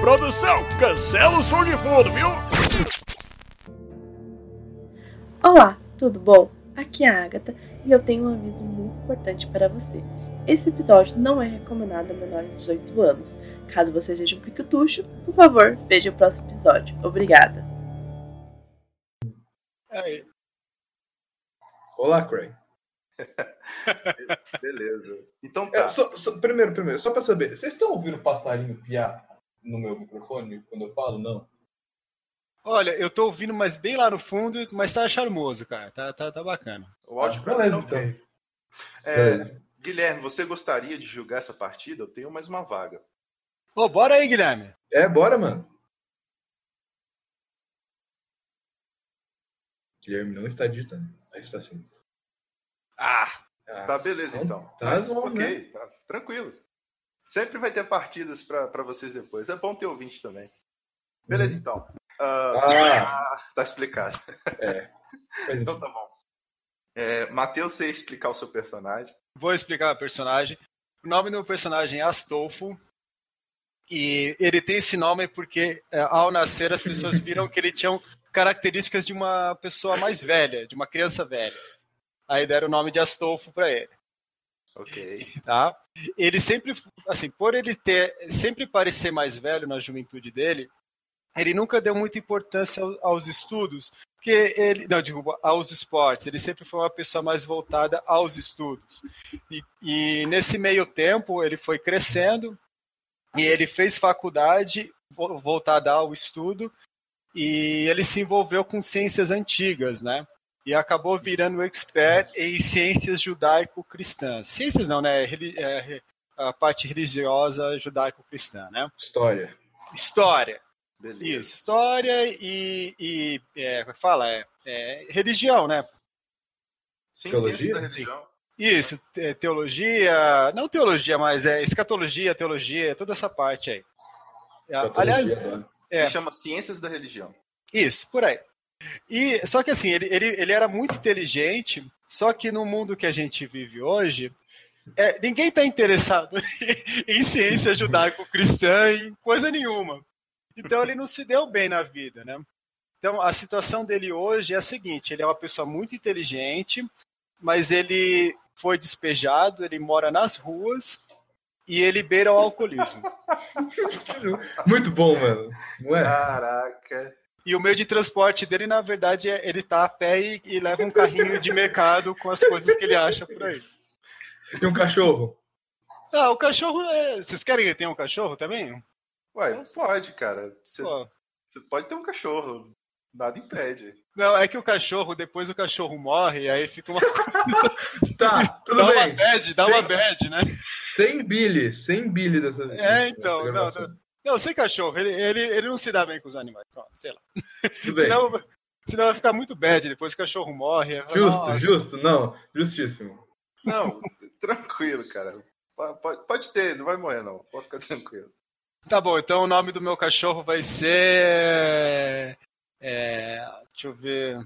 produção, cancela o som de fundo, viu? Olá, tudo bom? Aqui é a Agatha e eu tenho um aviso muito importante para você. Esse episódio não é recomendado a menores de 18 anos. Caso você seja um piquetucho, por favor, veja o próximo episódio. Obrigada. Aí. Olá, Craig. Beleza. Então É, tá. só- só- primeiro, primeiro, só pra saber, vocês estão ouvindo passarinho piar no meu microfone quando eu falo? Não. Olha, eu tô ouvindo, mas bem lá no fundo, mas tá charmoso, cara. Tá, tá, tá bacana. O áudio pra mim não tem. então. É. Guilherme, você gostaria de julgar essa partida? Eu tenho mais uma vaga. Ô, bora aí, Guilherme. É, bora, mano. Guilherme não está digitando. Aí está sim. Ah, Ah, Tá, beleza então, então. tá Mas, bom, ok, tá, tranquilo. Sempre vai ter partidas pra pra vocês depois. É bom ter ouvinte também. Beleza, então. Ah, Ah. ah, tá explicado. mas Então tá bom. É, Matheus, você ia explicar o seu personagem. vou explicar o personagem. O nome do meu personagem é Astolfo. E ele tem esse nome porque, é, ao nascer, as pessoas viram que ele tinha características de uma pessoa mais velha, de uma criança velha. Aí deram o nome de Astolfo para ele. Ok. tá? Ele sempre, assim, por ele ter sempre parecer mais velho na juventude dele, ele nunca deu muita importância ao- aos estudos, porque ele, não, digo, aos esportes. Ele sempre foi uma pessoa mais voltada aos estudos. E, e nesse meio tempo ele foi crescendo e ele fez faculdade vo- voltada ao estudo e ele se envolveu com ciências antigas, né? E acabou virando expert em ciências judaico-cristãs. Ciências não, né? É, a parte religiosa judaico-cristã, né? História. História. Beleza. Isso, história e, e é, como é que fala? É, é, religião, né? Sim, Teologia? da religião. Isso, te- teologia, não teologia, mas é escatologia, teologia, toda essa parte aí. Aliás, né? É. Se chama Ciências da Religião. Isso, por aí. E só que assim, ele, ele, ele era muito inteligente, só que no mundo que a gente vive hoje, é, ninguém está interessado em ciência judaico-cristã, em coisa nenhuma. Então ele não se deu bem na vida, né? Então a situação dele hoje é a seguinte: ele é uma pessoa muito inteligente, mas ele foi despejado, ele mora nas ruas e ele beira o alcoolismo. Muito bom, mano. Não é? Caraca. E o meio de transporte dele, na verdade, é ele tá a pé e, e leva um carrinho de mercado com as coisas que ele acha por aí. E um cachorro? Ah, o cachorro é. Vocês querem que ele tenha um cachorro também? Ué, pode, cara. Você pode ter um cachorro. Nada impede. Não, é que o cachorro, depois o cachorro morre, aí fica uma. Tá, tudo dá uma bem. bad, dá uma Sim. bad, né? Sem Billy, sem Billy dessa vez. É, então, não, não. Não, sem cachorro, ele, ele, ele não se dá bem com os animais. Pronto, sei lá. Tudo bem. Senão, senão vai ficar muito bad, depois o cachorro morre. Justo, Nossa. justo, não, justíssimo. Não, tranquilo, cara. Po- Pode, pode ter, não vai morrer, não. Pode ficar tranquilo. Tá bom, então o nome do meu cachorro vai ser. É, deixa eu ver.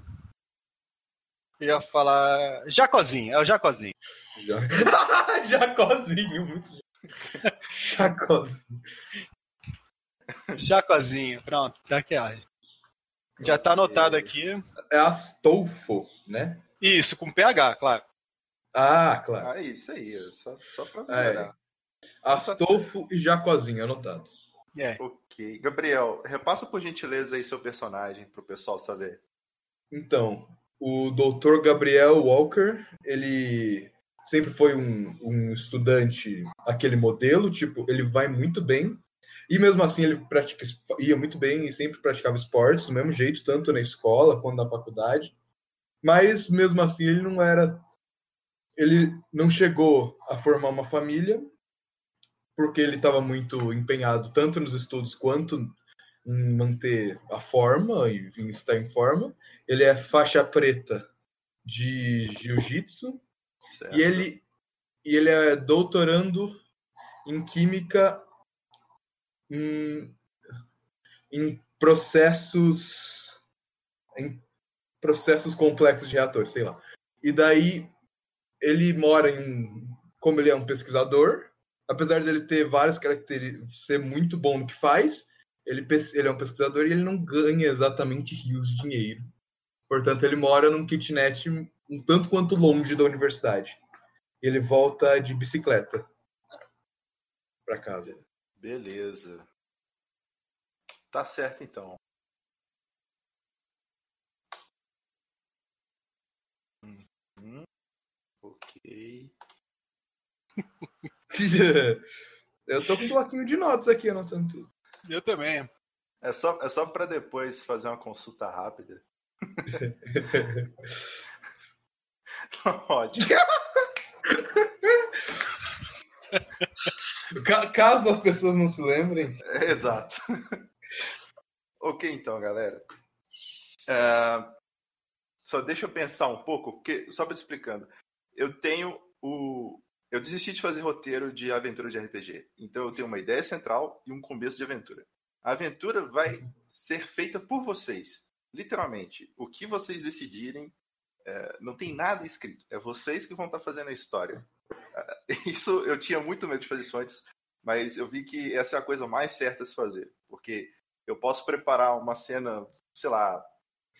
Eu ia falar. Jacozinho, é o Jacozinho. Jacozinho, muito. Jacozinho. Jacozinho, pronto, tá aqui. ó. Já tá anotado aqui. É Astolfo, né? Isso, com PH, claro. Ah, claro. Ah, isso aí, só, só pra É. melhorar. Astolfo e Jacozinho, anotado. É. Ok. Gabriel, repassa por gentileza aí seu personagem pro pessoal saber. Então, o Dr. Gabriel Walker, ele sempre foi um, um estudante aquele modelo, tipo, ele vai muito bem. E mesmo assim ele pratica, ia muito bem e sempre praticava esportes do mesmo jeito, tanto na escola quanto na faculdade. Mas mesmo assim ele não era ele não chegou a formar uma família porque ele estava muito empenhado tanto nos estudos quanto em manter a forma e em estar em forma. Ele é faixa preta de jiu-jitsu e ele, e ele é doutorando em química em, em processos em processos complexos de reatores, sei lá. E daí ele mora em como ele é um pesquisador, apesar de ele ter várias características, ser muito bom no que faz, ele, ele é um pesquisador e ele não ganha exatamente rios de dinheiro. Portanto, ele mora num kitnet um tanto quanto longe da universidade. Ele volta de bicicleta para casa. Beleza. Tá certo então. Uhum. Ok. Eu tô com um bloquinho de notas aqui anotando tudo. Eu também. É só, é só para depois fazer uma consulta rápida. Ótimo. Caso as pessoas não se lembrem. É, exato. ok, então, galera. Uh, só deixa eu pensar um pouco, porque, só para explicando, eu tenho o. Eu desisti de fazer roteiro de aventura de RPG. Então eu tenho uma ideia central e um começo de aventura. A aventura vai ser feita por vocês. Literalmente. O que vocês decidirem é, não tem nada escrito. É vocês que vão estar tá fazendo a história. Isso eu tinha muito medo de fazer isso antes, mas eu vi que essa é a coisa mais certa a se fazer. Porque eu posso preparar uma cena, sei lá,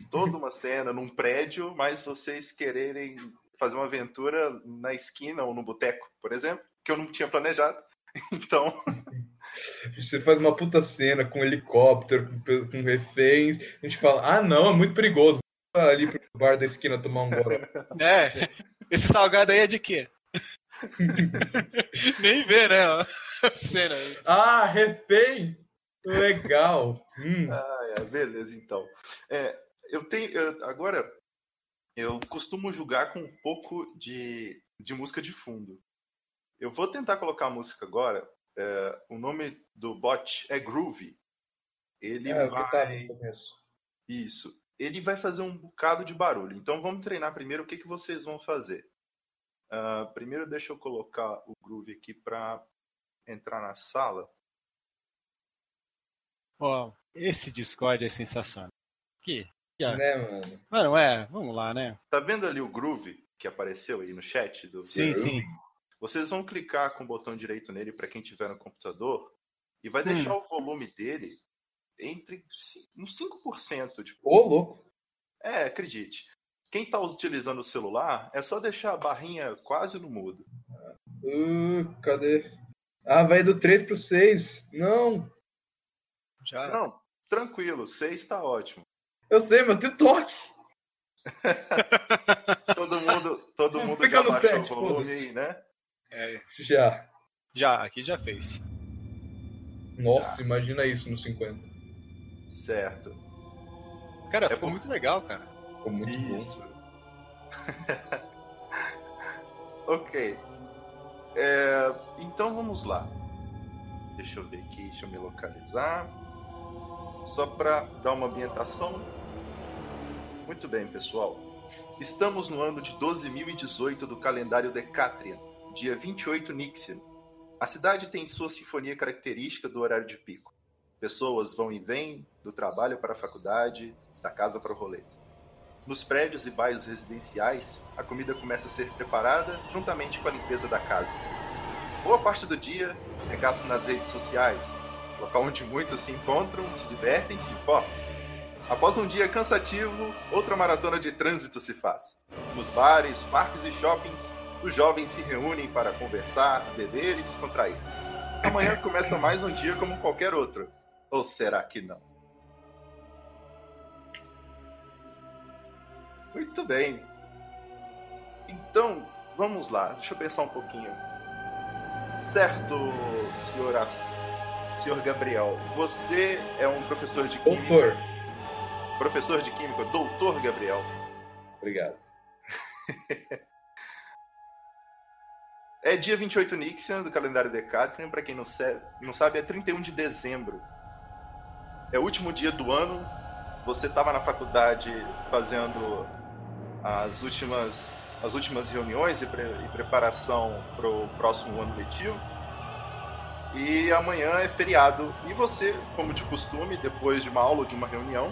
toda uma cena num prédio, mas vocês quererem fazer uma aventura na esquina ou no boteco, por exemplo, que eu não tinha planejado. Então. Você faz uma puta cena com um helicóptero, com, com reféns, a gente fala, ah não, é muito perigoso ali pro bar da esquina tomar um goró. É, esse salgado aí é de quê? Nem vê, né? A cena. Ah, refém! Legal. Hum. Ah, é, beleza, então. É, eu tenho. Eu, agora, eu costumo julgar com um pouco de, de música de fundo. Eu vou tentar colocar a música agora. É, o nome do bot é Groovy. Ele é, vai. Tá Isso ele vai fazer um bocado de barulho. Então vamos treinar primeiro o que, que vocês vão fazer. Uh, primeiro deixa eu colocar o Groove aqui para entrar na sala. Ó, oh, esse Discord é sensacional. Que? que né, mano? Mano, é, vamos lá, né? Tá vendo ali o Groove que apareceu aí no chat do Sim, sim. Vocês vão clicar com o botão direito nele para quem tiver no computador e vai hum. deixar o volume dele entre uns 5%. Tipo. Ô, louco! É, acredite. Quem está utilizando o celular, é só deixar a barrinha quase no mudo. Uh, cadê? Ah, vai do 3 pro 6. Não! Já. Não, tranquilo, 6 está ótimo. Eu sei, mas tem toque. todo mundo, todo mundo Fica já no baixou 7, o volume aí, né? É. Já. Já, aqui já fez. Nossa, já. imagina isso no 50. Certo. Cara, é ficou muito legal, cara. Ficou muito Isso. ok. É, então vamos lá. Deixa eu ver aqui, deixa eu me localizar. Só para dar uma ambientação. Muito bem, pessoal. Estamos no ano de 12.018 do calendário Decatrian, dia 28 Nixian. A cidade tem sua sinfonia característica do horário de pico. Pessoas vão e vêm do trabalho para a faculdade, da casa para o rolê. Nos prédios e bairros residenciais, a comida começa a ser preparada juntamente com a limpeza da casa. Boa parte do dia é gasto nas redes sociais, local onde muitos se encontram, se divertem se informam. Após um dia cansativo, outra maratona de trânsito se faz. Nos bares, parques e shoppings, os jovens se reúnem para conversar, beber e descontrair. Amanhã começa mais um dia como qualquer outro. Ou será que não? Muito bem. Então, vamos lá. Deixa eu pensar um pouquinho. Certo, senhor, senhor Gabriel. Você é um professor de química. Doutor. Professor de química, doutor Gabriel. Obrigado. É dia 28 Nixian do calendário Decatrian, pra quem não sabe, é 31 de dezembro. É o último dia do ano. Você estava na faculdade fazendo as últimas, as últimas reuniões e, pre- e preparação para o próximo ano letivo. E amanhã é feriado. E você, como de costume, depois de uma aula ou de uma reunião,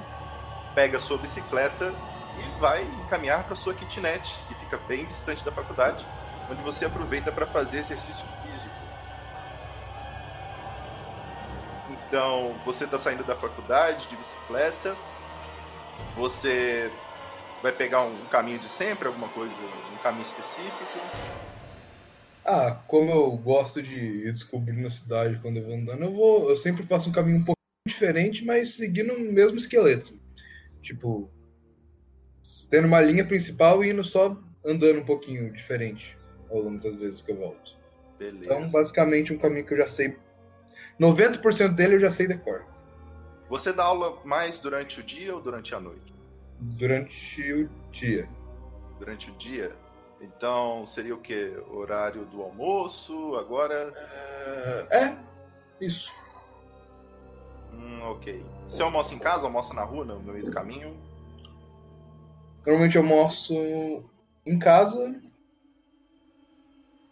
pega sua bicicleta e vai encaminhar para sua kitnet, que fica bem distante da faculdade onde você aproveita para fazer exercício físico. Então, você está saindo da faculdade de bicicleta, você vai pegar um caminho de sempre, alguma coisa, um caminho específico. Ah, como eu gosto de ir descobrindo a cidade quando eu vou andando, eu vou. Eu sempre faço um caminho um pouco diferente, mas seguindo o mesmo esqueleto. Tipo, tendo uma linha principal e indo só andando um pouquinho diferente ao longo das vezes que eu volto. Beleza. Então, basicamente, um caminho que eu já sei. 90% dele eu já sei decor. Você dá aula mais durante o dia ou durante a noite? Durante o dia. Durante o dia. Então, seria o quê? Horário do almoço? Agora? É, é, isso. Hum, ok. Você almoça em casa? Almoça na rua, no meio do caminho? Normalmente eu almoço em casa.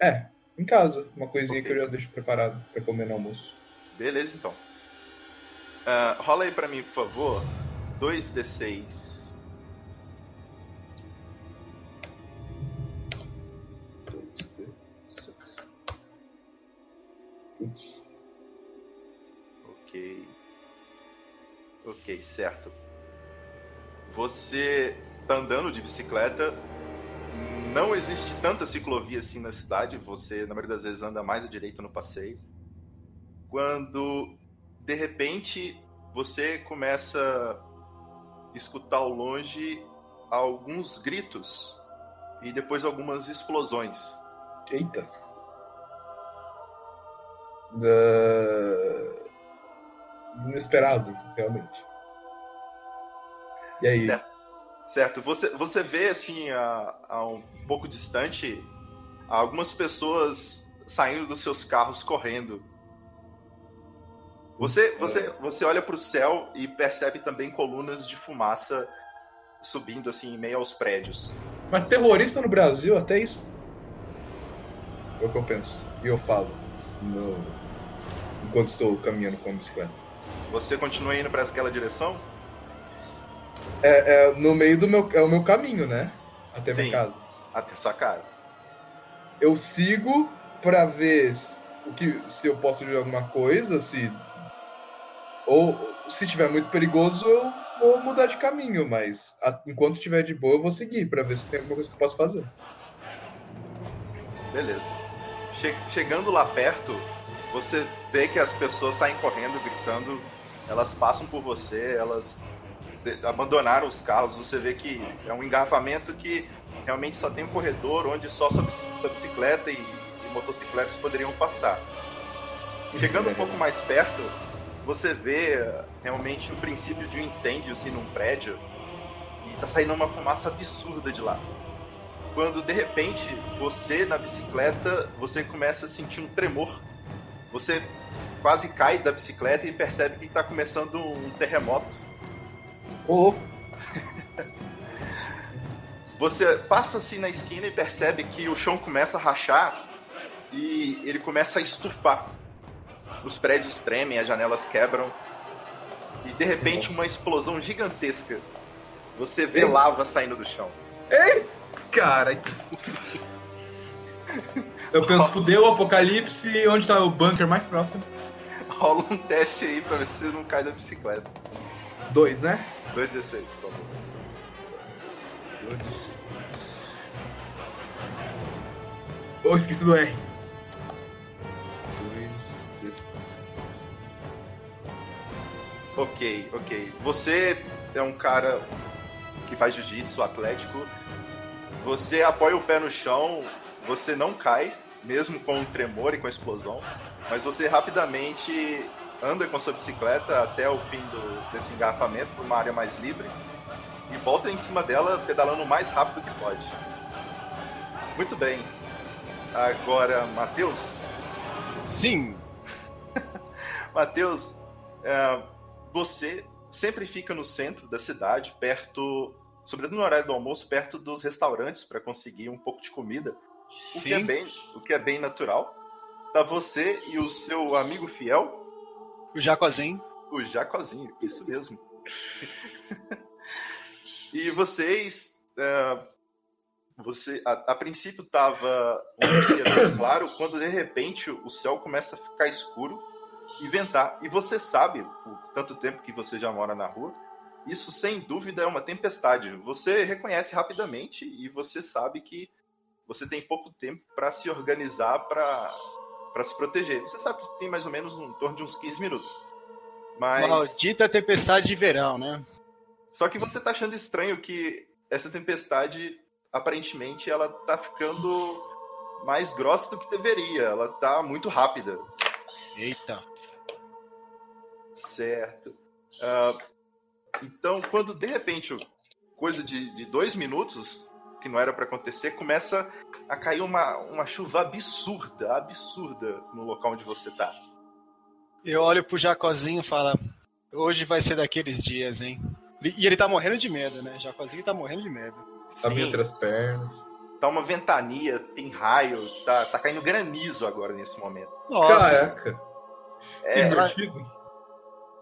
É, em casa. Uma coisinha Ok. que eu já deixo preparado pra comer no almoço. Beleza, então. Ah, rola aí pra mim, por favor. 2d6. Certo. Você tá andando de bicicleta. Não existe tanta ciclovia assim na cidade. Você, na maioria das vezes, anda mais à direita no passeio. Quando, de repente, você começa a escutar ao longe alguns gritos e depois algumas explosões. Eita. Da... Inesperado, realmente. E aí? Certo. Certo. Você, você vê, assim, a, a um pouco distante, algumas pessoas saindo dos seus carros correndo. Você, você, você olha para o céu e percebe também colunas de fumaça subindo, assim, em meio aos prédios. Mas terrorista no Brasil, até isso. É o que eu penso. E eu falo. No... Enquanto estou caminhando com a bicicleta. Você continua indo para aquela direção? É, é no meio do meu. É o meu caminho, né? Até Sim. minha casa. Até sua casa. Eu sigo pra ver se- o que, se eu posso ver alguma coisa, se. Ou se tiver muito perigoso, eu vou mudar de caminho, mas a- enquanto tiver de boa, eu vou seguir pra ver se tem alguma coisa que eu posso fazer. Beleza. Che- chegando lá perto, você vê que as pessoas saem correndo, gritando. Elas passam por você, elas abandonaram os carros. Você vê que é um engarrafamento que realmente só tem um corredor onde só sua, bici- sua bicicleta e, e motocicletas poderiam passar. Chegando um pouco mais perto, você vê eh, realmente o princípio de um incêndio assim, num prédio e tá saindo uma fumaça absurda de lá quando de repente você na bicicleta você começa a sentir um tremor. Você quase cai da bicicleta e percebe que está começando um terremoto. Ô, louco. Você passa assim na esquina e percebe que o chão começa a rachar e ele começa a estufar. Os prédios tremem, as janelas quebram e de repente uma explosão gigantesca. Você vê Ei. lava saindo do chão. Cara. Eu penso, fudeu o apocalipse, onde tá o bunker mais próximo? Rola um teste aí pra ver se você não cai da bicicleta. Dois, né? 2d6, por favor. 2. Oh, esqueci do R. 2d6. Ok, ok. Você é um cara que faz jiu-jitsu, atlético. Você apoia o pé no chão, você não cai, mesmo com o tremor e com a explosão, mas você rapidamente anda com a sua bicicleta até o fim do, desse engarrafamento para uma área mais livre e volta em cima dela pedalando o mais rápido que pode. Muito bem. Agora, Matheus. Sim. Matheus, é, você sempre fica no centro da cidade, perto, sobretudo no horário do almoço, perto dos restaurantes para conseguir um pouco de comida. O Sim. que, é bem, o que é bem natural. Tá você e o seu amigo fiel, O Jacozinho. o Jacozinho, isso mesmo. e vocês. é, você, a, a princípio tava um dia claro, quando de repente o céu começa a ficar escuro e ventar. E você sabe, por tanto tempo que você já mora na rua, isso sem dúvida é uma tempestade. Você reconhece rapidamente e você sabe que você tem pouco tempo para se organizar para se proteger. Você sabe que tem mais ou menos em torno de uns 15 minutos. Mas. Maldita tempestade de verão, né? Só que você tá achando estranho que essa tempestade, aparentemente, ela tá ficando mais grossa do que deveria. Ela tá muito rápida. Eita. Certo. Ah, então, quando de repente, coisa de, de dois minutos, que não era para acontecer, começa a cair uma, uma chuva absurda, absurda no local onde você tá. Eu olho pro Jacozinho e falo, hoje vai ser daqueles dias, hein? E ele tá morrendo de medo, né? Jacozinho tá morrendo de medo. Tá Sim, entre as pernas. tá uma ventania, tem raio, tá, tá caindo granizo agora nesse momento. Nossa, Caraca. É, divertido.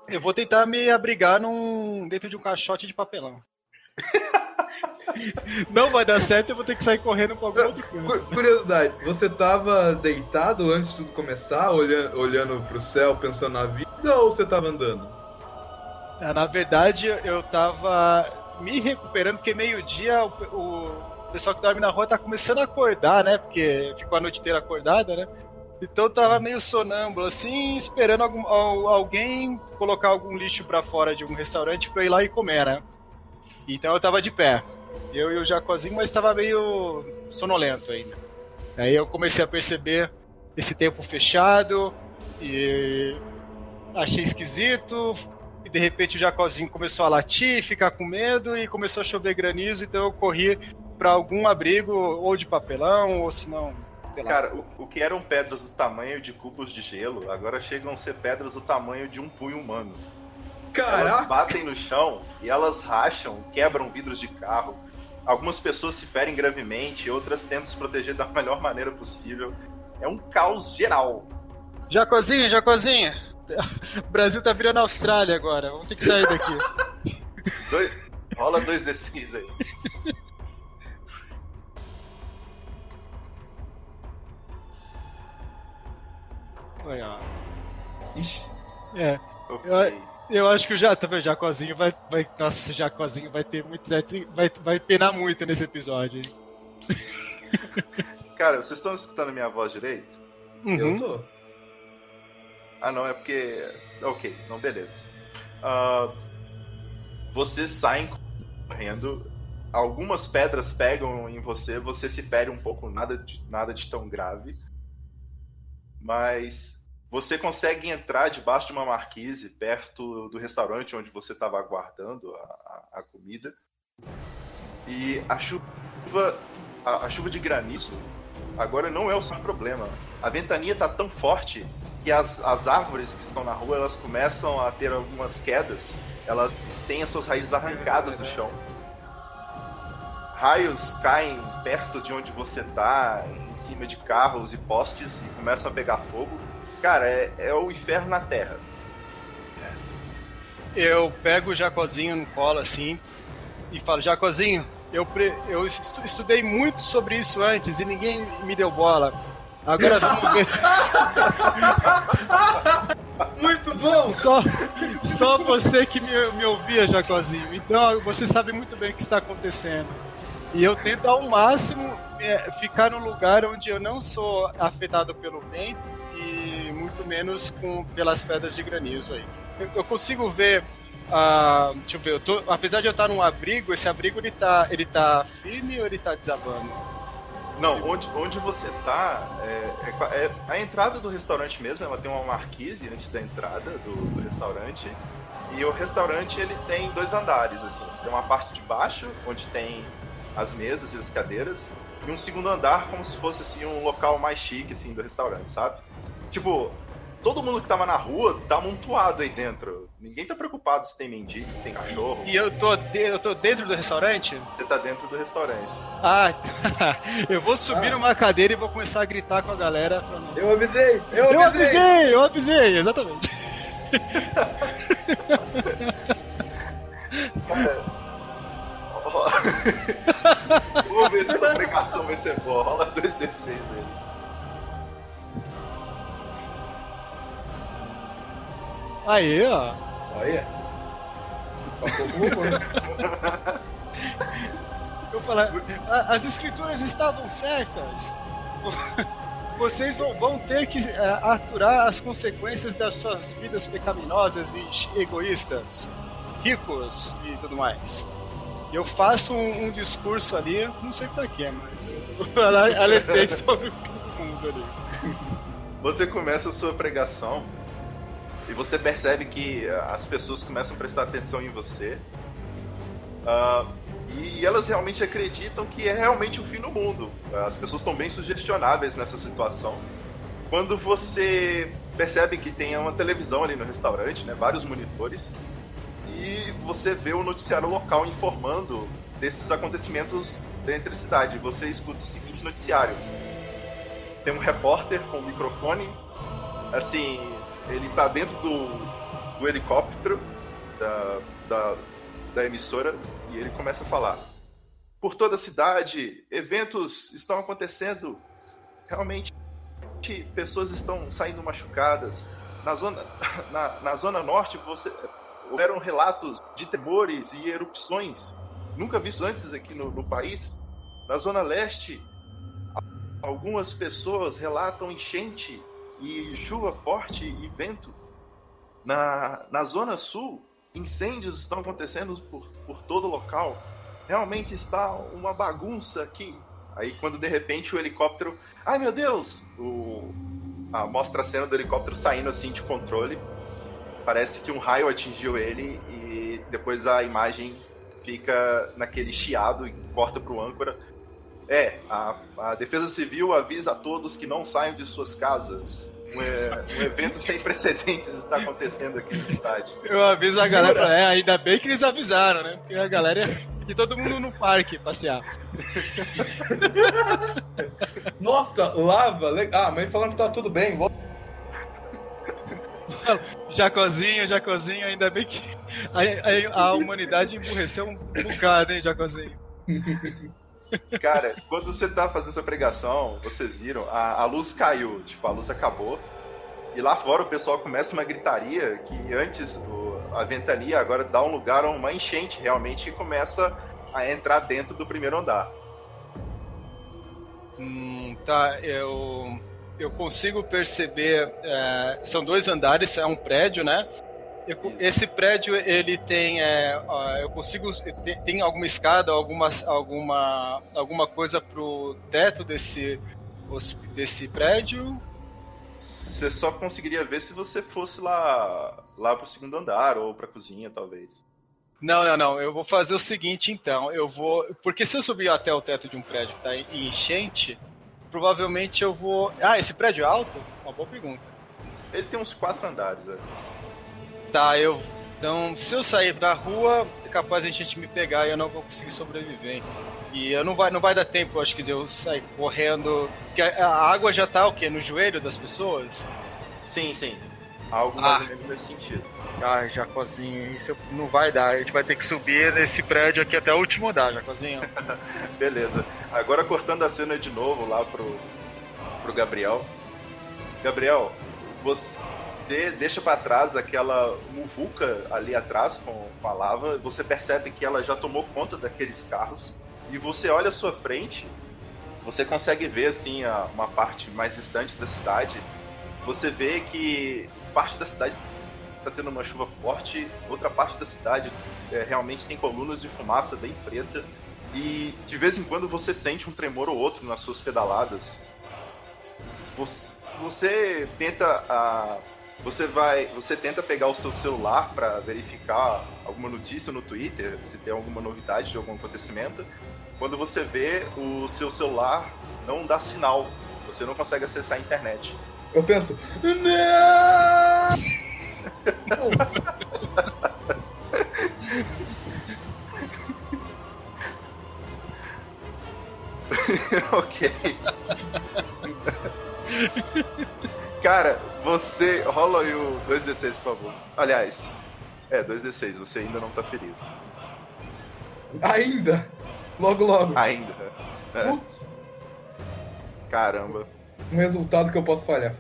eu vou tentar me abrigar num, dentro de um caixote de papelão. Não vai dar certo, eu vou ter que sair correndo pra algum outro canto. Cu- Curiosidade, você tava deitado antes de tudo começar, olhando, olhando pro céu, pensando na vida, ou você tava andando? Ah, Na verdade, eu tava me recuperando, porque meio-dia o, o pessoal que dorme na rua tá começando a acordar, né? Porque ficou a noite inteira acordada, né? Então eu tava meio sonâmbulo, assim, esperando algum- al- alguém colocar algum lixo pra fora de um restaurante pra eu ir lá e comer, né? Então eu tava de pé. Eu e o Jacozinho, mas tava meio sonolento ainda. Aí eu comecei a perceber esse tempo fechado e achei esquisito. E de repente o Jacozinho começou a latir, ficar com medo e começou a chover granizo, então eu corri pra algum abrigo, ou de papelão, ou se não. Cara, o, o que eram pedras do tamanho de cubos de gelo, agora chegam a ser pedras do tamanho de um punho humano. Elas Caraca! batem no chão e elas racham, quebram vidros de carro. Algumas pessoas se ferem gravemente, outras tentam se proteger da melhor maneira possível. É um caos geral. Jacozinho, Jacozinho! O Brasil tá virando Austrália agora, vamos ter que sair daqui. Dois- rola dois D6 aí. Olha, ó. Ixi, É, Ok. eu acho que o, ja, o Jacozinho vai, vai. Nossa, o Jacozinho vai ter muito. Vai, vai penar muito nesse episódio. Cara, vocês estão escutando a minha voz direito? Uhum. eu tô. Ah, não, é porque. Ok, então beleza. Ah, vocês saem correndo. Algumas pedras pegam em você, você se fere um pouco, nada de, nada de tão grave. Mas você consegue entrar debaixo de uma marquise perto do restaurante onde você estava aguardando a, a- comida. E a chuva, a, a chuva de granizo agora não é o seu problema. A ventania tá tão forte que as, as árvores que estão na rua elas começam a ter algumas quedas. Elas têm as suas raízes arrancadas do chão. Raios caem perto de onde você tá, em cima de carros e postes e começam a pegar fogo. Cara, é, é o inferno na Terra. Eu pego o Jacozinho no colo assim e falo: Jacozinho, eu, pre- eu estu- estudei muito sobre isso antes e ninguém me deu bola. Agora vamos ver. Muito bom! Só, só você que me, me ouvia, Jacozinho. Então você sabe muito bem o que está acontecendo. E eu tento ao máximo é, ficar num lugar onde eu não sou afetado pelo vento menos com, pelas pedras de granizo aí. eu, eu consigo ver. Uh, deixa eu ver, eu tô, apesar de eu estar num abrigo, esse abrigo ele tá, ele tá firme ou ele tá desabando? Não, onde, onde você tá, é, é, é, a entrada do restaurante mesmo, ela tem uma marquise antes da entrada do, do, restaurante. E o restaurante ele tem dois andares, assim. Tem uma parte de baixo, onde tem as mesas e as cadeiras, e um segundo andar como se fosse assim um local mais chique assim do restaurante, sabe? Tipo, todo mundo que tava na rua tá amontoado aí dentro. Ninguém tá preocupado se tem mendigo, se tem cachorro. E eu tô, de, eu tô dentro do restaurante? Você tá dentro do restaurante. Ah, eu vou subir ah. numa cadeira e vou começar a gritar com a galera. Falando, eu avisei! Eu, eu avisei! avisei! Eu avisei, exatamente. Cara, Vamos ver se a pregação vai ser boa. Rola 2d6 aí. Aí, ó. Olha. Eu falar, as escrituras estavam certas. Vocês vão, vão ter que uh, aturar as consequências das suas vidas pecaminosas e egoístas, ricos e tudo mais. Eu faço um, um discurso ali, não sei pra quê, mas eu alertei sobre o mundo ali. Você começa a sua pregação e você percebe que as pessoas começam a prestar atenção em você. Uh, e elas realmente acreditam que é realmente o fim do mundo. As pessoas estão bem sugestionáveis nessa situação. Quando você percebe que tem uma televisão ali no restaurante, né, vários monitores, e você vê o noticiário local informando desses acontecimentos dentro da cidade. Você escuta o seguinte noticiário: tem um repórter com um microfone, assim, ele está dentro do, do helicóptero da, da, da emissora e ele começa a falar. Por toda a cidade, eventos estão acontecendo. Realmente, pessoas estão saindo machucadas. Na zona, na, na zona norte, você, houveram relatos de temores e erupções nunca vistos antes aqui no, no país. Na Zona Leste, algumas pessoas relatam enchente e chuva forte e vento. Na, na Zona Sul, incêndios estão acontecendo por, por todo o local. Realmente está uma bagunça aqui. Aí, quando de repente o helicóptero. Ai meu Deus! O... Ah, mostra a cena do helicóptero saindo assim de controle parece que um raio atingiu ele e depois a imagem fica naquele chiado e corta pro âncora. É, a, a Defesa Civil avisa a todos que não saiam de suas casas. Um, um, evento sem precedentes está acontecendo aqui na cidade. Eu aviso a galera, é, ainda bem que eles avisaram, né? Porque a galera e todo mundo no parque passear. Nossa, lava, legal. Ah, mas falando que tá tudo bem, vou Jacozinho, Jacozinho, ainda bem que a, a, a humanidade emburreceu um bocado, hein, Jacozinho? Cara, quando você tá fazendo essa pregação, vocês viram, a, a luz caiu, tipo, a luz acabou. E lá fora o pessoal começa uma gritaria que antes o, a ventania agora dá um lugar a uma enchente realmente e começa a entrar dentro do primeiro andar. Hum, tá, eu eu consigo perceber. É, são dois andares, é um prédio, né? Eu, esse prédio ele tem, é, eu consigo tem, alguma escada, alguma alguma alguma coisa pro teto desse desse prédio? Você só conseguiria ver se você fosse lá lá pro segundo andar ou pra cozinha, talvez. Não, não, não. Eu vou fazer o seguinte, então. Eu vou. Porque se eu subir até o teto de um prédio que tá em enchente, provavelmente eu vou. Ah, esse prédio é alto? Uma boa pergunta. Ele tem uns quatro andares, é. Tá, eu. Então, se eu sair da rua, é capaz a gente me pegar e eu não vou conseguir sobreviver. E eu não vai, não vai dar tempo, acho que, de eu sair correndo. Porque a, a água já tá o quê? No joelho das pessoas? Sim, sim. Algo mais ah. ou menos nesse sentido. Ah, Jacozinho, isso não vai dar. A gente vai ter que subir nesse prédio aqui até o último andar, Jacozinho. Beleza. Agora cortando a cena de novo lá pro, pro Gabriel. Gabriel, você deixa para trás aquela muvuca ali atrás com, com a lava. Você percebe que ela já tomou conta daqueles carros. E você olha à sua frente, você consegue ver assim uma parte mais distante da cidade. Você vê que parte da cidade tá tendo uma chuva forte, outra parte da cidade é, realmente tem colunas de fumaça bem preta. E de vez em quando você sente um tremor ou outro nas suas pedaladas. Você, você tenta a, você vai, você tenta pegar o seu celular para verificar alguma notícia no Twitter, se tem alguma novidade de algum acontecimento. Quando você vê o seu celular não dá sinal, você não consegue acessar a internet. Eu penso, não! ok. Cara, você. Rola aí o 2d6, por favor. Aliás, é, 2d6, você ainda não tá ferido. Ainda? Logo, logo. Ainda. É. Putz, Caramba. um resultado que eu posso falhar.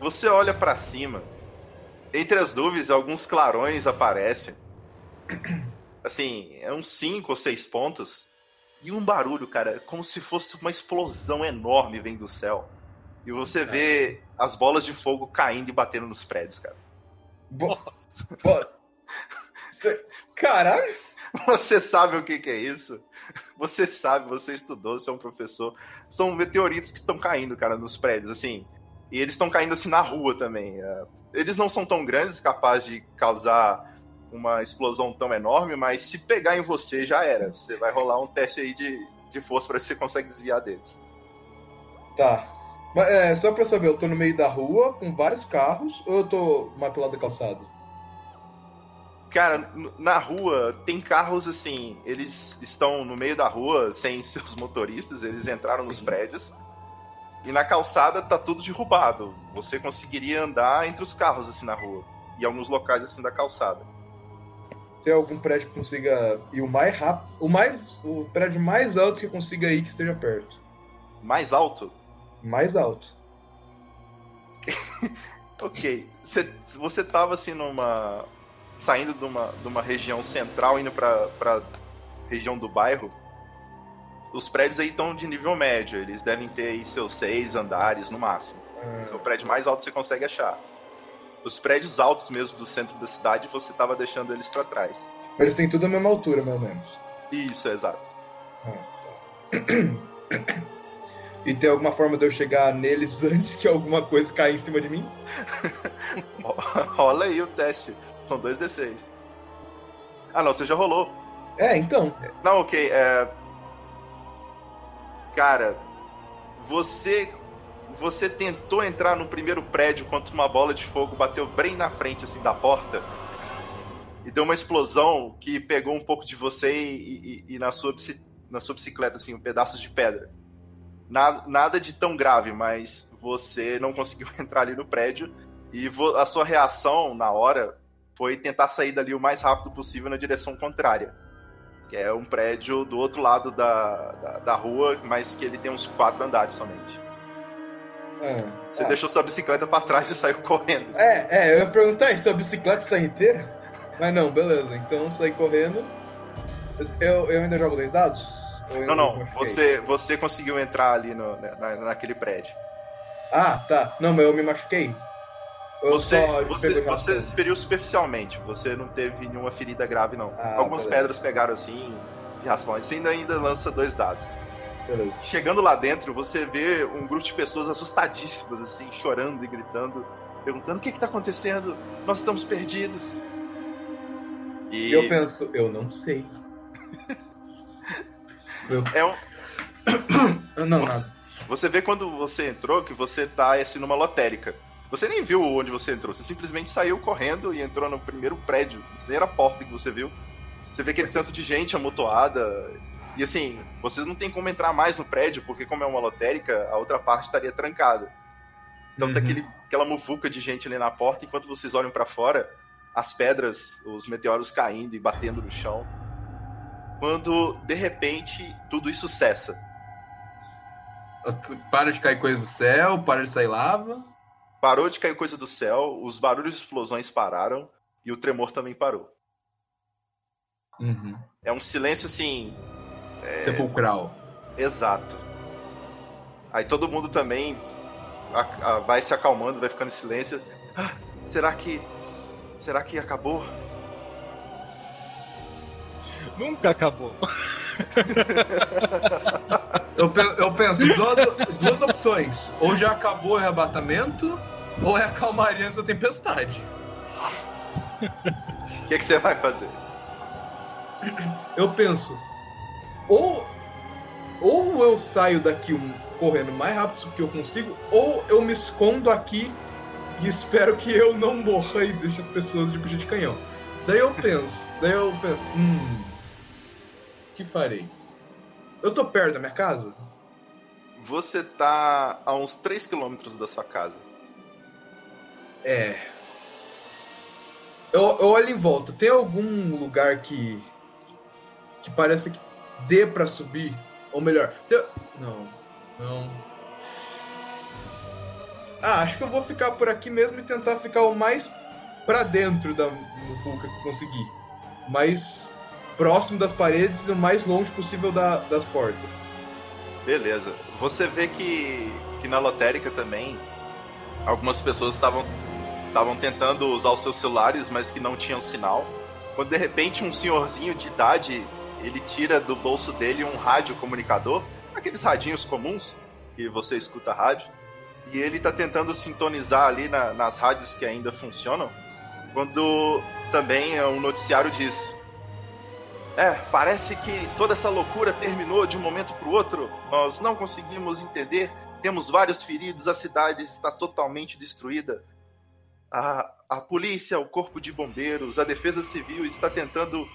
Você olha pra cima. Entre as nuvens, alguns clarões aparecem. Assim, é uns 5 ou 6 pontos. E um barulho, cara, como se fosse uma explosão enorme vem do céu. E você vê as bolas de fogo caindo e batendo nos prédios, cara. Caralho! Você sabe o que, que é isso? Você sabe, você estudou, você é um professor. São meteoritos que estão caindo, cara, nos prédios, assim. E eles estão caindo assim na rua também. é. Eles não são tão grandes, capazes de causar uma explosão tão enorme, mas se pegar em você já era. Você vai rolar um teste aí de, de força para ver se você consegue desviar deles. Tá. Mas é, só pra saber, eu tô no meio da rua com vários carros ou eu tô mais pro lado da calçada? Cara, na rua tem carros assim, eles estão no meio da rua sem seus motoristas, eles entraram nos prédios. E na calçada tá tudo derrubado. Você conseguiria andar entre os carros assim na rua. E alguns locais assim da calçada. Tem algum prédio que consiga ir o mais rápido? O mais. O prédio mais alto que consiga ir que esteja perto. Mais alto? Mais alto. Ok. Você, você tava assim numa. saindo de uma, de uma região central, indo pra, pra região do bairro. Os prédios aí estão de nível médio, eles devem ter aí seus seis andares no máximo. Esse é o prédio mais alto que você consegue achar. Os prédios altos mesmo do centro da cidade, você tava deixando eles pra trás. Eles têm tudo a mesma altura, mais ou menos. Isso, é exato. E tem alguma forma de eu chegar neles antes que alguma coisa caia em cima de mim? Rola aí o teste. São dois D6. Ah, não, você já rolou. É, então. Não, ok. É... Cara, você você tentou entrar no primeiro prédio quando uma bola de fogo bateu bem na frente assim da porta e deu uma explosão que pegou um pouco de você e, e- e na sua na sua bicicleta assim um pedaço de pedra. Nada, nada de tão grave, mas você não conseguiu entrar ali no prédio e a sua reação na hora foi tentar sair dali o mais rápido possível na direção contrária que é um prédio do outro lado da, da, da rua, mas que ele tem uns quatro andares somente. Ah, Você ah. deixou sua bicicleta pra trás e saiu correndo. É, é, eu ia perguntar se a bicicleta tá inteira. Mas não, beleza. Então saí correndo. Eu, eu ainda jogo dois dados? Ou eu Não, não, você, você conseguiu entrar ali no, na, naquele prédio. Ah, tá. Não, mas eu me machuquei. Ou Você, você, você se feriu superficialmente, você não teve nenhuma ferida grave, não. Ah, Algumas beleza. pedras pegaram assim, de raspão. Você ainda, ainda lança dois dados. Beleza. Chegando lá dentro, você vê um grupo de pessoas assustadíssimas, assim, chorando e gritando, perguntando o que que tá acontecendo? Nós estamos perdidos. E E eu penso, eu não sei. eu... é um, Não, Nossa. nada. Você vê quando você entrou que você tá assim numa lotérica. Você nem viu onde você entrou, você simplesmente saiu correndo e entrou no primeiro prédio, na primeira porta que você viu. Você vê aquele tanto de gente amontoada. E assim, vocês não tem como entrar mais no prédio, porque como é uma lotérica, a outra parte estaria trancada. Então tá Uhum. aquele, aquela muvuca de gente ali na porta, enquanto vocês olham pra fora, as pedras, os meteoros caindo e batendo no chão. Quando, de repente, tudo isso cessa. Para de cair coisa do céu, para de sair lava. Parou de cair coisa do céu, os barulhos de explosões pararam e o tremor também parou. Uhum. É um silêncio assim, Sepulcral. exato. Aí todo mundo também vai se acalmando, vai ficando em silêncio. Ah, Será que. Será que acabou? Nunca acabou. Eu, pe- eu penso, duas, duas opções. Ou já acabou o arrebatamento, ou é a calmaria antes da tempestade. O que, que você vai fazer? Eu penso, ou, ou eu saio daqui um- correndo o mais rápido que eu consigo, ou eu me escondo aqui e espero que eu não morra e deixe as pessoas de bucha de canhão. Daí eu penso, daí eu penso, hum, que farei? Eu tô perto da minha casa? Você tá a uns 3 quilômetros da sua casa. É. Eu, eu olho em volta. Tem algum lugar que. que parece que dê pra subir? Ou melhor, tem- não. Não. Ah, acho que eu vou ficar por aqui mesmo e tentar ficar o mais pra dentro da muvuca que conseguir. Mais próximo das paredes e o mais longe possível da- das portas. Beleza. Você vê que, que na lotérica também algumas pessoas estavam estavam tentando usar os seus celulares, mas que não tinham sinal. Quando de repente um senhorzinho de idade ele tira do bolso dele um rádio comunicador, aqueles radinhos comuns que você escuta rádio, e ele tá tentando sintonizar ali na- nas rádios que ainda funcionam. Quando também um noticiário diz: é, parece que toda essa loucura terminou de um momento para o outro. Nós não conseguimos entender. Temos vários feridos, a cidade está totalmente destruída. A, a polícia, o corpo de bombeiros, a defesa civil está tentando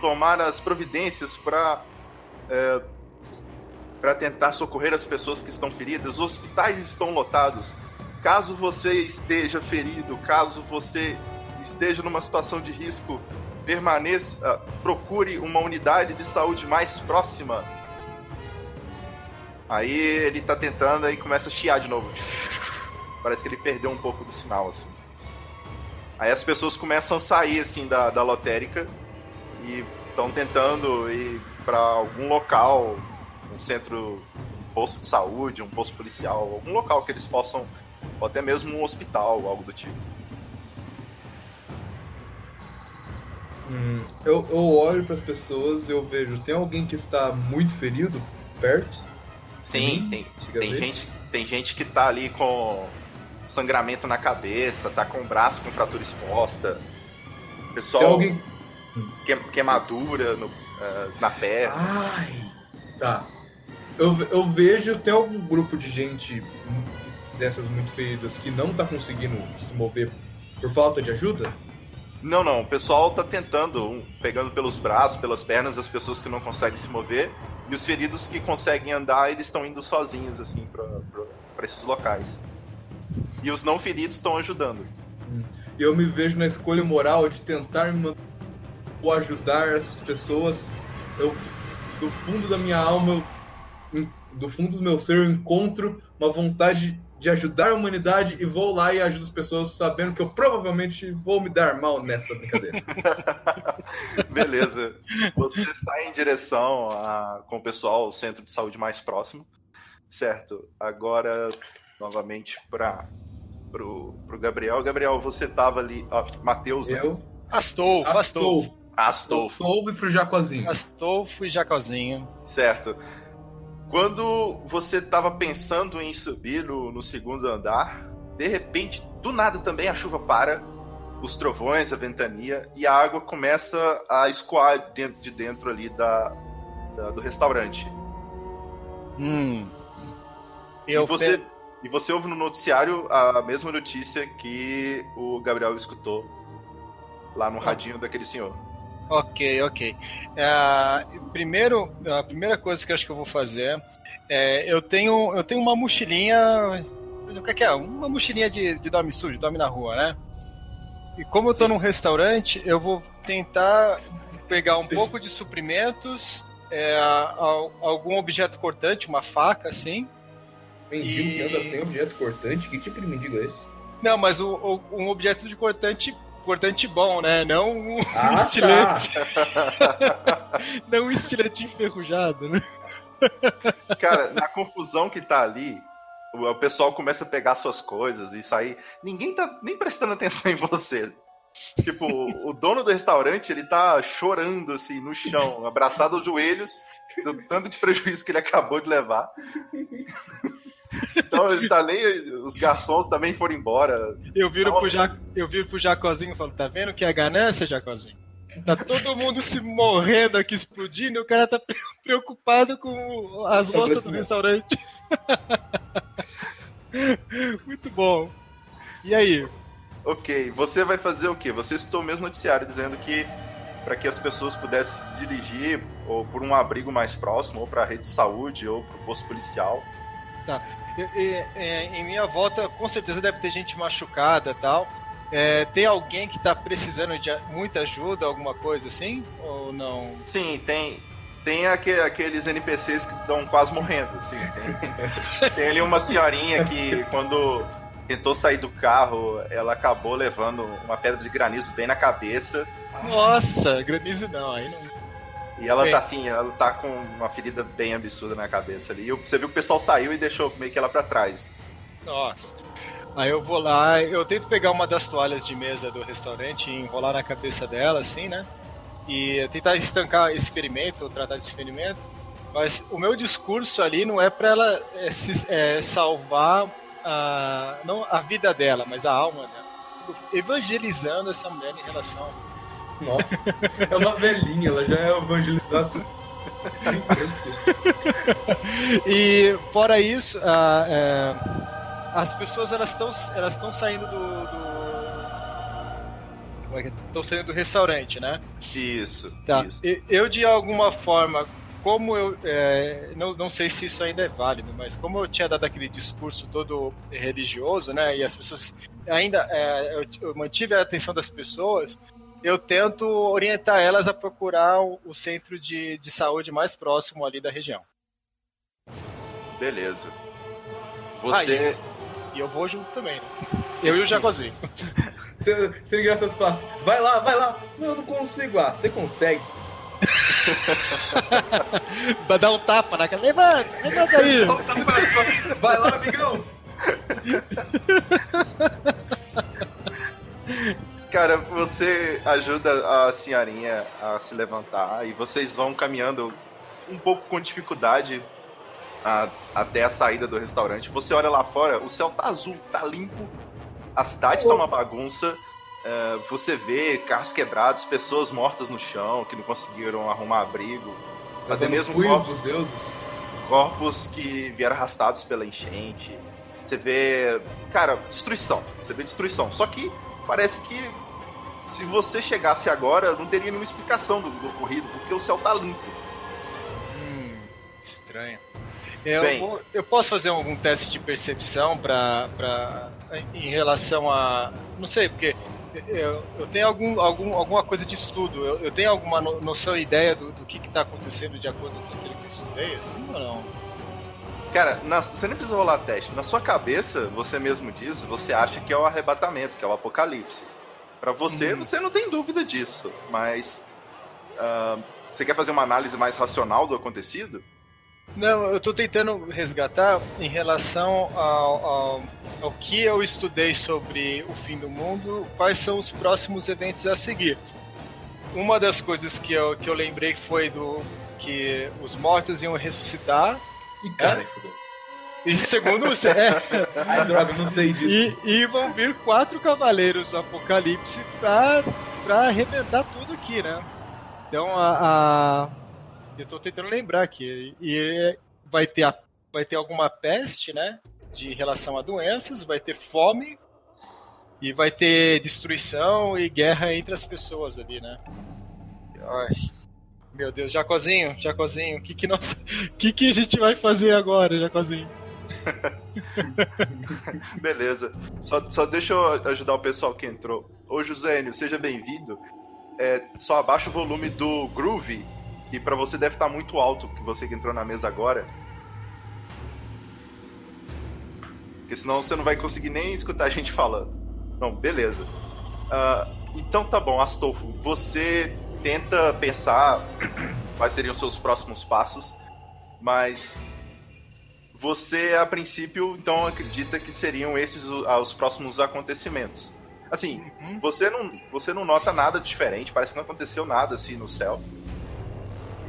tomar as providências para é, para tentar socorrer as pessoas que estão feridas. Os hospitais estão lotados. Caso você esteja ferido, caso você esteja numa situação de risco, permaneça, ah, procure uma unidade de saúde mais próxima. Aí ele tá tentando e começa a chiar de novo. Parece que ele perdeu um pouco do sinal, assim. Aí as pessoas começam a sair, assim, da, da lotérica e estão tentando ir para algum local, um centro, um posto de saúde, um posto policial, algum local que eles possam, ou até mesmo um hospital, algo do tipo. Hum, eu, eu olho para as pessoas e eu vejo, tem alguém que está muito ferido perto? Sim, Hum, tem, tem gente, tem gente que tá ali com sangramento na cabeça, tá com o braço com fratura exposta. Pessoal, Tem alguém. que- queimadura no- eh, na perna. Ai! Tá. Eu, eu vejo, tem algum grupo de gente dessas muito feridas que não tá conseguindo se mover por falta de ajuda? Não, não, o pessoal tá tentando, pegando pelos braços, pelas pernas das pessoas que não conseguem se mover, e os feridos que conseguem andar, eles estão indo sozinhos, assim, pra esses locais. E os não feridos estão ajudando. E eu me vejo na escolha moral de tentar me ou ajudar essas pessoas. Eu, do fundo da minha alma, eu, do fundo do meu ser, eu encontro uma vontade de ajudar a humanidade e vou lá e ajudo as pessoas sabendo que eu provavelmente vou me dar mal nessa brincadeira. Beleza. Você sai em direção a, com o pessoal ao centro de saúde mais próximo. Certo. Agora, novamente, para pro, pro Gabriel. Gabriel, você tava ali. Ó, Matheus, né? Eu Astolfo, Astolfo. Astolfo. Astolfo pro Jacozinho. Astolfo e Jacozinho. Certo. Quando você tava pensando em subir no, no segundo andar, de repente, do nada também a chuva para, os trovões, a ventania, e a água começa a escoar dentro de dentro ali da, da- do restaurante. Hum. E Eu você, pe- e você ouve no noticiário a mesma notícia que o Gabriel escutou lá no radinho daquele senhor. Ok, ok. Ah, primeiro, a primeira coisa que eu acho que eu vou fazer é eu tenho eu tenho uma mochilinha, o que que é? Uma mochilinha de, de dorme sujo, dorme na rua, né? E como eu tô Sim. num restaurante, eu vou tentar pegar um pouco de suprimentos, é, al- algum objeto cortante, uma faca, assim. Mendigo que E- anda sem objeto cortante? Que tipo de mendigo é esse? Não, mas o, o- um objeto de cortante cortante bom, né? Não um Ah, estilete, não um estilete enferrujado, né? Cara, na confusão que tá ali, o pessoal começa a pegar suas coisas e sair. Ninguém tá nem prestando atenção em você. Tipo, o dono do restaurante, ele tá chorando assim no chão, abraçado aos joelhos, do tanto de prejuízo que ele acabou de levar. Então ele tá nem. Os garçons também foram embora. Eu viro, pro, ja, eu viro pro Jacozinho e falo: tá vendo que é ganância, Jacozinho? Tá todo mundo se morrendo aqui, explodindo, e o cara tá preocupado com as moças do restaurante. Muito bom. E aí? Ok, você vai fazer o quê? Você citou mesmo noticiário dizendo que para que as pessoas pudessem se dirigir ou por um abrigo mais próximo, ou para a rede de saúde, ou para o posto policial. Tá. Em minha volta, com certeza deve ter gente machucada tal. É, tem alguém que está precisando de muita ajuda, alguma coisa assim? Ou não? Sim, tem. Tem aqueles NPCs que estão quase morrendo. Assim, tem, tem ali uma senhorinha que, quando tentou sair do carro, ela acabou levando uma pedra de granizo bem na cabeça. Nossa, granizo não, aí não. E ela bem. tá assim, ela tá com uma ferida bem absurda na cabeça ali. E você viu que o pessoal saiu e deixou meio que ela para trás. Nossa. Aí eu vou lá, eu tento pegar uma das toalhas de mesa do restaurante e enrolar na cabeça dela, assim, né? E tentar estancar esse ferimento, ou tratar desse ferimento. Mas o meu discurso ali não é para ela é, se, é, salvar a, não a vida dela, mas a alma dela. Evangelizando essa mulher em relação. Nossa, é uma velhinha, ela já é evangelizada. e fora isso, a, é, as pessoas elas estão elas estão saindo do, do... Estão é saindo do restaurante, né? Isso. Tá. Isso. Eu, de alguma forma, como eu. É, não, não sei se isso ainda é válido, mas como eu tinha dado aquele discurso todo religioso, né? E as pessoas. Ainda. É, eu, eu, mantive a atenção das pessoas. Eu tento orientar elas a procurar o, centro de, de saúde mais próximo ali da região. Beleza. Você. Ah, e eu vou junto também, né? Eu e o Jacozinho. Você, você engraçado fácil. Vai lá, vai lá. Não, eu não consigo. Ah, você consegue. Vai dar um tapa na cara. Levanta, levanta aí. Vai lá, amigão. Cara, você ajuda a senhorinha a se levantar e vocês vão caminhando um pouco com dificuldade a, até a saída do restaurante. Você olha lá fora, o céu tá azul, tá limpo, a cidade oh. tá uma bagunça. Uh, você vê carros quebrados, pessoas mortas no chão que não conseguiram arrumar abrigo. Tá até mesmo corpos, deuses. corpos que vieram arrastados pela enchente. Você vê, cara, destruição. Você vê destruição. Só que parece que se você chegasse agora, não teria nenhuma explicação do, do ocorrido, porque o céu tá limpo. Hum, estranho. Eu, Bem, eu posso fazer algum teste de percepção para em relação a. Não sei, porque eu, eu tenho algum, algum, alguma coisa de estudo. Eu, eu tenho alguma noção e ideia do, do que está acontecendo de acordo com aquilo que eu estudei, assim ou não? Cara, na, você nem precisa rolar teste. Na sua cabeça, você mesmo diz, você acha que é o arrebatamento, que é o apocalipse. Para você, hum. você não tem dúvida disso. Mas. Uh, você quer fazer uma análise mais racional do acontecido? Não, eu estou tentando resgatar em relação ao, ao, ao, que eu estudei sobre o fim do mundo, quais são os próximos eventos a seguir. Uma das coisas que eu, que eu lembrei foi do que os mortos iam ressuscitar. E cara, é? E segundo é, Ai, droga, não sei disso. E, e vão vir quatro cavaleiros do Apocalipse pra, pra arrebentar tudo aqui, né? Então a, a eu tô tentando lembrar aqui. E vai ter, a, vai ter alguma peste, né? De relação a doenças, vai ter fome e vai ter destruição e guerra entre as pessoas ali, né? Ai, meu Deus, Jacozinho, Jacozinho, o que que, nós, que que a gente vai fazer agora, Jacozinho? Beleza. Só, só deixa eu ajudar o pessoal que entrou. Ô, Josênio, seja bem-vindo. É, só abaixa o volume do Groove e para você deve estar tá muito alto, que você que entrou na mesa agora. Porque senão você não vai conseguir nem escutar a gente falando. Não, beleza. Uh, então tá bom, Astolfo, você tenta pensar quais seriam os seus próximos passos, mas você, a princípio, então acredita que seriam esses os, os próximos acontecimentos. Assim, Uhum. você, não, você não nota nada diferente, parece que não aconteceu nada assim no céu.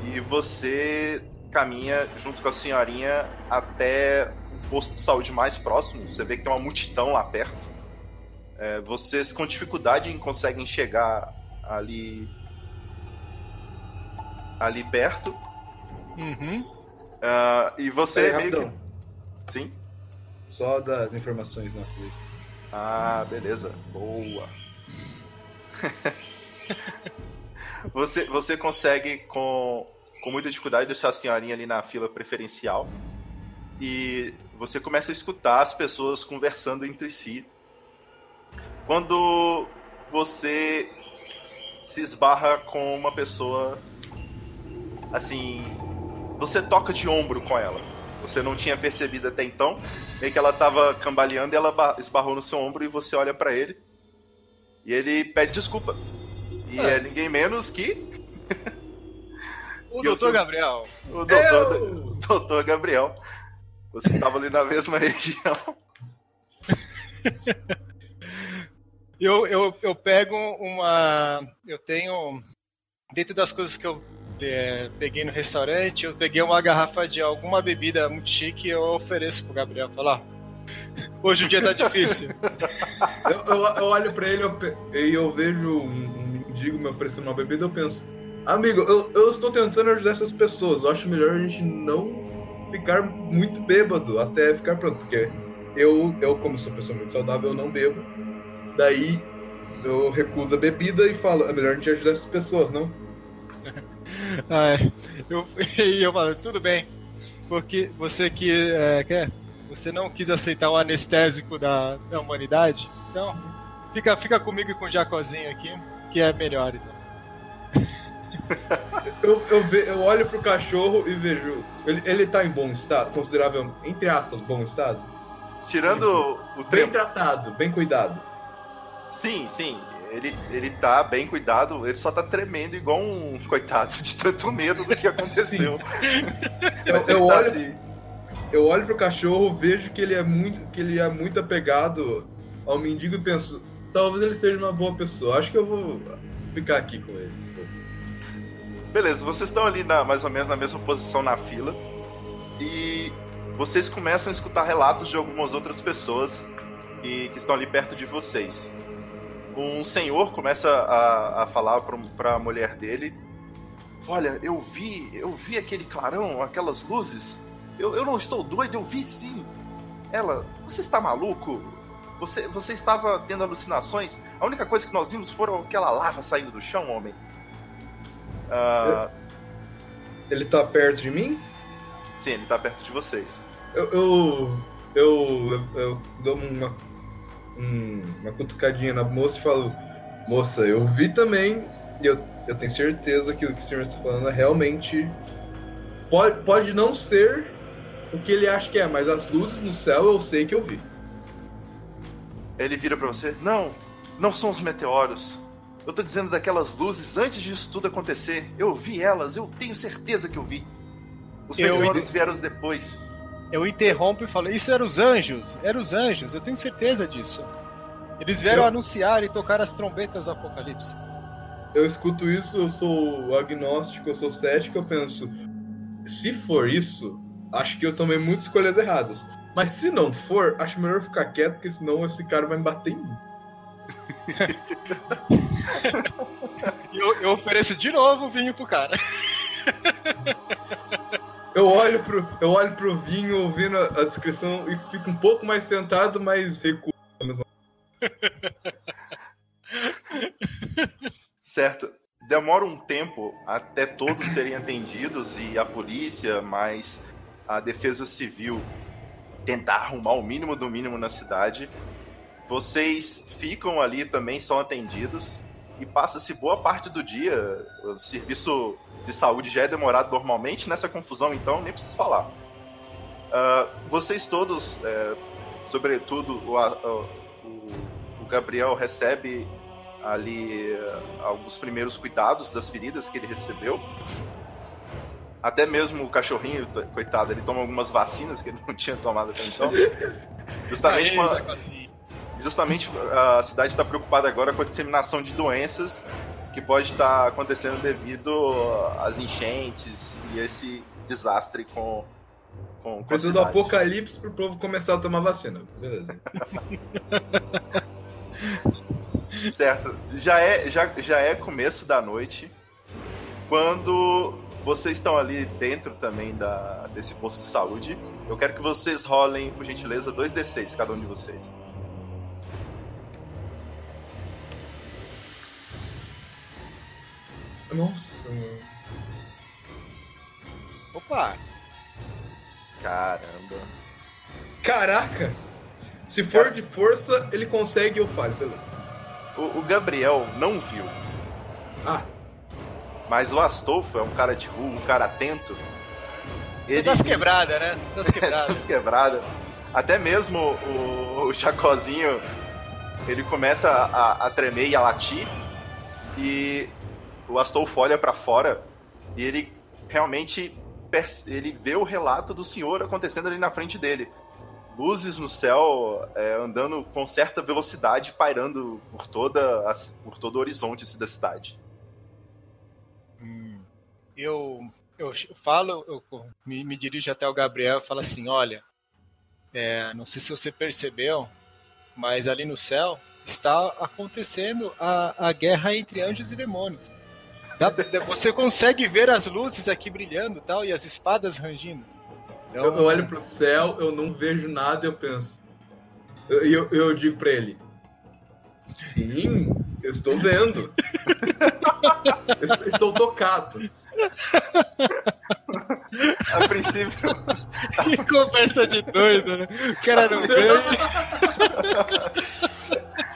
E você caminha junto com a senhorinha até o posto de saúde mais próximo. Você vê que tem uma multidão lá perto. É, vocês com dificuldade conseguem chegar ali ali perto. Uhum. Ah, e você Peraí, meio que... Sim? Só das informações nossas aí. Ah, beleza. Boa. você, você consegue, com, com muita dificuldade, deixar a senhorinha ali na fila preferencial. E você começa a escutar as pessoas conversando entre si. Quando você se esbarra com uma pessoa assim. Você toca de ombro com ela. Você não tinha percebido até então. Meio que ela tava cambaleando e ela ba- esbarrou no seu ombro e você olha pra ele. E ele pede desculpa. E Ah. é ninguém menos que O eu doutor sou- Gabriel. o doutor, doutor Gabriel. Você tava ali na mesma região. Eu, eu, eu pego uma. Eu tenho. Dentro das coisas que eu é, peguei no restaurante, eu peguei uma garrafa de alguma bebida muito chique e eu ofereço pro Gabriel. Falar, hoje o dia tá difícil. Eu, eu, eu olho pra ele eu e eu vejo um, mendigo me oferecendo uma bebida eu penso, amigo, eu, eu estou tentando ajudar essas pessoas. Eu acho melhor a gente não ficar muito bêbado até ficar pronto, porque eu, eu como sou pessoa muito saudável, eu não bebo. Daí eu recuso a bebida e falo, é melhor a gente ajudar essas pessoas, não? Ai, eu, e eu falo, tudo bem, porque você que é, quer, você não quis aceitar o anestésico da, da humanidade, então fica, fica comigo e com o Jacozinho aqui, que é melhor. Então. Eu, eu, ve- eu olho pro cachorro e vejo. Ele, ele tá em bom estado, considerável, entre aspas, bom estado. Tirando o Bem tempo. tratado, bem cuidado. Sim, sim. Ele, ele tá bem cuidado, ele só tá tremendo igual um coitado de tanto medo do que aconteceu. Eu, Mas ele eu tá olho, assim. eu olho pro cachorro, vejo que ele é muito, que ele é muito apegado ao mendigo e penso, talvez ele seja uma boa pessoa. Acho que eu vou ficar aqui com ele. Beleza, vocês estão ali na- mais ou menos na mesma posição na fila. E vocês começam a escutar relatos de algumas outras pessoas que, que estão ali perto de vocês. Um senhor começa a, a falar para a mulher dele: Olha, eu vi, eu vi aquele clarão, aquelas luzes. Eu, eu não estou doido, eu vi sim. Ela, você está maluco? Você, você estava tendo alucinações? A única coisa que nós vimos foram aquela lava saindo do chão, homem. Ah, Ele tá perto de mim? sim, ele tá perto de vocês. Eu, eu, eu, eu dou uma, um- uma cutucadinha na moça e falo, moça, eu vi também, e eu, eu tenho certeza que o que o senhor está falando é realmente. Pode, pode não ser o que ele acha que é, mas as luzes no céu eu sei que eu vi. Ele vira pra você: Não, não são os meteoros. Eu tô dizendo daquelas luzes antes disso tudo acontecer. Eu vi elas, eu tenho certeza que eu vi. Os Eu- meteoros vieram depois. Eu interrompo e falo, isso eram os anjos, eram os anjos, eu tenho certeza disso. Eles vieram Eu- anunciar e tocar as trombetas do apocalipse. Eu escuto isso, eu sou agnóstico, eu sou cético, eu penso, se for isso, acho que eu tomei muitas escolhas erradas. Mas se não for, acho melhor ficar quieto, porque senão esse cara vai me bater em mim. Eu, eu ofereço de novo o vinho pro cara. Eu olho pro, eu olho pro vinho ouvindo a, a descrição e fico um pouco mais sentado, mas recuo. Certo. Demora um tempo até todos serem atendidos e a polícia, mais a defesa civil tentar arrumar o mínimo do mínimo na cidade. Vocês ficam ali também, são atendidos e passa-se boa parte do dia. O serviço de saúde já é demorado normalmente, nessa confusão então nem preciso falar. Ah, vocês todos, é, sobretudo o, o- o Gabriel recebe ali eh, alguns primeiros cuidados das feridas que ele recebeu. Até mesmo o cachorrinho, coitado, ele toma algumas vacinas que ele não tinha tomado até então. Justamente, Jacozinho. justamente a cidade está preocupada agora com a disseminação de doenças que pode estar acontecendo devido às enchentes e esse desastre com, com, com a Precisa do apocalipse pro povo começar a tomar vacina. Beleza. Certo. Já é, já, já é começo da noite. Quando vocês estão ali dentro também da, desse posto de saúde, eu quero que vocês rolem, por gentileza, 2d6, cada um de vocês. Nossa, mano. Opa! Caramba. Caraca! Se for de força, ele consegue e eu falho, beleza. O, o Gabriel não viu, Ah, mas o Astolfo é um cara de rua, um cara atento. Ele Das quebradas, né? Das quebradas. das quebradas. Até mesmo o, o Chacozinho, ele começa a, a tremer e a latir. E o Astolfo olha pra fora e ele realmente ele vê o relato do senhor acontecendo ali na frente dele. Luzes no céu, é, andando com certa velocidade, pairando por, toda a- por todo o horizonte assim, da cidade. Hum, eu, eu falo, eu me, me dirijo até o Gabriel e falo assim, olha, é, não sei se você percebeu, mas ali no céu está acontecendo a, a guerra entre anjos e demônios. Dá- você consegue ver as luzes aqui brilhando tal, e as espadas rangindo. Então, eu, eu olho pro céu, eu não vejo nada eu penso. E eu, eu, eu digo pra ele: Sim, eu estou vendo. Eu estou- tocado. A princípio, Que conversa de doido, né? O cara não vê.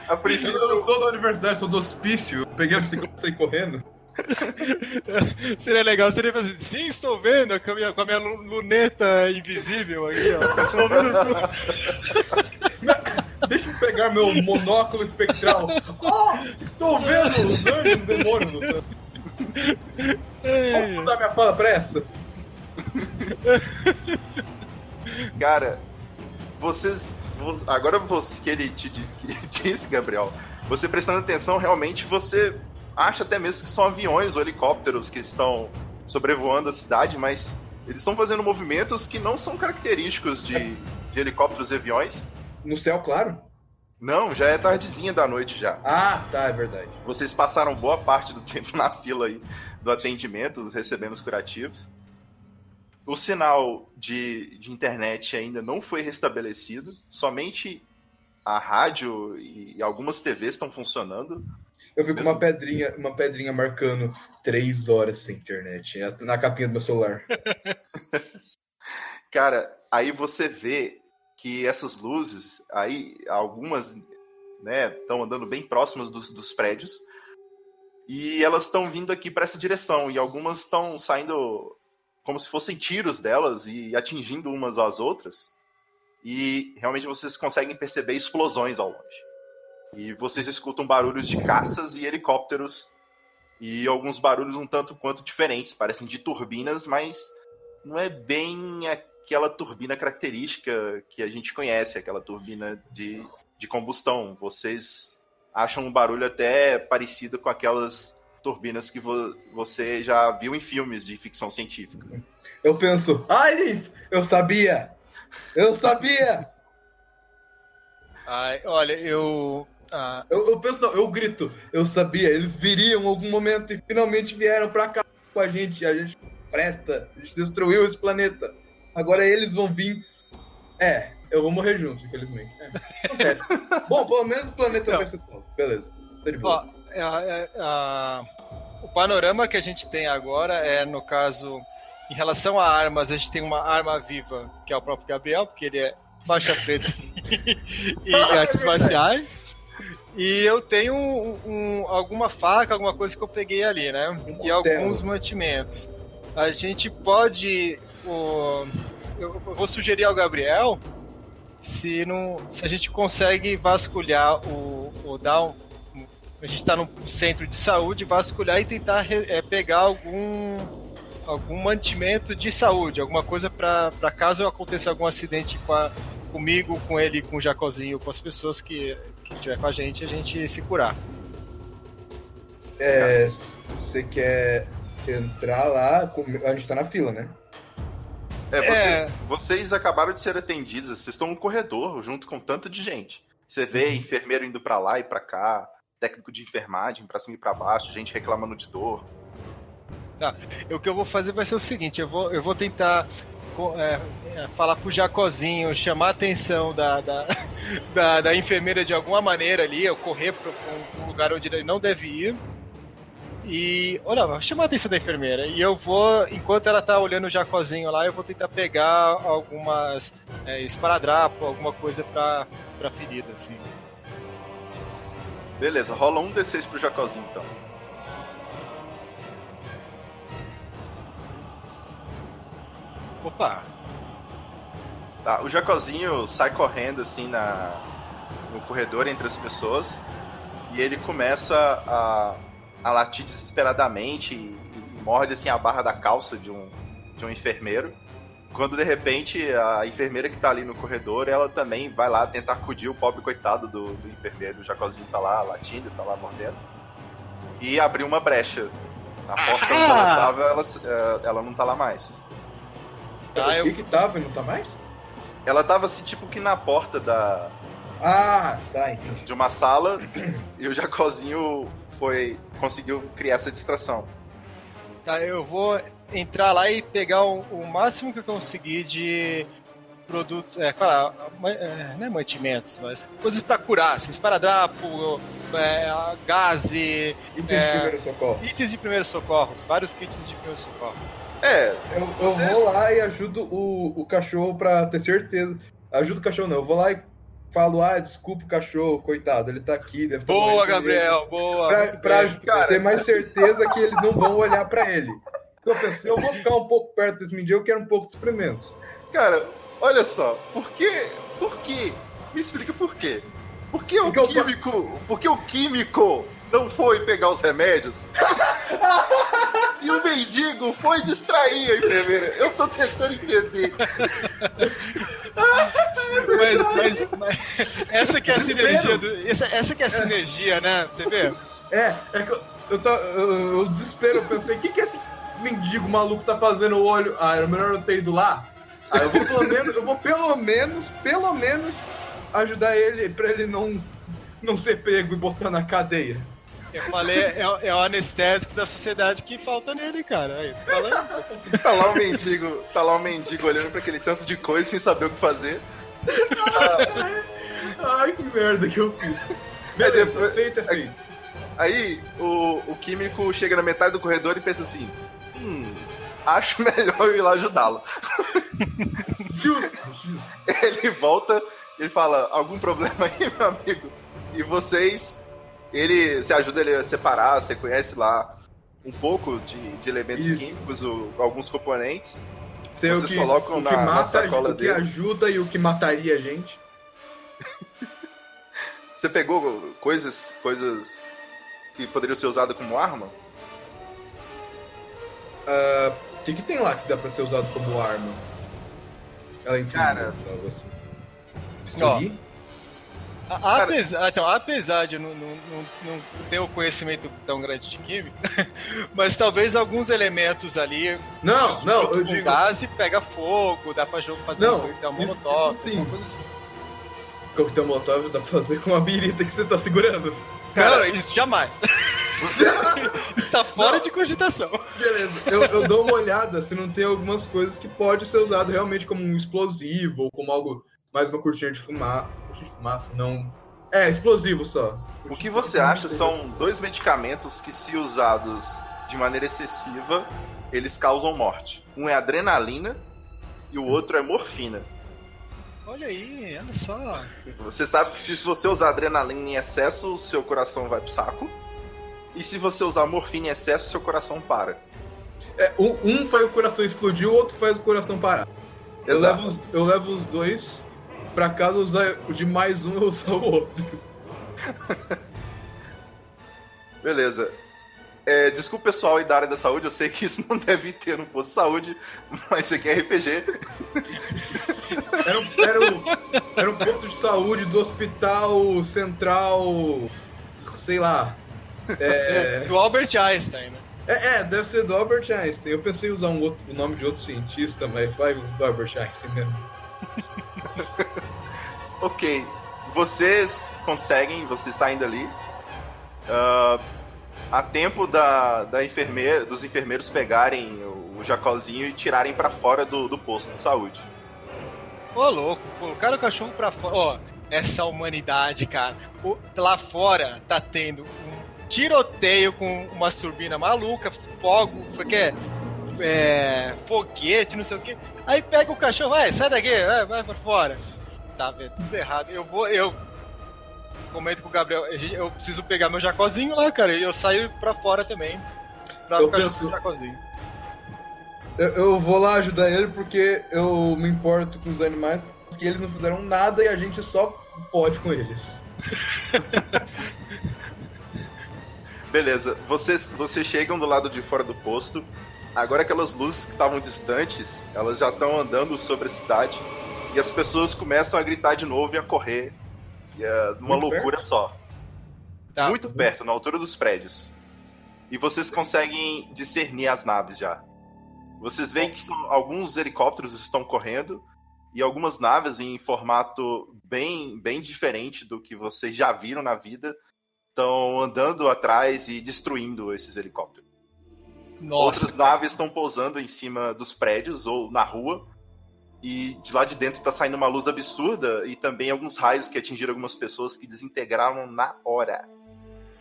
a princípio Eu não sou da universidade, sou do hospício. Eu peguei a bicicleta e saí correndo. Seria legal, seria fazer. Sim, estou vendo com a minha, com a minha lu- luneta invisível aqui, ó. Estou vendo tudo. Deixa eu pegar meu monóculo espectral. Oh, estou vendo os anjos os demônios. Posso mudar minha fala pra essa? Cara, vocês. vo- Agora você, que ele te que disse, Gabriel, você prestando atenção, realmente você acha até mesmo que são aviões ou helicópteros que estão sobrevoando a cidade, mas eles estão fazendo movimentos que não são característicos de, de helicópteros e aviões. No céu, claro. Não, já é tardezinha da noite já. Ah, tá, é verdade. Vocês passaram boa parte do tempo na fila aí do atendimento, recebendo os curativos. O sinal de, de internet ainda não foi restabelecido, somente a rádio e algumas TVs estão funcionando. Eu vi com uma pedrinha, uma pedrinha marcando três horas sem internet é na capinha do meu celular. Cara, aí você vê que essas luzes, aí algumas né, estão andando bem próximas dos, dos prédios e elas estão vindo aqui para essa direção e algumas estão saindo como se fossem tiros delas e atingindo umas às outras e realmente vocês conseguem perceber explosões ao longe e vocês escutam barulhos de caças e helicópteros e alguns barulhos um tanto quanto diferentes, parecem de turbinas, mas não é bem aquela turbina característica que a gente conhece, aquela turbina de, de combustão. Vocês acham um barulho até parecido com aquelas turbinas que vo- você já viu em filmes de ficção científica. Eu penso, Alice, eu sabia! Eu sabia! Ai, olha, eu. Ah, Eu, eu penso, não, eu grito, eu sabia, eles viriam em algum momento e finalmente vieram pra cá com a gente. A gente presta, a gente destruiu esse planeta. Agora eles vão vir. É, eu vou morrer junto, infelizmente. É, acontece. Bom, pelo menos o planeta vai ser salvo. Beleza, tá de boa. ó, é, é, a- o panorama que a gente tem agora é, no caso, em relação a armas, a gente tem uma arma viva, que é o próprio Gabriel, porque ele é faixa preta e artes marciais. E eu tenho um- um- alguma faca, alguma coisa que eu peguei ali, né? E alguns mantimentos. A gente pode. o- eu vou sugerir ao Gabriel se, não, se a gente consegue vasculhar o, o um, a gente está num centro de saúde, vasculhar e tentar é, pegar algum algum mantimento de saúde, alguma coisa para caso aconteça algum acidente com a, comigo, com ele, com o Jacozinho, com as pessoas que, que tiver com a gente, a gente se curar. É, você quer entrar lá, com- a gente tá na fila, né? É, você- É. vocês acabaram de ser atendidos, vocês estão no corredor junto com tanto de gente. Você vê Uhum. enfermeiro indo pra lá e pra cá, técnico de enfermagem pra cima e pra baixo, gente reclamando de dor. O que eu vou fazer vai ser o seguinte: eu vou, eu vou tentar é, é, falar pro Jacozinho, chamar a atenção da, da, da, da enfermeira de alguma maneira ali, eu correr para um lugar onde ele não deve ir. E, olha, chamar a atenção da enfermeira. E eu vou, enquanto ela tá olhando o Jacozinho lá, eu vou tentar pegar algumas é, esparadrapo, alguma coisa pra, pra ferida, assim. Beleza, rola um D6 pro Jacozinho então. Opa! Tá, o Jacozinho sai correndo assim na, no corredor entre as pessoas e ele começa a, a latir desesperadamente e, e morde assim a barra da calça de um, de um enfermeiro. Quando de repente a enfermeira que tá ali no corredor, ela também vai lá tentar acudir o pobre coitado do, do enfermeiro. O Jacozinho tá lá latindo, tá lá mordendo. E abriu uma brecha. A porta onde ela tava, ela, eh, ela não tá lá mais. Tá, o eu, que que tava e não tá mais? Ela tava assim, tipo que na porta da, Ah, tá, entendi. de uma sala e o Jacozinho foi conseguiu criar essa distração. Tá, eu vou entrar lá e pegar o, o máximo que eu conseguir de produto, é, claro, ma- é, não é mantimentos, mas coisas pra curar, assim, esparadrapo, é, gaze, Itens É. de primeiro socorro. itens de primeiros socorros, vários kits de primeiro socorro. É, Eu, eu Você- vou lá e ajudo o, o cachorro pra ter certeza. Ajudo o cachorro não, eu vou lá e falo, ah, desculpa o cachorro, coitado, ele tá aqui, deve estar Boa, Gabriel, boa. Pra, pra. Cara. ter mais certeza que eles não vão olhar pra ele. Eu penso, eu vou ficar um pouco perto desse mendigo, eu quero um pouco de experimentos. cara, olha só, por que. Por que? Me explica por quê. Por que o Porque eu químico. Por que o químico não foi pegar os remédios? e o mendigo foi distrair a enfermeira. Eu tô tentando entender. Mas, mas- mas essa que é a sinergia do, essa, essa que é a sinergia, né? Você vê? É, é que eu, eu, tá- eu, eu desespero, eu pensei, o que, que esse mendigo maluco tá fazendo o olho? Ah, era melhor eu ter ido lá. Aí eu vou pelo menos, eu vou pelo menos, pelo menos ajudar ele pra ele não, não ser pego e botar na cadeia. Eu falei, é, é o anestésico da sociedade que falta nele, cara. Aí. Tá lá o mendigo. Tá lá o mendigo olhando pra aquele tanto de coisa sem saber o que fazer. Ai, que merda que eu fiz. Aí Beleza, depois- feito é feito. Aí o, o químico chega na metade do corredor e pensa assim: Hum, acho melhor eu ir lá ajudá-lo. Justo, justo. Ele volta, ele fala: Algum problema aí, meu amigo? E vocês, ele se ajuda ele a separar, você conhece lá um pouco de, de elementos Isso. químicos, o- alguns componentes. Sei Vocês que, colocam o que na- na mata, sacola o que dele. ajuda e o que mataria a gente. Você pegou coisas, coisas que poderiam ser usadas como arma? O que, que tem lá que dá pra ser usado como arma? Além de Cara. algo assim. Bisturi? Cara- Apesar, então, apesar de eu não, não, não, ter o conhecimento tão grande de química, mas talvez alguns elementos ali. Não, junto não, eu digo. gás pega fogo, dá pra jogo fazer Não, um coquetel molotov, sim. assim. Coquetel Molotov dá pra fazer com a birita que você tá segurando. Não, isso jamais. Você, Está fora Não. de cogitação. Beleza, eu, eu dou uma olhada se não tem algumas coisas que pode ser usado realmente como um explosivo ou como algo mais uma cortina de fumaça. Cortina de fumaça, não. É, explosivo só. o que você acha são dois medicamentos que, se usados de maneira excessiva, eles causam morte. Um é adrenalina e o outro é morfina. Olha aí, olha só. Você sabe que se você usar adrenalina em excesso, o seu coração vai pro saco. E se você usar morfina em excesso, seu coração para. É, um, um faz o coração explodir, o outro faz o coração parar. Eu Exato. levo, os, eu levo os dois pra casa usar o de mais um eu usar o outro. Beleza. É, desculpa pessoal aí da área da saúde, eu sei que isso não deve ter no posto de saúde, mas isso aqui é RPG. Era um, era, um, era um posto de saúde do hospital central. Sei lá. É, Do Albert Einstein, né? é, é, deve ser do Albert Einstein. Eu pensei em usar um outro, o nome de outro cientista, mas vai do Albert Einstein mesmo. Ok, vocês conseguem, vocês saindo dali. ah, a tempo da, da enfermeira, dos enfermeiros pegarem o, o jacozinho e tirarem pra fora do, do posto de saúde. Ô, louco, colocaram o cachorro pra fora. Ó, essa humanidade, cara. O- lá fora tá tendo um tiroteio com uma turbina maluca, fogo, foi que é, é, foguete, não sei o que. Aí pega o cachorro, vai, sai daqui, vai, vai pra fora. Tá vendo? Tudo errado. Eu vou, eu comento com o Gabriel, eu preciso pegar meu jacozinho lá, cara, e eu saio pra fora também. Pra Eu ficar junto penso- com o jacozinho. Eu, eu vou lá ajudar ele porque eu me importo com os animais, que eles não fizeram nada e a gente só pode com eles. Beleza, vocês, vocês chegam do lado de fora do posto. Agora aquelas luzes que estavam distantes, elas já estão andando sobre a cidade. E as pessoas começam a gritar de novo e a correr. E é uma Muito loucura só. Tá. Muito perto, na altura dos prédios. E vocês conseguem discernir as naves já. Vocês veem que são, alguns helicópteros estão correndo e algumas naves em formato bem, bem diferente do que vocês já viram na vida estão andando atrás e destruindo esses helicópteros. Nossa, Outras naves estão pousando em cima dos prédios ou na rua. E de lá de dentro está saindo uma luz absurda e também alguns raios que atingiram algumas pessoas que desintegraram na hora.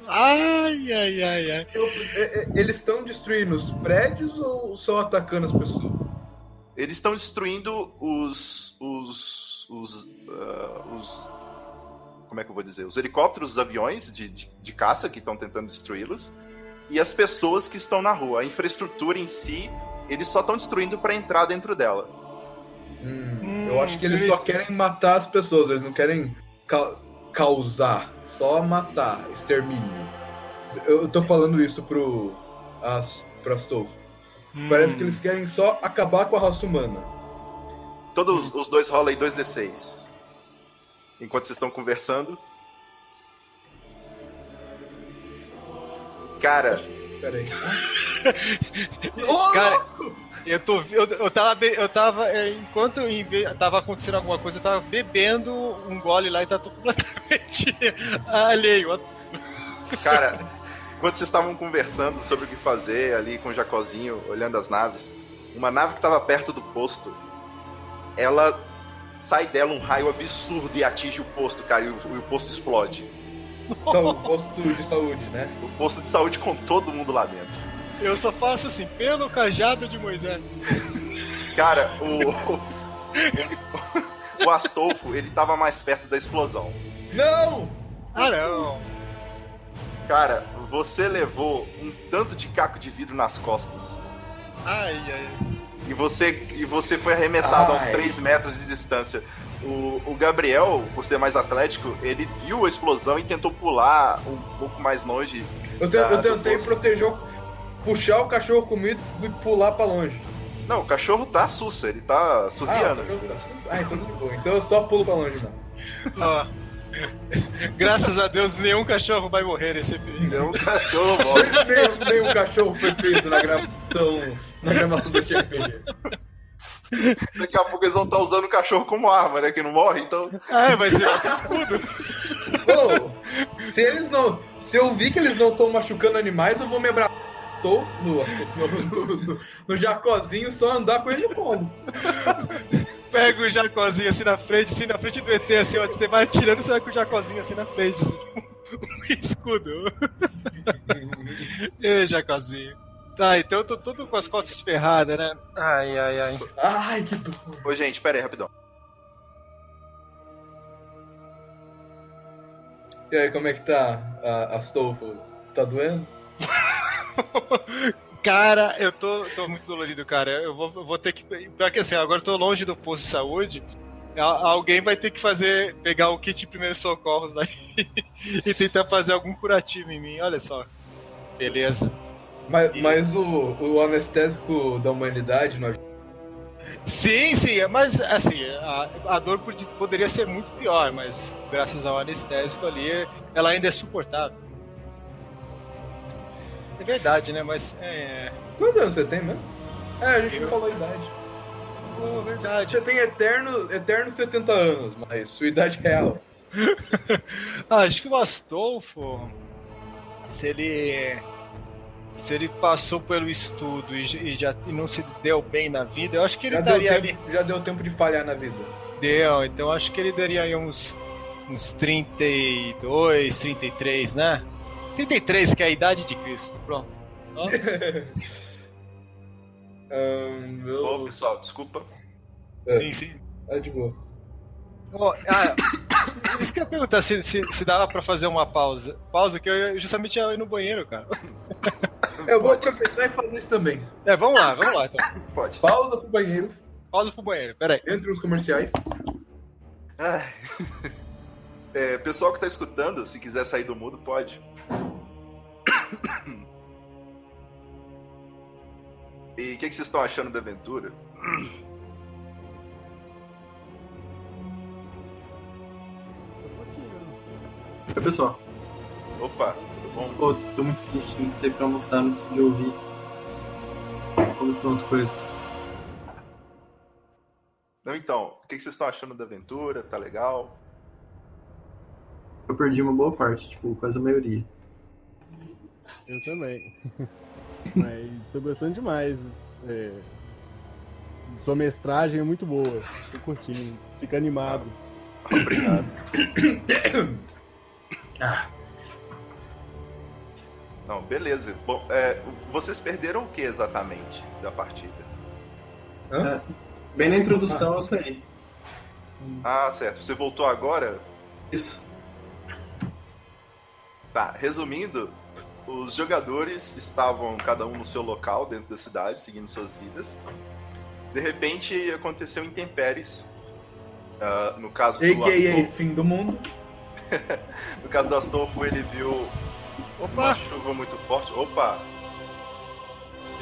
Ai, ai, ai, ai. Eu- é- é- eles estão destruindo os prédios ou só atacando as pessoas? Eles estão destruindo os. os. os. ah, os- como é que eu vou dizer? Os helicópteros, os aviões de, de, de caça que estão tentando destruí-los. E as pessoas que estão na rua. A infraestrutura em si, eles só estão destruindo para entrar dentro dela. Hum, Hum, eu acho que eles só querem matar as pessoas, eles não querem ca- causar, só matar, extermínio. Eu, eu tô falando isso pro. As, pro Astolfo. Parece Hum. que eles querem só acabar com a raça humana. Todos os dois rolam aí 2d6. Enquanto vocês estão conversando. Cara, Pera aí. Cara, eu tô. Eu, eu tava. Eu tava. é, Enquanto tava acontecendo alguma coisa, eu tava bebendo um gole lá e tava completamente alheio. Cara, enquanto vocês estavam conversando sobre o que fazer ali com o Jacozinho, olhando as naves, uma nave que estava perto do posto, ela sai dela um raio absurdo e atinge o posto, cara, e o, e o posto explode. Só o posto de saúde, né? O posto de saúde com todo mundo lá dentro. Eu só faço assim, pelo cajado de Moisés. Cara, o. o Astolfo, ele tava mais perto da explosão. Não! Ah, não. Cara, você levou um tanto de caco de vidro nas costas. Ai, ai, ai. E você, e você foi arremessado a uns Ai. 3 metros de distância. O, o Gabriel, por ser mais atlético, ele viu a explosão e tentou pular um pouco mais longe. Eu, te- Ah, eu tentei proteger o. puxar o cachorro comigo e pular pra longe. Não, o cachorro tá sussa, ele tá Ah, o suviando. cachorro tá... ah, então tudo bom. Então eu só pulo pra longe, mano. Ó. Graças a Deus, nenhum cachorro vai morrer nesse episódio. É um cachorro morre. nenhum, nenhum cachorro foi feito na gravação, na gravação deste RPG. Daqui a pouco eles vão estar usando o cachorro como arma, né? Que não morre, então. Ah, vai ser nosso escudo. Se eles não. Se eu vi que eles não estão machucando animais, eu vou me abraçar no, no, no, no, no jacozinho, só andar com ele no colo. Pega o jacozinho assim na frente, assim na frente do ET, assim, ó, você vai atirando, você vai com o jacozinho assim na frente, assim, um escudo. Ê, jacozinho. Tá, então eu tô todo com as costas ferradas, né? Ai, ai, ai. Ai, que dor. Ô, gente, pera aí, rapidão. E aí, como é que tá a, Astolfo? Tá doendo? Cara, eu tô, tô muito dolorido, cara. Eu vou, eu vou ter que. Pior que assim, agora eu tô longe do posto de saúde. Al- Alguém vai ter que fazer. pegar o kit de primeiros socorros lá e tentar fazer algum curativo em mim. Olha só. Beleza. Mas, mas o, o anestésico da humanidade não ajuda. Sim, sim, mas assim, a, a dor pod- poderia ser muito pior, mas graças ao anestésico ali, ela ainda é suportável. É verdade, né? Mas é. Quantos anos você tem mesmo? É, a gente não falou a idade. Pô, verdade. Você tem eternos eterno 70 anos, mas sua idade real. Ah, acho que o Astolfo, se ele. Se ele passou pelo estudo e, e já e não se deu bem na vida, eu acho que ele Já deu, daria ali. tempo, já deu tempo de falhar na vida. Deu, então eu acho que ele daria aí uns, uns 32, 33, né? 33, que é a idade de Cristo. Pronto. Ó, eu- Ô, pessoal, desculpa. É. sim, sim. É de boa. Ó, ah, isso que eu ia perguntar, se, se, se dava pra fazer uma pausa. Pausa que eu justamente ia ir no banheiro, cara. Eu vou aproveitar e fazer isso também. É, vamos lá, vamos lá então. Pode. Pausa pro banheiro, Pausa pro banheiro, peraí. entre os comerciais. Ai. É, pessoal que tá escutando, se quiser sair do mudo, pode. E o que, que vocês estão achando da aventura? Oi, pessoal. Opa, bom? Pô, tô muito triste, não sei pra almoçar, não consegui ouvir. Como estão as coisas? Não, então, o que, vocês estão achando da aventura? Tá legal? Eu perdi uma boa parte, tipo, quase a maioria. Eu também. Mas tô gostando demais. É... Sua mestragem é muito boa. Tô curtindo. Fica animado. Obrigado. Não, beleza. Bom, é, vocês perderam o que exatamente da partida? Bem na introdução eu saí. Ah, certo. Você voltou agora? Isso. Tá, resumindo, os jogadores estavam cada um no seu local dentro da cidade, seguindo suas vidas. De repente aconteceu intempéries. Ah, no caso do A.K.A. Astolfo, fim do mundo. no caso do Astolfo, ele viu uma Opa! chuva muito forte. Opa!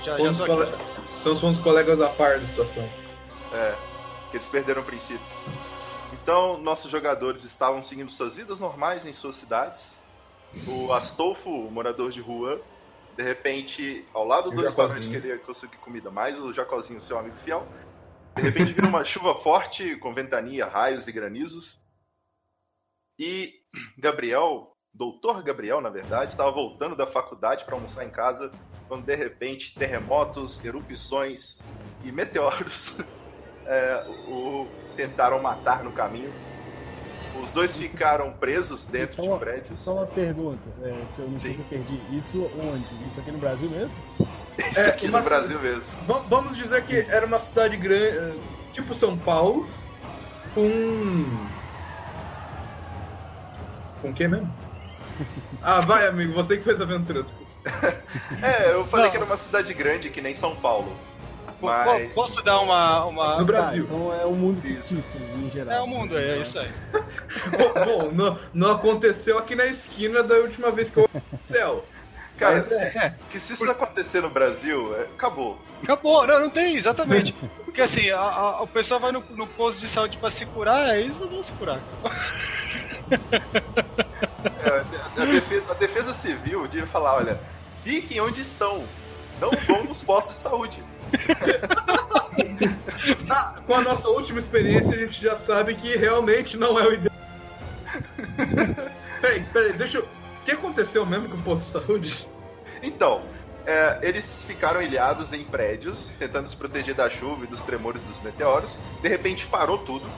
Já, já Fomos tô cole... os colegas a par da situação. É, que eles perderam o princípio. Então, nossos jogadores estavam seguindo suas vidas normais em suas cidades. O Astolfo, o morador de rua, de repente, ao lado do restaurante que ele ia conseguir comida, mais o Jacozinho, seu amigo fiel, de repente vira uma chuva forte, com ventania, raios e granizos. E Gabriel, doutor Gabriel, na verdade, estava voltando da faculdade para almoçar em casa, quando de repente terremotos, erupções e meteoros é, o tentaram matar no caminho. Os dois ficaram presos dentro só de uma, prédios. Só uma pergunta. É, que eu não sei se eu perdi. Isso onde? Isso aqui no Brasil mesmo? Isso É, aqui no Brasil mesmo. Va- Vamos dizer que era uma cidade grande, eh, tipo São Paulo, com. Com o que mesmo? Ah, vai, amigo, você que fez a aventura. desculpa. É, eu falei Não. que era uma cidade grande, que nem São Paulo. Mas. po- Posso dar uma. uma... No Brasil. Tá, então é o mundo Isso. fictício em geral. É o mundo, é isso aí. Bom, bom, não, não aconteceu aqui na esquina da última vez que eu céu. Cara, Mas é. É, que se isso acontecer no Brasil, é, acabou. acabou. Não, não tem, exatamente. Porque assim, a- a- o pessoal vai no, no posto de saúde pra se curar, eles não vão se curar. É, a, defesa, a defesa civil devia falar: olha, fiquem onde estão. Não vão nos postos de saúde. Ah, com a nossa última experiência, a gente já sabe que realmente não é o ideal. peraí, peraí, deixa eu. O que aconteceu mesmo com o posto de saúde? Então, é, eles ficaram ilhados em prédios, tentando se proteger da chuva e dos tremores dos meteoros. De repente parou tudo,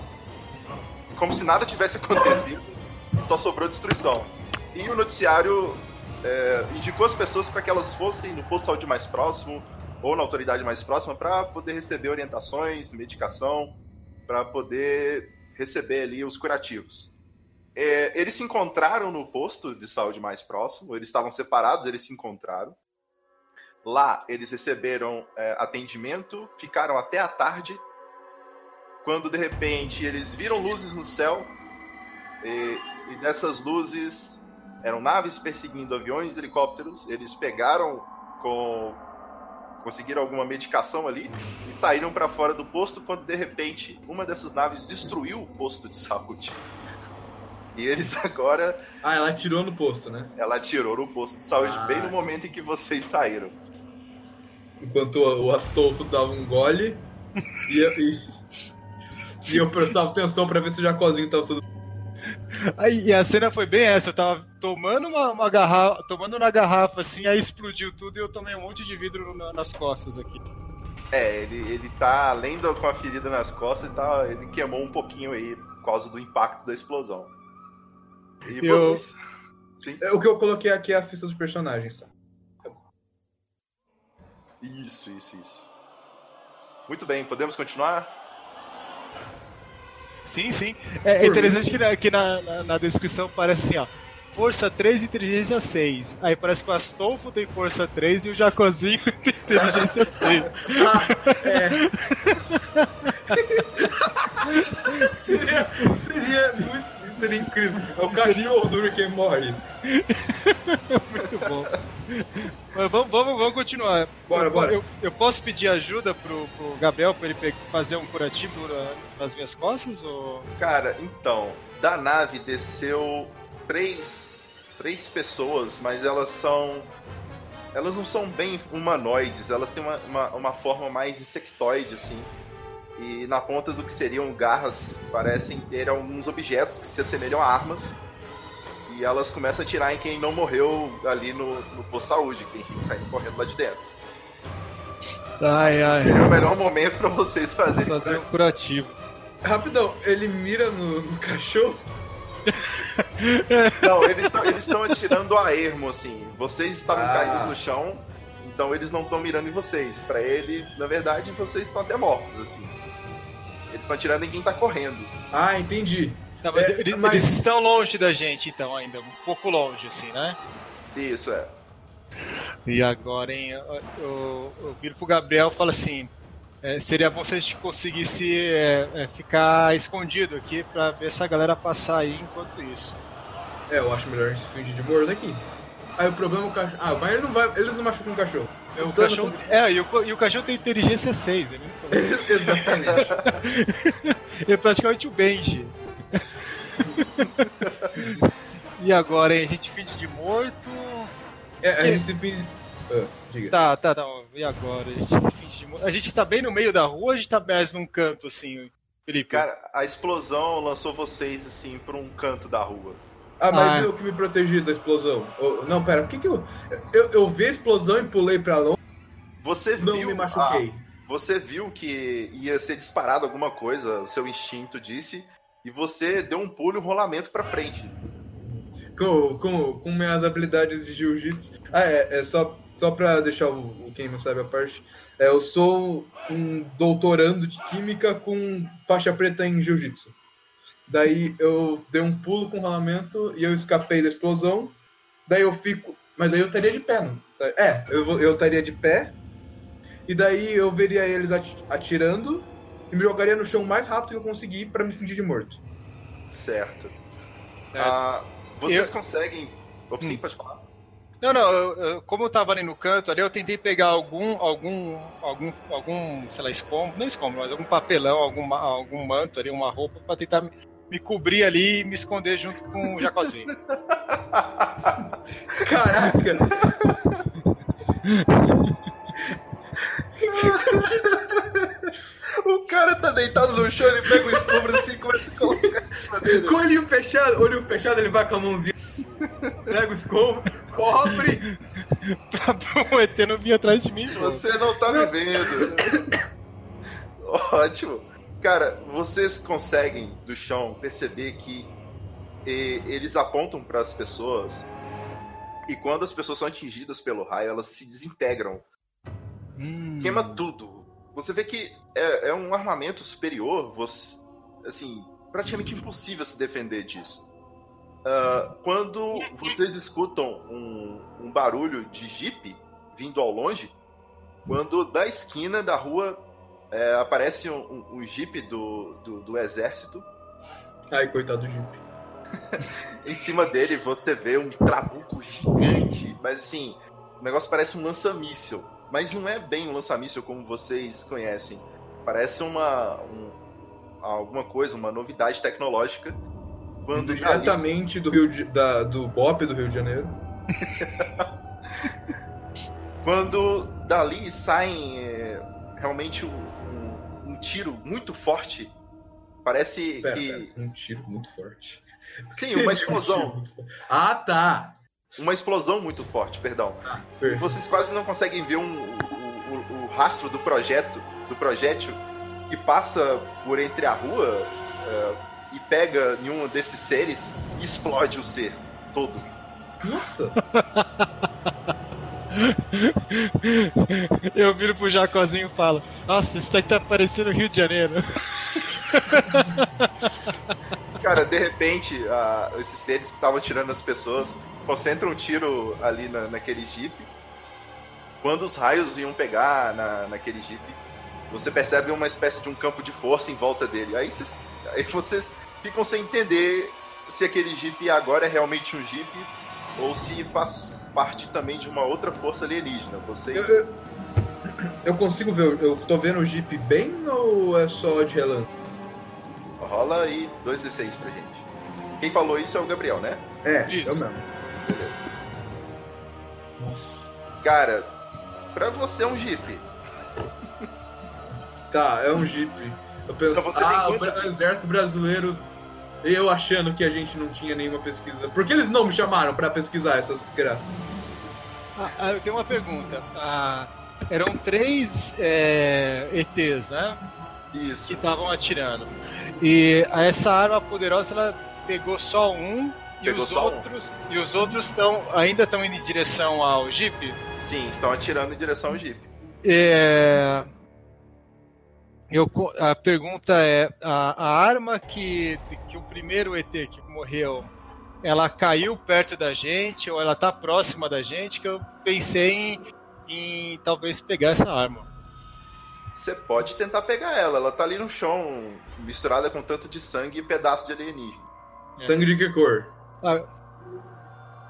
como se nada tivesse acontecido, só sobrou destruição. E o noticiário é, indicou as pessoas para que elas fossem no posto de saúde mais próximo ou na autoridade mais próxima para poder receber orientações, medicação, para poder receber ali os curativos. É, eles se encontraram no posto de saúde mais próximo, eles estavam separados, eles se encontraram. Lá, eles receberam é, atendimento, ficaram até a tarde, quando de repente eles viram luzes no céu, e, e dessas luzes eram naves perseguindo aviões, helicópteros, eles pegaram com conseguiram alguma medicação ali e saíram para fora do posto quando de repente uma dessas naves destruiu o posto de saúde. E eles agora. Ah, ela atirou no posto, né? Ela atirou no posto de saúde Ah. bem no momento em que vocês saíram. Enquanto o Astolfo dava um gole e, e, e eu prestava atenção pra ver se o Jacozinho tava tudo. Aí, e a cena foi bem essa, eu tava tomando uma, uma garrafa, tomando na garrafa assim, aí explodiu tudo e eu tomei um monte de vidro na- nas costas aqui. É, ele, ele tá, além do, com a ferida nas costas, ele, tá, ele queimou um pouquinho aí por causa do impacto da explosão. E Eu- vocês. Sim. É, O que eu coloquei aqui é a ficha dos personagens, tá? Isso, isso, isso. Muito bem, podemos continuar? Sim, sim. É, é interessante que, na, que na, na- na descrição parece assim, ó. Força 3 e inteligência 6. Aí parece que o Astolfo tem força 3 e o Jacozinho tem inteligência 6. Ah, é. seria, seria muito. Seria incrível. É o cachorro do Rick and Morty. Muito bom. Mas vamos, vamos, vamos continuar. Bora, eu, bora. Eu, eu posso pedir ajuda pro, pro Gabriel pra ele fazer um curativo na- nas minhas costas? Ou... Cara, então, da nave desceu três, três pessoas, mas elas são. Elas não são bem humanoides, elas têm uma, uma, uma forma mais insectoide, assim. E na ponta do que seriam garras, parecem ter alguns objetos que se assemelham a armas. E elas começam a atirar em quem não morreu ali no, no posto de saúde, quem sai correndo lá de dentro. Ai, ai. Seria o melhor momento pra vocês fazerem. Fazer um curativo. Rapidão, ele mira no, no cachorro. Não, eles estão atirando a ermo, assim. Vocês estavam Ah. caídos no chão, então eles não estão mirando em vocês. Pra ele, na verdade, vocês estão até mortos, assim. Eles estão atirando em quem tá correndo. Ah, entendi. Não, mas, É, eles, mas- eles estão longe da gente, então, ainda. Um pouco longe, assim, né? Isso, é. E agora, hein? Eu, eu, eu viro pro Gabriel e falo assim: é, seria bom se a gente conseguisse é, é, ficar escondido aqui pra ver essa galera passar aí enquanto isso. É, eu acho melhor a gente se fingir de morto aqui. Aí o problema é o cachorro. Ah, mas ele não vai. Eles não machucam o cachorro. O plano cachorro, é, e o, e o cachorro tem inteligência 6, ele, não falou. Exatamente. é praticamente o Benji. e agora, hein? A gente finge de morto. É, a gente se finge. Ah, diga. Tá, tá, tá. E agora? A gente se finge de morto. A gente tá bem no meio da rua ou a gente tá mais num canto, assim, Felipe? Cara, a explosão lançou vocês, assim, pra um canto da rua. Ah, mas Ah. eu que me protegi da explosão. Oh, não, pera, por que que eu, eu. Eu vi a explosão e pulei pra longe Você não viu. me machuquei. ah, você viu que ia ser disparado alguma coisa, o seu instinto disse, e você deu um pulo e um rolamento pra frente. Com, com, com minhas habilidades de jiu-jitsu. Ah, é, é só, só pra deixar o, o- quem não sabe a parte. É, eu sou um doutorando de química com faixa preta em jiu-jitsu. Daí eu dei um pulo com rolamento e eu escapei da explosão. Daí eu fico. Mas daí eu estaria de pé, não? É, eu, eu estaria de pé. E daí eu veria eles ati- atirando e me jogaria no chão o mais rápido que eu conseguir pra me fingir de morto. Certo. Certo. Ah, vocês Eu- conseguem. Sim, Hum. pode falar. Não, não, eu- eu- como eu tava ali no canto ali, eu tentei pegar algum, algum, algum, algum, sei lá, escombro, não escombro, mas algum papelão, algum, algum manto ali, uma roupa, pra tentar me, cobrir ali e me esconder junto com o Jacozinho. Caraca! O cara tá deitado no chão, ele pega o escombro assim e começa a colocar. Com o olhinho fechado, olho fechado, ele vai com a mãozinha. Pega o escombro, cobre. pra o ET não vir atrás de mim, pô. Você não tá me vendo. Ótimo. Cara, vocês conseguem do chão perceber que eh, eles apontam para as pessoas e quando as pessoas são atingidas pelo raio, elas se desintegram. Hum. Queima tudo. Você vê que é, é um armamento superior, você, assim, praticamente impossível se defender disso. Ah, quando vocês escutam um, um barulho de jipe vindo ao longe, quando da esquina da rua é, aparece um, um, um jipe do, do, do exército, Ai, coitado do Jeep. em cima dele você vê um trabuco gigante, mas assim, o negócio parece um lança-míssel. Mas não é bem um lança-míssel como vocês conhecem. Parece uma. um- alguma coisa, uma novidade tecnológica. Quando dali- diretamente do Rio de, da, do BOP do Rio de Janeiro. quando dali saem é, realmente um tiro muito forte. Parece Pera, que. pera, um tiro muito forte. Sim, uma Um explosão. muito. Ah, tá! Uma explosão muito forte, perdão. Perfeito. Vocês quase não conseguem ver um- o, o- o rastro do projeto, do projétil, que passa por entre a rua é, e pega em um desses seres e explode o ser todo. Nossa! Eu viro pro Jacozinho e falo: Nossa, isso daqui tá parecendo Rio de Janeiro. Cara, de repente, ah, esses seres que estavam tirando as pessoas concentram um tiro ali na, naquele jeep. Quando os raios iam pegar na, naquele jeep, você percebe uma espécie de um campo de força em volta dele. Aí aí vocês ficam sem entender se aquele jeep agora é realmente um jeep ou se faz parte também de uma outra força alienígena. Vocês. Eu, eu- eu consigo ver, eu tô vendo o Jeep bem ou é só de relance? Rola aí 2d6 pra gente. Quem falou isso é o Gabriel, né? É, Isso. eu mesmo. Nossa. Cara, pra você é um jeep. Tá, é um Jeep. Eu penso, Então você tem ah, o de- exército brasileiro. Eu achando que a gente não tinha nenhuma pesquisa. Por que eles não me chamaram pra pesquisar essas graças? Ah, ah, eu tenho uma pergunta. Ah, eram três é, ETs, né? Isso. Que estavam atirando. E essa arma poderosa ela pegou só um e Pegou os só um. outros e os outros estão ainda estão indo em direção ao Jeep. Sim, estão atirando em direção ao Jeep. É, eu, a pergunta é: a, a arma que, que o primeiro ET que morreu, ela caiu perto da gente ou ela tá próxima da gente? Que eu pensei em, em talvez pegar essa arma. Você pode tentar pegar ela, ela tá ali no chão, misturada com tanto de sangue e pedaço de alienígena. Sangue de que cor? Ah,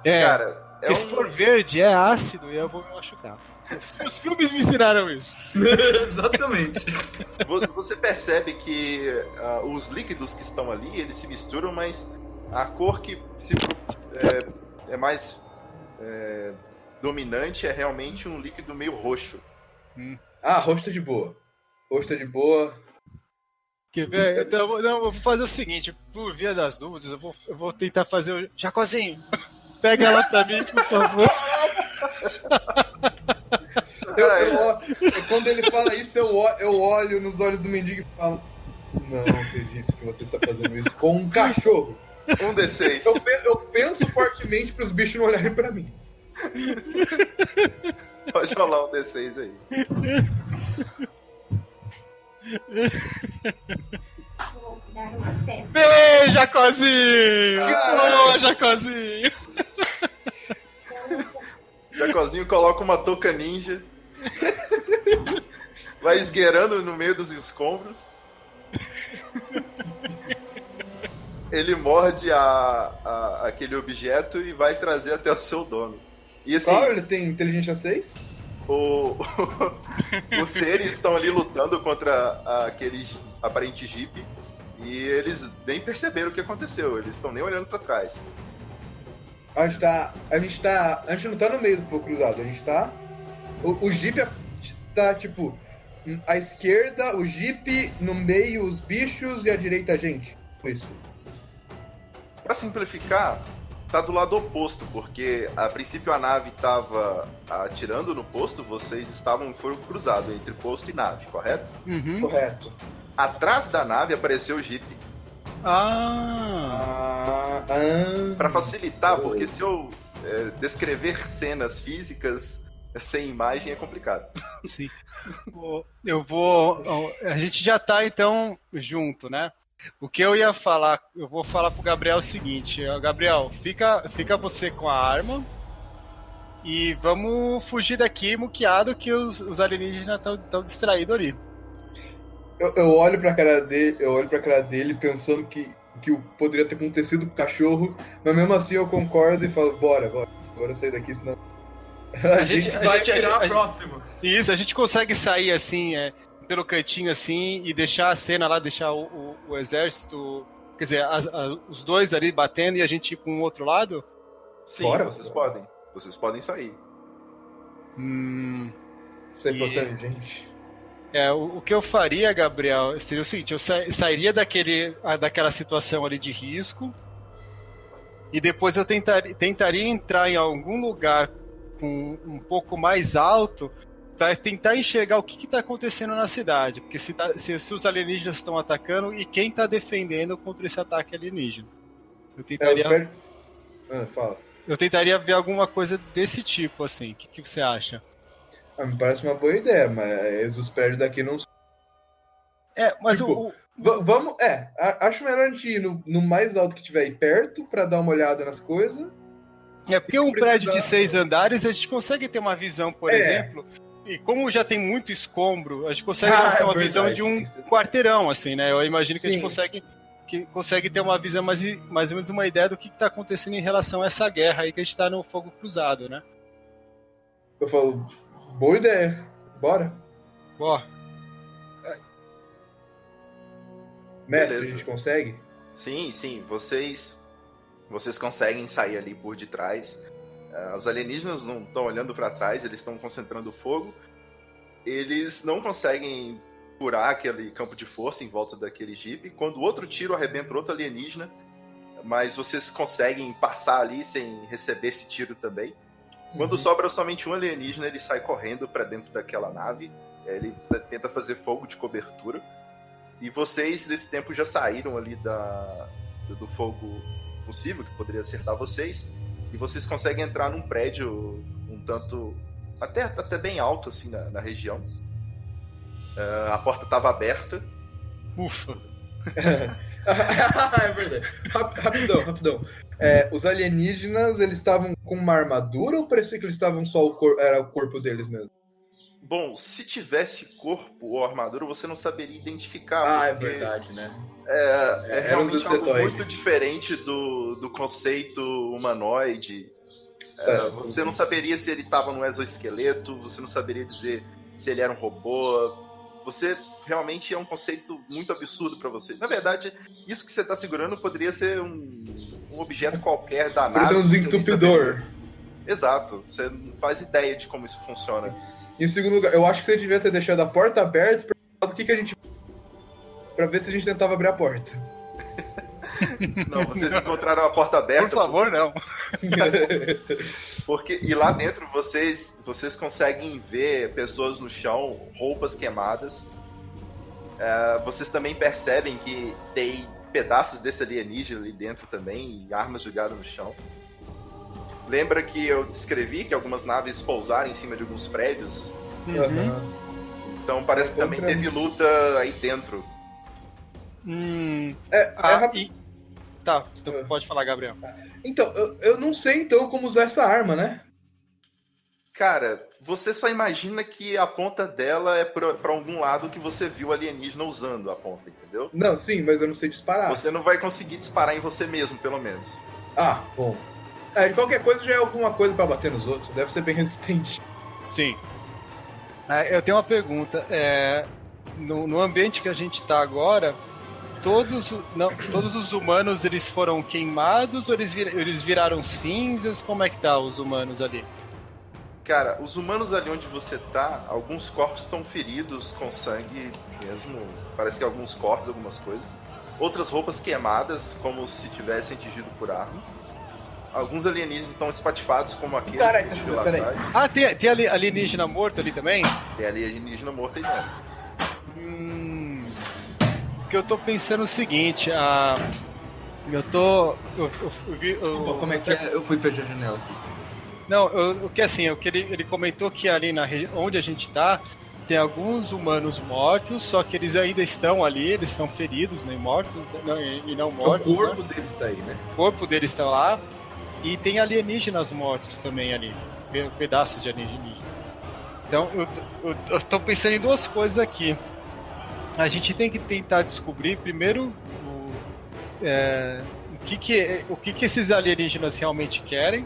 é, Cara, é se um. for verde é ácido e eu vou me machucar. Os filmes me ensinaram isso. Exatamente. vo- Você percebe que ah, os líquidos que estão ali, eles se misturam, mas a cor que se, é, é mais é, dominante é realmente um líquido meio roxo. Ah, rosto tá de boa. Rosto tá de boa. Quer ver? Então, eu vou- não, eu vou fazer o seguinte, por via das dúvidas, eu vou, eu vou tentar fazer o. Jacozinho, pega ela pra mim, por favor. Eu, eu, eu- quando ele fala isso, eu, eu olho nos olhos do mendigo e falo: Não acredito que você está fazendo isso com um cachorro. Um D6. Eu, eu penso fortemente para os bichos não olharem para mim. Pode rolar um D6 aí. Vem, Jacozinho! Boa, Jacozinho! Jacozinho coloca uma touca ninja. Vai esgueirando no meio dos escombros. Ele morde a, a- aquele objeto e vai trazer até o seu dono. E assim, Qual? Ele tem inteligência 6? o, os seres estão ali lutando contra aquele aparente jeep. E eles nem perceberam o que aconteceu, eles estão nem olhando pra trás. A gente tá. A gente tá. A gente não tá no meio do fogo cruzado, a gente tá. O, o Jeep tá tipo. À esquerda, o Jeep, no meio os bichos e à direita a gente. Isso. Pra simplificar, tá do lado oposto, porque a princípio a nave tava atirando no posto, vocês estavam fogo cruzado entre posto e nave, correto? Uhum. Correto. Atrás da nave apareceu o Jeep. Ah! Ah. ah. Pra facilitar, porque se eu é, descrever cenas físicas sem imagem é complicado. Sim. Eu vou. A gente já tá então junto, né? O que eu ia falar, eu vou falar pro Gabriel o seguinte: ó, Gabriel, fica, fica você com a arma e vamos fugir daqui, muqueado, que os, os alienígenas estão distraídos ali. Eu, eu olho pra cara dele, eu olho pra cara dele pensando que, que poderia ter acontecido com o cachorro, mas mesmo assim eu concordo e falo, bora, bora, bora sair daqui, senão. A, gente- gente, a vai gente- a virar gente- a próxima. Isso, a gente consegue sair assim, é, pelo cantinho assim, e deixar a cena lá, deixar o, o- o exército. Quer dizer, as- a- os dois ali batendo e a gente ir para um outro lado? Sim, Bora. vocês podem. Vocês podem sair. Hum, Você é E- importante, gente. é, o, o que eu faria, Gabriel, seria o seguinte: eu sa- sairia daquele, a- daquela situação ali de risco. E depois eu tentaria, tentaria entrar em algum lugar com um pouco mais alto para tentar enxergar o que está acontecendo na cidade. Porque se, tá- se- se os alienígenas estão atacando e quem está defendendo contra esse ataque alienígena. Eu É, tentaria, per... ah, fala. eu tentaria ver alguma coisa desse tipo, assim. O que, que você acha? Ah, me parece uma boa ideia, mas os prédios daqui não É, mas Tipo, o, o- vamos, é, acho melhor a gente ir no, no mais alto que tiver aí perto pra dar uma olhada nas coisas. É porque um precisar- prédio de seis andares a gente consegue ter uma visão, por É. exemplo. E como já tem muito escombro, a gente consegue Ah, ter é uma verdade. visão de um quarteirão, assim, né? Eu imagino que a gente Sim. consegue, que consegue ter uma visão mais, mais ou menos uma ideia do que está acontecendo em relação a essa guerra aí que a gente está no fogo cruzado, né? Eu falo, boa ideia, bora. Ó, Mestre, Beleza. a gente consegue? Sim, sim, vocês vocês conseguem sair ali por de trás. Ah, os alienígenas não estão olhando para trás, eles estão concentrando fogo. Eles não conseguem furar aquele campo de força em volta daquele jeep. Quando o outro tiro arrebenta outro alienígena, mas vocês conseguem passar ali sem receber esse tiro também. Quando sobra somente um alienígena, ele sai correndo para dentro daquela nave. Ele t- tenta fazer fogo de cobertura. E vocês, nesse tempo, já saíram ali da, do fogo possível, que poderia acertar vocês. E vocês conseguem entrar num prédio um tanto. até, até bem alto, assim, na, na região. Ah, a porta estava aberta. ufa. é verdade. Rap- Rapidão, rapidão. É, os alienígenas, eles estavam com uma armadura ou parecia que eles estavam só o corpo, era o corpo deles mesmo? Bom, se tivesse corpo ou armadura, você não saberia identificar. Ah, é porque verdade, né? É, é É, um realmente dos algo muito diferente do, do conceito humanoide. É, É, você não saberia se ele estava no exoesqueleto, você não saberia dizer se ele era um robô. Você realmente é um conceito muito absurdo para você. Na verdade, isso que você está segurando poderia ser um, um objeto qualquer da nave. Parecia um desentupidor. Exato. Você não faz ideia de como isso funciona. Em segundo lugar, eu acho que você devia ter deixado a porta aberta perguntado o que, que a gente. Pra ver se a gente tentava abrir a porta. Não, vocês encontraram a porta aberta. Por favor, não. Porque e lá dentro vocês vocês conseguem ver pessoas no chão, roupas queimadas. É, vocês também percebem que tem pedaços desse alienígena ali dentro também e armas jogadas no chão. Lembra que eu descrevi que algumas naves pousaram em cima de alguns prédios? Aham. Então parece que também teve luta aí dentro. Hum, É, é ah, rápido. e... Tá, então Ah. pode falar, Gabriel. Então, eu, eu não sei então como usar essa arma, né? Cara, você só imagina que a ponta dela é pra, pra algum lado que você viu alienígena usando a ponta, entendeu? Não, sim, mas eu não sei disparar. Você não vai conseguir disparar em você mesmo, pelo menos. Ah, bom. É, de qualquer coisa já é alguma coisa pra bater nos outros. Deve ser bem resistente. Sim. É, eu tenho uma pergunta. É, no, no ambiente que a gente está agora, todos, não, todos os humanos eles foram queimados ou eles, vir- eles viraram cinzas? Como é que tá os humanos ali? Cara, os humanos ali onde você tá, alguns corpos estão feridos com sangue mesmo. Parece que alguns cortes, algumas coisas. Outras roupas queimadas, como se tivessem atingido por arma. Alguns alienígenas estão espatifados, como aqueles Caralho, que viu lá atrás. Ah, tem, tem ali- alienígena morto ali também? Tem alienígena morto aí dentro. Hum, porque eu tô pensando o seguinte, a, eu tô. Eu, eu- eu eu- Pô, como é que é? Eu fui fechar a janela aqui. Não, eu- o que assim, o que ele, ele comentou que ali na onde a gente tá, tem alguns humanos mortos, só que eles ainda estão ali, eles estão feridos, nem mortos, né, não, e, não O mortos. corpo né? deles tá aí, né? O corpo deles está lá. E tem alienígenas mortos também ali, pe- pedaços de alienígena. Então eu, eu, eu tô pensando em duas coisas aqui. A gente tem que tentar descobrir primeiro o, é, o, que, que, o que, que esses alienígenas realmente querem.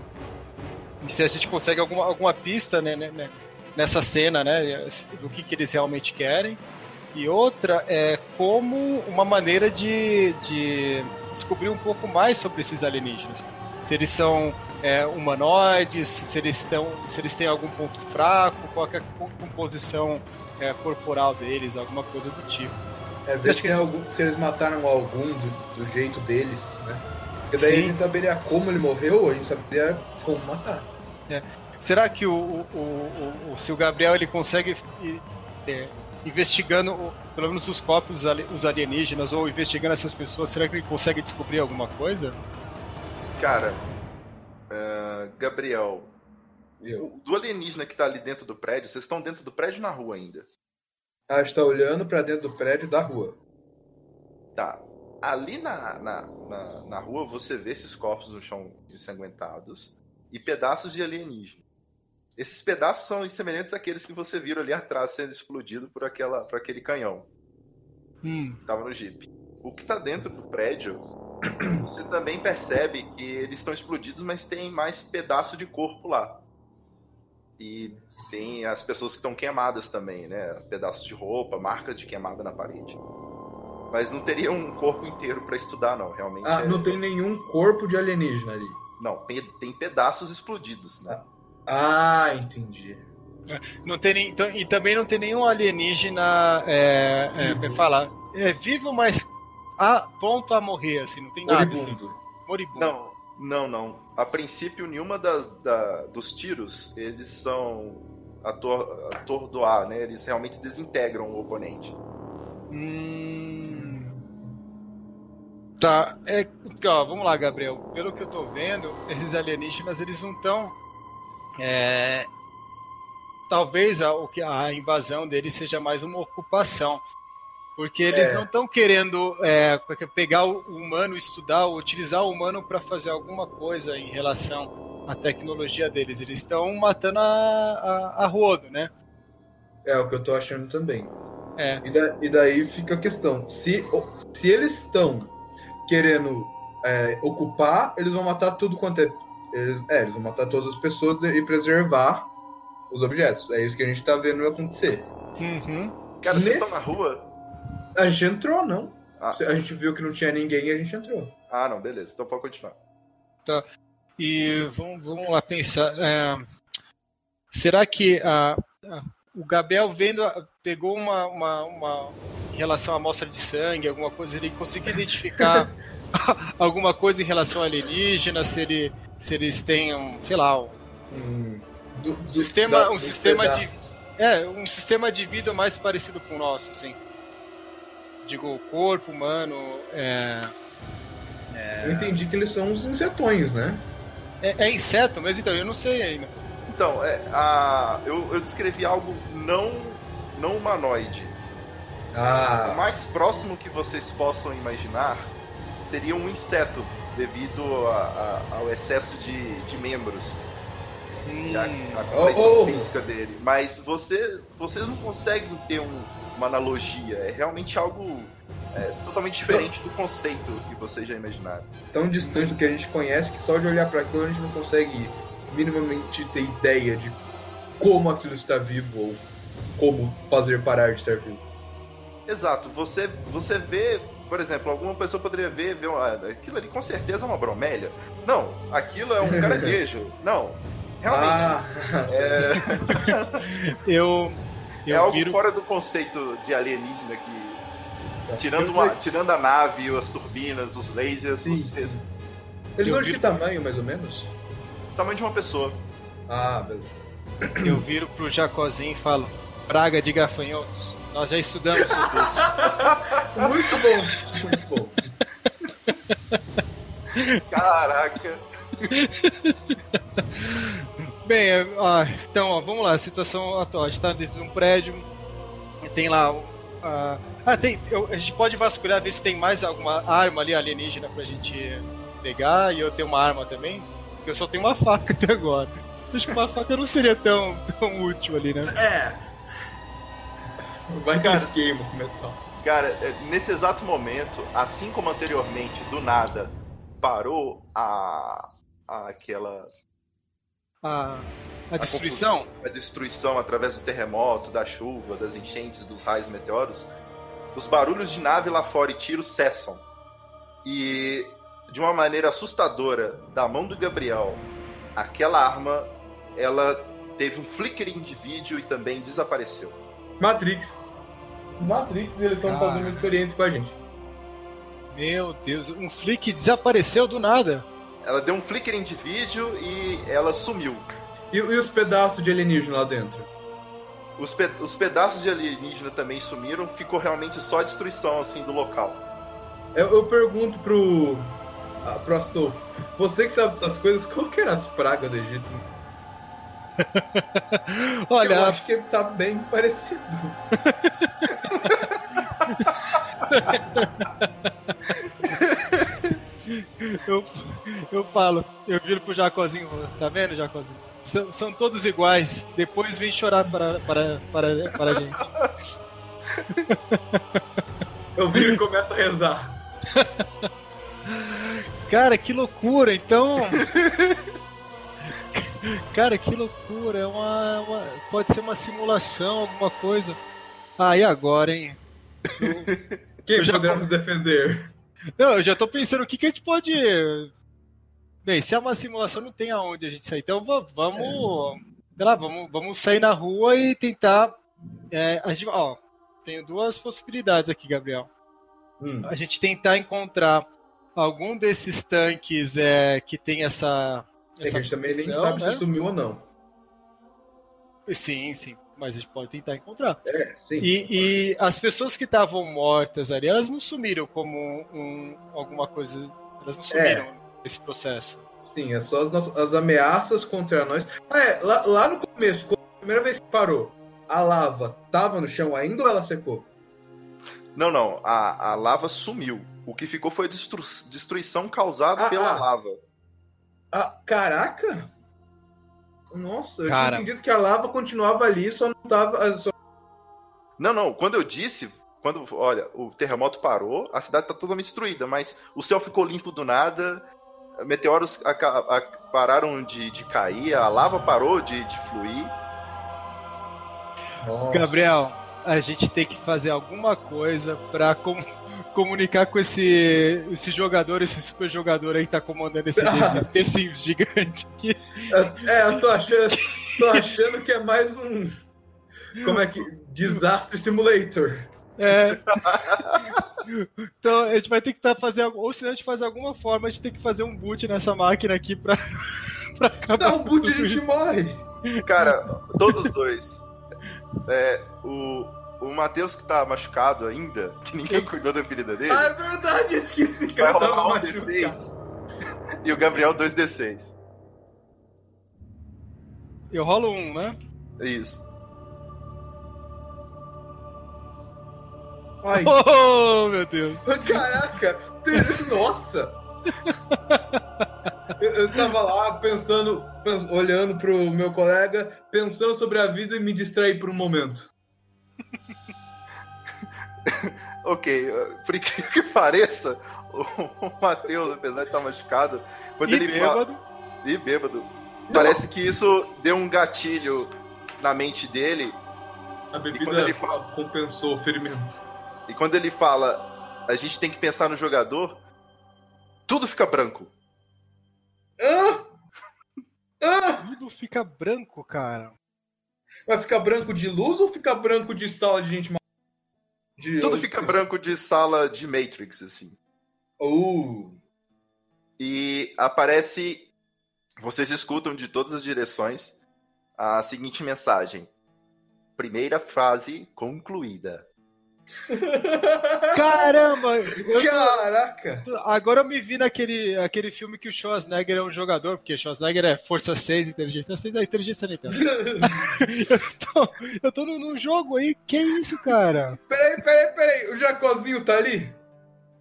E se a gente consegue alguma, alguma pista né, né, né, nessa cena, né? Do que, que eles realmente querem. E outra é como uma maneira de, de descobrir um pouco mais sobre esses alienígenas. Se eles são é, humanoides, se eles, estão, se eles têm algum ponto fraco, qual é a composição é, corporal deles, alguma coisa do tipo. É, ver se, que... algum, se eles mataram algum do, do, jeito deles, né? Porque daí Sim. a gente saberia como ele morreu, a gente saberia como matar. É. Será que o, o, o, o, se o Gabriel ele consegue é, investigando pelo menos os corpos os alienígenas ou investigando essas pessoas, será que ele consegue descobrir alguma coisa? Cara, uh, Gabriel, Eu. do alienígena que tá ali dentro do prédio, vocês estão dentro do prédio na rua ainda? Ah, está olhando para dentro do prédio da rua. Tá. Ali na, na, na, na, rua você vê esses corpos no chão ensanguentados e pedaços de alienígena. Esses pedaços são semelhantes àqueles que você viu ali atrás sendo explodido por, aquela, por aquele canhão. Hum. Tava no Jeep. O que está dentro do prédio, você também percebe que eles estão explodidos, mas tem mais pedaço de corpo lá. E tem as pessoas que estão queimadas também, né? Pedaços de roupa, marcas de queimada na parede. Mas não teria um corpo inteiro para estudar, não, realmente. Ah, é... não tem nenhum corpo de alienígena ali. Não, tem pedaços explodidos, né? Ah, entendi. Não tem nem, então, e também não tem nenhum alienígena é, é, falar é vivo, mas a ponto a morrer, assim, não tem nada. Moribundo. Assim. Moribundo. Não, não, não. A princípio, nenhuma das, da, dos tiros, eles são ator, atordoar, né? Eles realmente desintegram o oponente. Hum... Tá, é, ó, vamos lá, Gabriel. Pelo que eu tô vendo, esses alienígenas, eles não estão é, talvez a, a invasão deles seja mais uma ocupação. Porque eles é. não estão querendo é, é, pegar o humano, estudar, utilizar o humano para fazer alguma coisa em relação à tecnologia deles. Eles estão matando a, a, a, rodo, né? É o que eu estou achando também. É. E, da, e, daí fica a questão: se, se eles estão querendo é, ocupar, eles vão matar tudo quanto é eles, é, eles vão matar todas as pessoas e preservar os objetos. É isso que a gente tá vendo acontecer. Uhum. Cara, Nesse... vocês estão na rua? A gente entrou, não. Ah. A gente viu que não tinha ninguém e a gente entrou. Ah, não, beleza. Então pode continuar. Tá. E vamos, vamos lá pensar. É, será que a, a, o Gabriel vendo pegou uma, uma, uma em relação à amostra de sangue, alguma coisa, ele conseguiu identificar alguma coisa em relação a alienígena, se ele se eles tenham, sei lá, um, hum, do, do, sistema, da, um sistema de é, um sistema de vida mais parecido com o nosso, assim. Digo, o corpo humano, é, é... Eu entendi que eles são uns insetões, né? É, é, inseto, mas então, eu não sei ainda. Então, é, a, eu, eu descrevi algo não, não humanoide. Ah. O mais próximo que vocês possam imaginar seria um inseto devido a, a, ao excesso de, de membros. Hum. A, a composição oh, física dele. Mas você, vocês não conseguem ter um, uma analogia. É realmente algo é, totalmente diferente do conceito que vocês já imaginaram. Tão distante do que a gente conhece que só de olhar para aquilo a gente não consegue minimamente ter ideia de como aquilo está vivo ou como fazer parar de estar vivo. Exato. Você, você vê por exemplo, alguma pessoa poderia ver, ver ah, aquilo ali com certeza é uma bromélia. Não, aquilo é um caranguejo. Não, realmente. Ah. É... eu, eu. É algo viro... fora do conceito de alienígena que. Tirando, uma, tirando a nave, as turbinas, os lasers, Sim. vocês. Eles são de que tamanho, mais ou menos? Tamanho de uma pessoa. Ah, beleza. Eu viro pro Jacozinho e falo: Praga de gafanhotos. Nós já estudamos sobre isso. muito bom, muito bom. Caraca. Bem, é, então, ó, vamos lá, a situação atual. A gente tá dentro de um prédio, tem lá. Uh, ah, tem, eu, a gente pode vasculhar, ver se tem mais alguma arma ali alienígena pra gente pegar, e eu tenho uma arma também. Eu só tenho uma faca até agora. Acho que uma faca não seria tão, tão útil ali, né? É, Vai que eles queimam com metal. Cara, é, nesse exato momento, assim como anteriormente, do nada, parou a, a aquela a, a destruição? a destruição através do terremoto, da chuva, das enchentes, dos raios meteoros, os barulhos de nave lá fora e tiros cessam. E de uma maneira assustadora, da mão do Gabriel, aquela arma, ela teve um flickering de vídeo e também desapareceu. Matrix. Matrix, eles estão fazendo uma experiência com a gente. Meu Deus, um flick desapareceu do nada. Ela deu um flickering de vídeo e ela sumiu. E, e os pedaços de alienígena lá dentro? Os, pe- os pedaços de alienígena também sumiram, ficou realmente só a destruição assim do local. Eu, eu pergunto pro. ah, pro Astolfo, você que sabe dessas coisas, qual que eram as pragas do Egito? Eu Olha, acho que tá bem parecido. eu, eu falo, eu viro pro Jacozinho, tá vendo, Jacozinho? São, são todos iguais. Depois vem chorar para, para, para, para a gente. Eu viro e começo a rezar. Cara, que loucura, então. Cara, que loucura. É uma, uma- Pode ser uma simulação, alguma coisa. Ah, e agora, hein? Quem Eu já- poderá nos defender? Não, eu já tô pensando o que, que a gente pode. Bem, se é uma simulação, não tem aonde a gente sair. Então va- vamos. Sei lá, vamos, vamos sair na rua e tentar. é, a gente, ó, tenho duas possibilidades aqui, Gabriel. Hum. A gente tentar encontrar algum desses tanques é, que tem essa. É que essa a gente também nem sabe né? se sumiu ou não. Sim, sim. Mas a gente pode tentar encontrar. É, sim. E, e as pessoas que estavam mortas ali, elas não sumiram como um, alguma coisa. Elas não sumiram nesse processo. Sim, é só as, nossas- as ameaças contra nós. Ah, é, lá, lá no começo, quando a primeira vez que parou, a lava tava no chão ainda ou ela secou? Não, não, a, a lava sumiu. O que ficou foi a destru- destruição causada Ah, pela ah. lava. Ah, caraca! Nossa, eu Cara. tinha entendido que a lava continuava ali, só não tava. ah, Só... Não, não, quando eu disse, quando, olha, o terremoto parou, a cidade tá totalmente destruída, mas o céu ficou limpo do nada, meteoros aca- a- pararam de, de cair, a lava parou de, de fluir. Nossa. Gabriel, a gente tem que fazer alguma coisa pra com- comunicar com esse, esse jogador, esse super jogador aí que tá comandando esse The- The Sims gigante aqui. É, eu tô achando, tô achando que é mais um. Como é que. Desastre Simulator. É. Então a gente vai ter que tá fazer ou se a gente faz alguma forma, a gente tem que fazer um boot nessa máquina aqui pra, pra Se acabar dá um boot, a gente isso. morre. Cara, todos dois. É, o, o Matheus que tá machucado ainda, que ninguém cuidou da ferida dele, Ah, é verdade, eu esqueci que vai rolar um machucado. D6. E o Gabriel 2D6. Eu rolo um, né? Isso. Ai, Oh, meu Deus. caraca! Nossa! Eu, eu estava lá pensando, pens- olhando pro meu colega, pensando sobre a vida e me distraí por um momento. Ok, por incrível que pareça, o Matheus, apesar de estar machucado, quando E ele fala. bêbado. E bêbado. Parece que isso deu um gatilho na mente dele. A quando bebida ele fala- compensou o ferimento. E quando ele fala, a gente tem que pensar no jogador, tudo fica branco. Ah! Ah! Tudo fica branco, cara. Vai ficar branco de luz ou ficar branco de sala de gente? De Tudo fica branco de sala de Matrix, assim. Uh. E aparece. Vocês escutam de todas as direções a seguinte mensagem. Primeira frase concluída. Caramba! eu tô- Caraca! Agora eu me vi naquele aquele filme que o Schwarzenegger é um jogador, porque Schwarzenegger é força 6, inteligência 6, é inteligência Nintendo. eu tô, eu tô num, num jogo aí, que isso, cara? Peraí, peraí, peraí. O Jacozinho tá ali?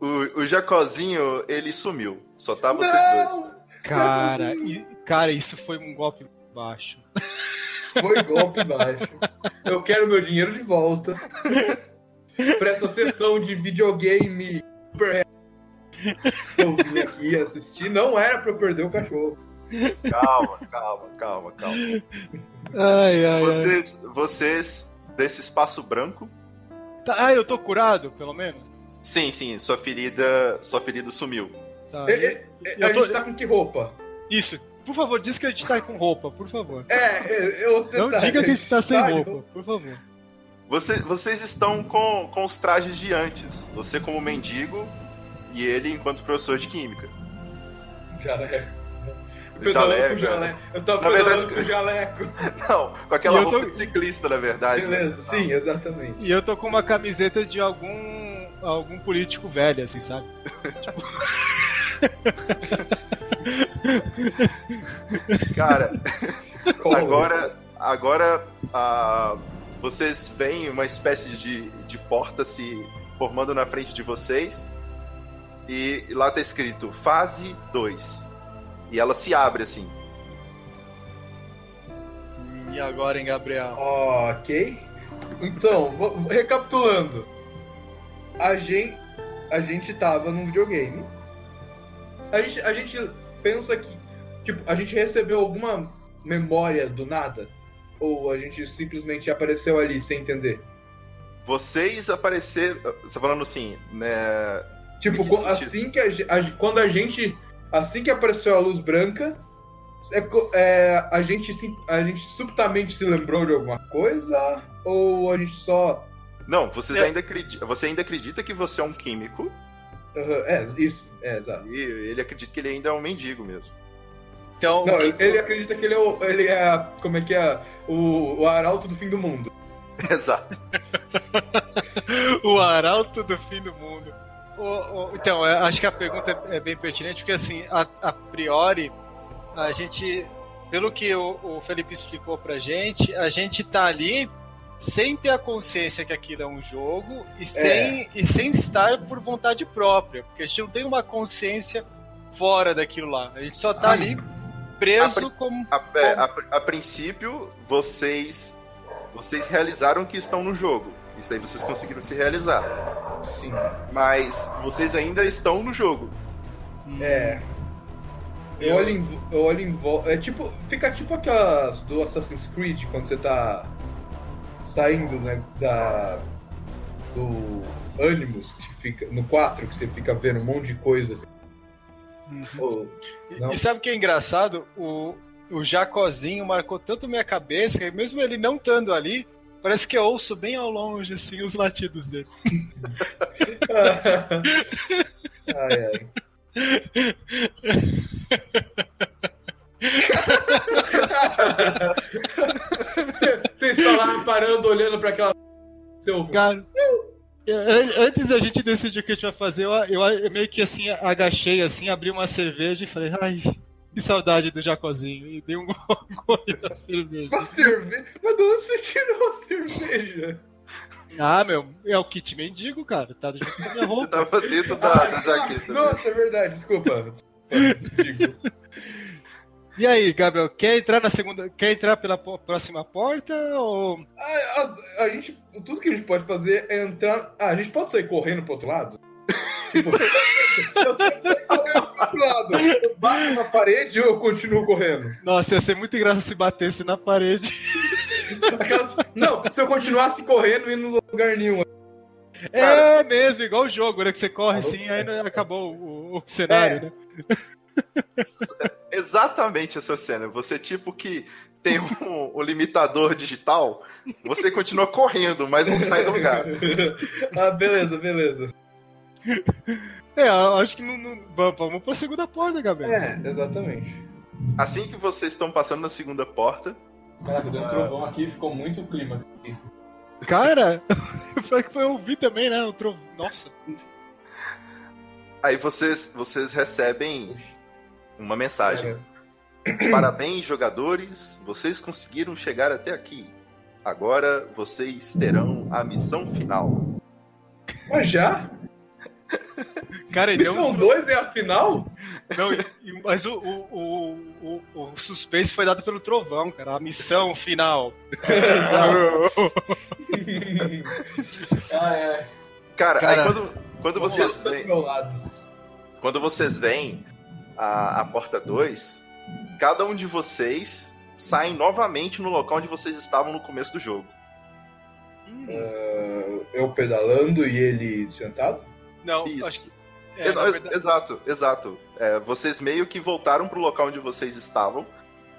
O, o Jacozinho, ele sumiu. Só tá vocês Não! dois. Cara, e- cara, isso foi um golpe baixo. Foi golpe baixo. Eu quero meu dinheiro de volta. Pra essa sessão de videogame super Eu vim aqui assistir, não era pra eu perder o cachorro. Calma, calma, calma, calma. Ai, ai, ai. Vocês, vocês desse espaço branco. Tá, ah, eu tô curado, pelo menos? Sim, sim, sua ferida, sua ferida sumiu. Tá. É, é, é, a tô- gente tá com que roupa? Isso, por favor, diz que a gente tá com roupa, por favor. É, eu Não diga que a gente tá sem roupa, por favor. Você- vocês estão com, com os trajes de antes. Você como mendigo e ele enquanto professor de química. Jaleco. O jaleco, com jaleco. Eu tava Na verdade, com jaleco. Não, com aquela eu tô- roupa de ciclista, na verdade. né? Beleza, sim, exatamente. E eu tô com uma camiseta de algum algum político velho, assim, sabe? Cara, Como? agora, agora ah, vocês veem uma espécie de, de porta se formando na frente de vocês. E lá tá escrito fase 2. E ela se abre assim. E agora, hein, Gabriel? Ok. Então, recapitulando. A gente, a gente tava num videogame. A gente, a gente pensa que, tipo, a gente recebeu alguma memória do nada? Ou a gente simplesmente apareceu ali sem entender? Vocês apareceram. Você tá falando assim, né? Tipo, que assim que a, a quando a gente, assim que apareceu a luz branca, é é, a gente a gente subitamente se lembrou de alguma coisa ou a gente só Não, vocês É. ainda acreditam. Você ainda acredita que você é um químico. Aham, é isso, é exato. E ele acredita que ele ainda é um mendigo mesmo. Então, Não, ele, ele acredita que ele é, o, ele é como é que é o, o arauto do fim do mundo. Exato. o arauto do fim do mundo. O- o- então, eu acho que a pergunta é é bem pertinente, porque assim, a, a priori, a gente, pelo que o, o Felipe explicou pra gente, a gente tá ali sem ter a consciência que aquilo é um jogo e sem, e sem estar por vontade própria, porque a gente não tem uma consciência fora daquilo lá. A gente só tá Ah. ali preso A como. A, é, a- a princípio, vocês. Vocês realizaram que estão no jogo. Isso aí vocês conseguiram se realizar. Sim. Mas vocês ainda estão no jogo. É. Eu olho em, eu olho em volta. É tipo. Fica tipo aquelas do Assassin's Creed quando você tá saindo, né? Da. Do Animus, que fica. No 4, que você fica vendo um monte de coisa assim. Ou- Não. E sabe o que é engraçado? O, o Jacozinho marcou tanto minha cabeça que mesmo ele não estando ali, parece que eu ouço bem ao longe assim os latidos dele. ai, ai. Você- está lá parando, olhando pra aquela. Seu. Cara, antes da gente decidir o que a gente vai fazer, eu, eu, eu meio que assim agachei assim, abri uma cerveja e falei, ai, que saudade do Jacozinho. E dei um gole da cerveja. Uma cerveja? Mas de onde você tirou a cerveja? Ah, meu, é o kit mendigo, cara. Tá junto com a minha Você roupa. tava dentro da, da jaqueta. né? Nossa, é verdade, desculpa. Digo. E aí, Gabriel, quer entrar na segunda. Quer entrar pela próxima porta ou. A, a- a gente, tudo que a gente pode fazer é entrar. Ah, a gente pode sair correndo pro outro lado? Tipo, eu pro outro lado. Eu bato na parede ou eu continuo correndo? Nossa, ia ser muito engraçado se batesse na parede. Aquelas- Não, se eu continuasse correndo e no lugar nenhum. É mesmo, igual o jogo, né? Que você corre assim, aí não- acabou o, o cenário, É. né? Exatamente essa cena. Você, tipo, que tem um, um limitador digital, você continua correndo, mas não sai do lugar. ah, beleza, beleza. É, acho que não, não- va- vamos pra segunda porta, Gabriel. É, exatamente. Assim que vocês estão passando na segunda porta, Caraca, deu um trovão aqui ficou muito clima. aqui. Cara, foi que foi ouvir também, né? O tro... Nossa. aí vocês, vocês recebem uma mensagem. Cara, Parabéns, jogadores, vocês conseguiram chegar até aqui. Agora vocês terão a missão final. Mas já? Cara, ele Missão um... 2 é a final? Não, mas o, o, o, o, o suspense foi dado pelo trovão, cara. A missão final. ah, é. Cara, Cara, aí quando, quando vocês lado. quando vocês veem a, a porta 2, cada um de vocês saem novamente no local onde vocês estavam no começo do jogo. Ah, eu pedalando e ele sentado? Não, Isso. acho que. É, Ex- na verdade- Exato, exato. É, vocês meio que voltaram pro local onde vocês estavam,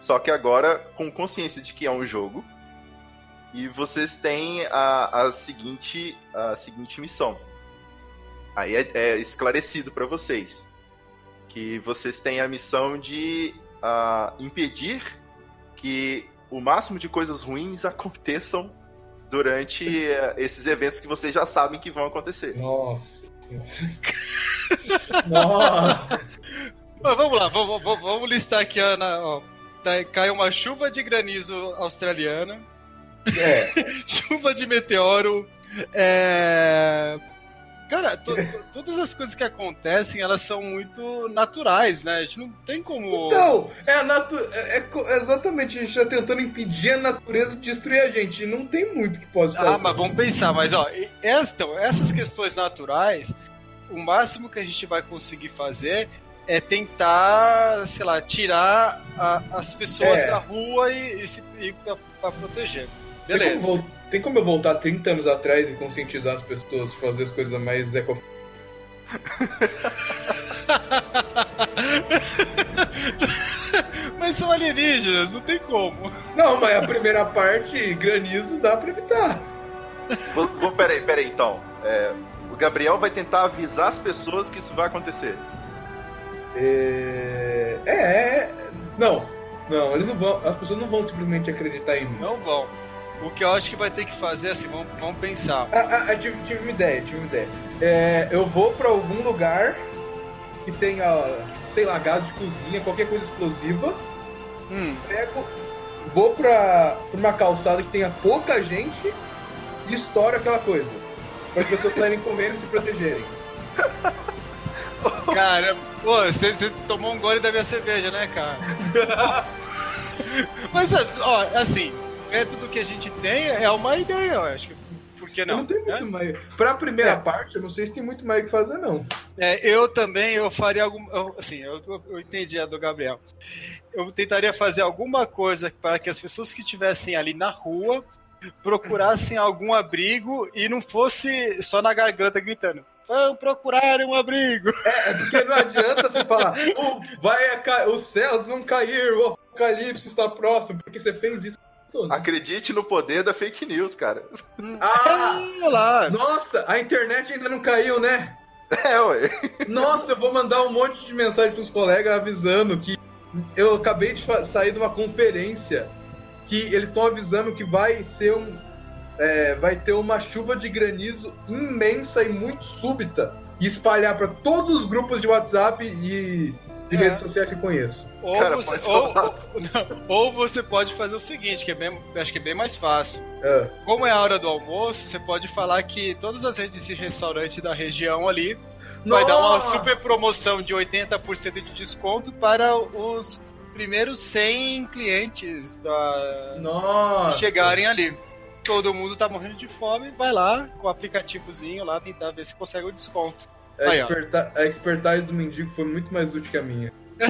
só que agora com consciência de que é um jogo. E vocês têm a, a seguinte a seguinte missão. Aí é, é esclarecido para vocês que vocês têm a missão de ah, impedir que o máximo de coisas ruins aconteçam durante eh, esses eventos que vocês já sabem que vão acontecer. Nossa. Nossa. Mas vamos lá, vamos, vamos- vamos listar aqui. ó, na- ó. Tá- caiu uma chuva de granizo australiana, É, chuva de meteoro. É... Cara, to- to- todas as coisas que acontecem, elas são muito naturais, né? A gente não tem como. Então, é, a natu é, é exatamente, a gente tá tentando impedir a natureza de destruir a gente. e Não tem muito que possa fazer. Ah, mas vamos pensar, mas ó, então, essas questões naturais, o máximo que a gente vai conseguir fazer é tentar, sei lá, tirar a- as pessoas É. da rua e, e se e pra, pra proteger. Como, Beleza. Tem como eu voltar 30 anos atrás e conscientizar as pessoas, fazer as coisas mais eco... Mas são alienígenas, não tem como. Não, mas a primeira parte, granizo, dá pra evitar. Vou, vou, peraí, peraí, então. É, o Gabriel vai tentar avisar as pessoas que isso vai acontecer. É... é, é... Não, não, eles não vão. As pessoas não vão simplesmente acreditar em mim. Não vão. O que eu acho que vai ter que fazer, assim, vamos, vamos pensar. Ah, ah, ah, tive, tive uma ideia, tive uma ideia. É, eu vou pra algum lugar que tenha, sei lá, gás de cozinha, qualquer coisa explosiva. Hum, Pego, vou pra, pra uma calçada que tenha pouca gente e estouro aquela coisa. Para as pessoas saírem correndo e se protegerem. cara, pô, você, você tomou um gole da minha cerveja, né, cara? Mas, ó, assim, perto do que a gente tem, é uma ideia, eu acho. que- Por que Eu não? não tenho né? muito mais. Pra primeira É. parte, eu não sei se tem muito mais o que fazer, não. É, eu também, eu faria algum. eu- assim, eu, eu- entendi a do Gabriel. Eu tentaria fazer alguma coisa para que as pessoas que estivessem ali na rua procurassem algum abrigo e não fosse só na garganta gritando. Vão procurar um abrigo. É porque não adianta você falar, "O- vai a os céus vão cair, o apocalipse está próximo, porque você fez isso. Todo. Acredite no poder da fake news, cara. Ah! Olha lá. Nossa, a internet ainda não caiu, né? É, ué. Nossa, eu vou mandar um monte de mensagem pros colegas avisando que eu acabei de sair de uma conferência que eles estão avisando que vai ser um. é, vai ter uma chuva de granizo imensa e muito súbita e espalhar para todos os grupos de WhatsApp e de É. redes sociais que conheço. Ou, Cara, você, pode ou, ou- não, ou você pode fazer o seguinte, que é bem, acho que é bem mais fácil. Ah, Como é a hora do almoço, você pode falar que todas as redes de restaurante da região ali vai dar uma Nossa! super promoção de 80% de desconto para os primeiros 100 clientes da... Nossa! chegarem ali. Todo mundo tá morrendo de fome, vai lá com o aplicativozinho lá tentar ver se consegue o desconto. A, Aí, ó. experta- a expertise do mendigo foi muito mais útil que a minha.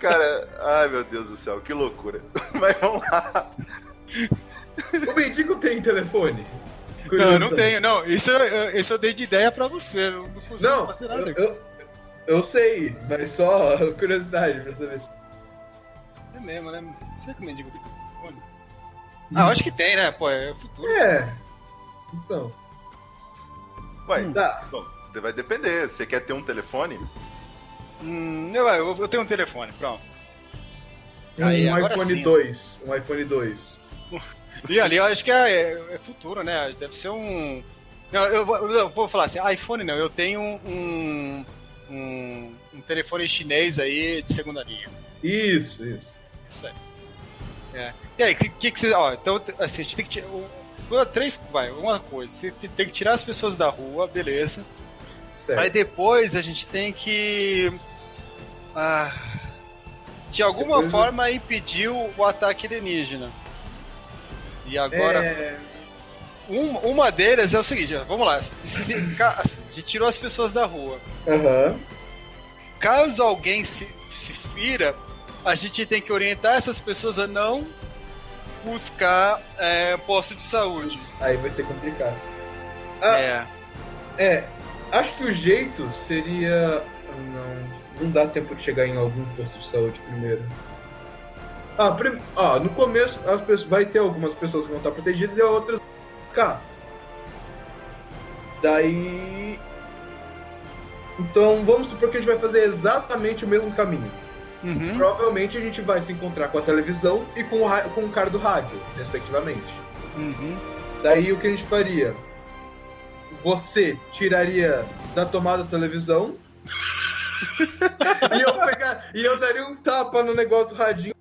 Cara, ai meu Deus do céu, que loucura. Mas vamos lá. O mendigo tem telefone? Não, eu Curiosidade. não tenho, não. Isso, eu- eu- isso eu dei de ideia pra você, eu não consigo Não, fazer eu, nada. eu, eu sei, mas só curiosidade pra saber se. É mesmo, né? Será que o mendigo tem telefone? Ah, eu acho que tem, né? Pô, é o futuro. É. Então. Ué, Tá. bom, vai depender. Você quer ter um telefone? Hum, eu, eu, eu tenho um telefone, pronto. Um Aí, iPhone sim. 2. Um iPhone 2. E ali eu acho que é, é- futuro, né? Deve ser um. Não, eu, vou- eu vou falar assim, iPhone não, eu tenho um, um, um telefone chinês aí de segunda linha. Isso, isso. Isso aí. É. E aí, o que, que, que você. Ó, então, assim, a gente tem que tirar. um- Três. Vai, uma coisa. Você tem que tirar as pessoas da rua, beleza. Certo. Aí depois a gente tem que. ah, de alguma Depois eu- forma impedir o, o ataque alienígena. E agora. É, Um- uma delas é o seguinte, ó, vamos lá. Se, a gente tirou as pessoas da rua. Aham. Caso alguém se, se fira, a gente tem que orientar essas pessoas a não buscar é, posto de saúde. Aí vai ser complicado. Ah, É. É, acho que o jeito seria. Não, não dá tempo de chegar em algum posto de saúde primeiro. Ah, prim... ah no começo as pessoas... vai ter algumas pessoas que vão estar protegidas e outras ficar. Daí. Então vamos supor que a gente vai fazer exatamente o mesmo caminho. Uhum. Provavelmente a gente vai se encontrar com a televisão e com o, com o cara do rádio, respectivamente. Uhum. Daí o que a gente faria? Você tiraria da tomada da televisão e, eu pegar, e eu daria um tapa no negócio do radinho.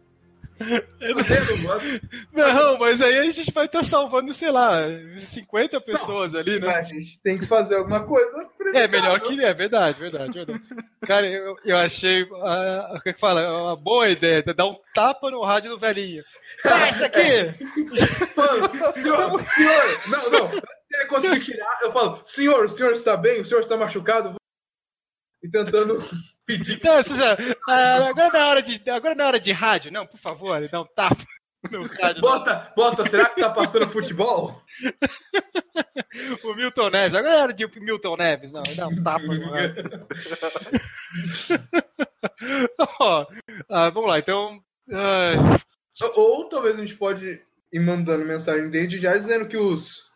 Não, mas aí a gente vai estar salvando, sei lá, 50 pessoas ali, né? a gente tem que fazer alguma coisa. É melhor que é verdade, verdade, verdade. Cara, eu, eu achei ah, o que que fala, uma boa ideia, dar um tapa no rádio do velhinho. Tá, isso aqui! Mano, senhor, senhor, não, não. Se ele conseguir tirar, eu falo, senhor, o senhor está bem? O senhor está machucado? E tentando pedir. Não, ah, agora na hora de agora na hora de rádio, não, por favor, dá um tapa no rádio. Bota, bota, será que tá passando futebol? O Milton Neves, agora é hora de Milton Neves, não, dá um tapa no rádio. Ó, ah, vamos lá, então. ah, Ou, ou talvez a gente pode ir mandando mensagem desde já dizendo que os.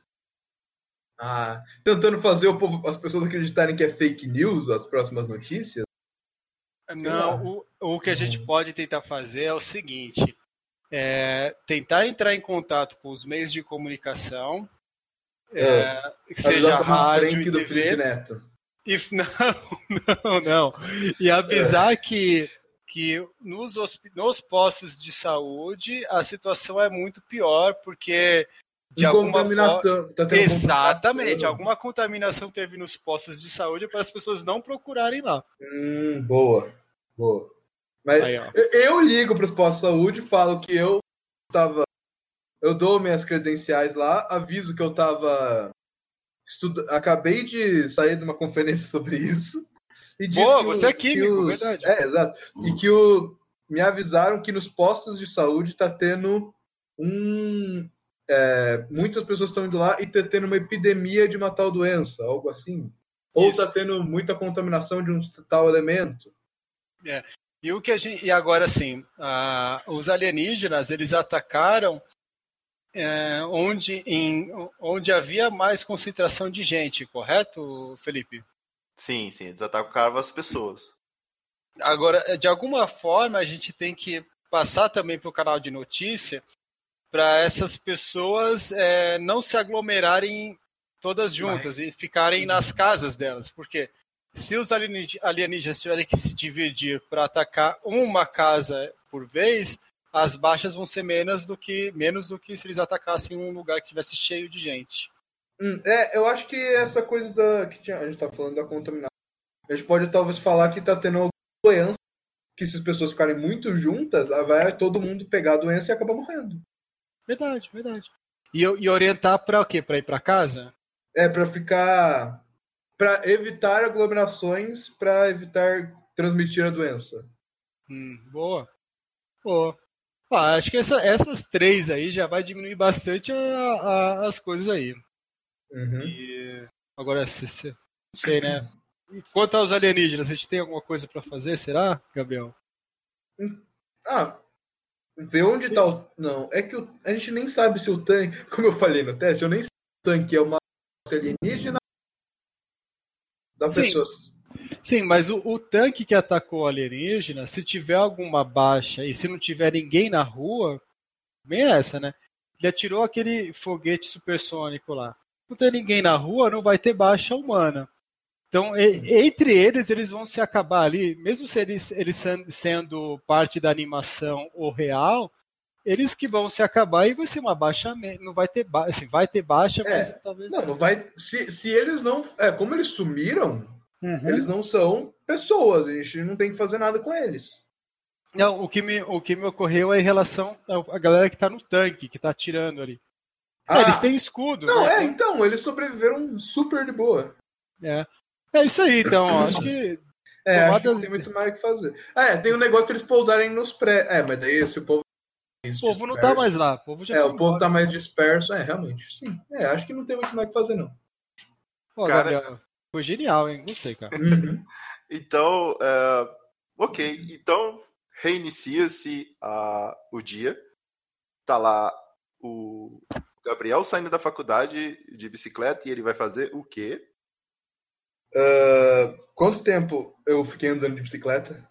Ah, tentando fazer o povo, as pessoas acreditarem que é fake news as próximas notícias. Não, o, o que a gente pode tentar fazer é o seguinte: é, tentar entrar em contato com os meios de comunicação, é, que seja rádio e TV, Neto. e, não, não, não, e avisar que, que nos, nos postos de saúde a situação é muito pior, porque de alguma forma. contaminação. Tá tendo Exatamente, contaminação. alguma contaminação teve nos postos de saúde para as pessoas não procurarem lá. Hum, boa. Mas Aí, eu, eu ligo para os postos de saúde, falo que eu estava. Eu dou minhas credenciais lá, aviso que eu estava. Acabei de sair de uma conferência sobre isso. E disse Boa, que você é que químico, verdade. É, exato. E que o... me avisaram que nos postos de saúde está tendo um. é, muitas pessoas estão indo lá e está tendo uma epidemia de uma tal doença, algo assim. Ou está tendo muita contaminação de um tal elemento. E o que a gente, e agora sim, os alienígenas eles atacaram é, onde, em, onde havia mais concentração de gente, correto, Felipe? Sim, sim, eles atacavam as pessoas. Agora, de alguma forma, a gente tem que passar também para o canal de notícia para essas pessoas é, não se aglomerarem todas juntas e ficarem nas casas delas, porque se os alieníge- alienígenas tiverem que se dividir para atacar uma casa por vez, as baixas vão ser menos do que menos do que se eles atacassem um lugar que tivesse cheio de gente. Hum, é, eu acho que essa coisa da. que tinha- a gente tá falando da contaminação. A gente pode talvez falar que tá tendo alguma doença. Que se as pessoas ficarem muito juntas, vai todo mundo pegar a doença e acaba morrendo. Verdade, verdade. E, e orientar para o quê? Para ir para casa? É, pra ficar. Pra evitar aglomerações, pra evitar transmitir a doença. Hum, boa. Boa. Ah, acho que essa- essas três aí já vai diminuir bastante a- a- as coisas aí. Uhum. E agora, se, se- não sei, né? Quanto aos alienígenas, a gente tem alguma coisa pra fazer, será, Gabriel? Ah, ver onde tá o. Não, é que o- a gente nem sabe se o tanque. Como eu falei no teste, eu nem sei se o tanque é uma alienígena da Sim. pessoa. Sim, mas o, o tanque que atacou o alienígena, se tiver alguma baixa e se não tiver ninguém na rua, bem essa, né? Ele atirou aquele foguete supersônico lá. Não tem ninguém na rua, não vai ter baixa humana. Então, e- entre eles, eles vão se acabar ali, mesmo se eles, eles sen- sendo parte da animação ou real, eles que vão se acabar e vai ser uma baixa, não vai ter baixa, assim, vai ter baixa, É, mas talvez Não, não vai. Se, se eles não. É, como eles sumiram, Uhum. eles não são pessoas. A gente não tem que fazer nada com eles. Não, o que me, o que me ocorreu é em relação à galera que tá no tanque, que tá atirando ali. É, eles têm escudo. Não, né? é, então, eles sobreviveram super de boa. É. É isso aí, então. Acho que. É, acho que não tem muito mais o que fazer. Ah, é, tem o negócio de eles pousarem nos pré. É, mas daí se o povo. O povo não tá mais lá. O povo já É, o povo embora. tá mais disperso. É, realmente. Sim. É, acho que não tem muito mais o que fazer, não. Pô, Cara- Gabriel, foi genial, hein? Gostei, cara. Uhum. Então, é, ok. Então, reinicia-se ah, o dia. Tá lá o Gabriel saindo da faculdade de bicicleta e ele vai fazer o quê? Ah, quanto tempo eu fiquei andando de bicicleta?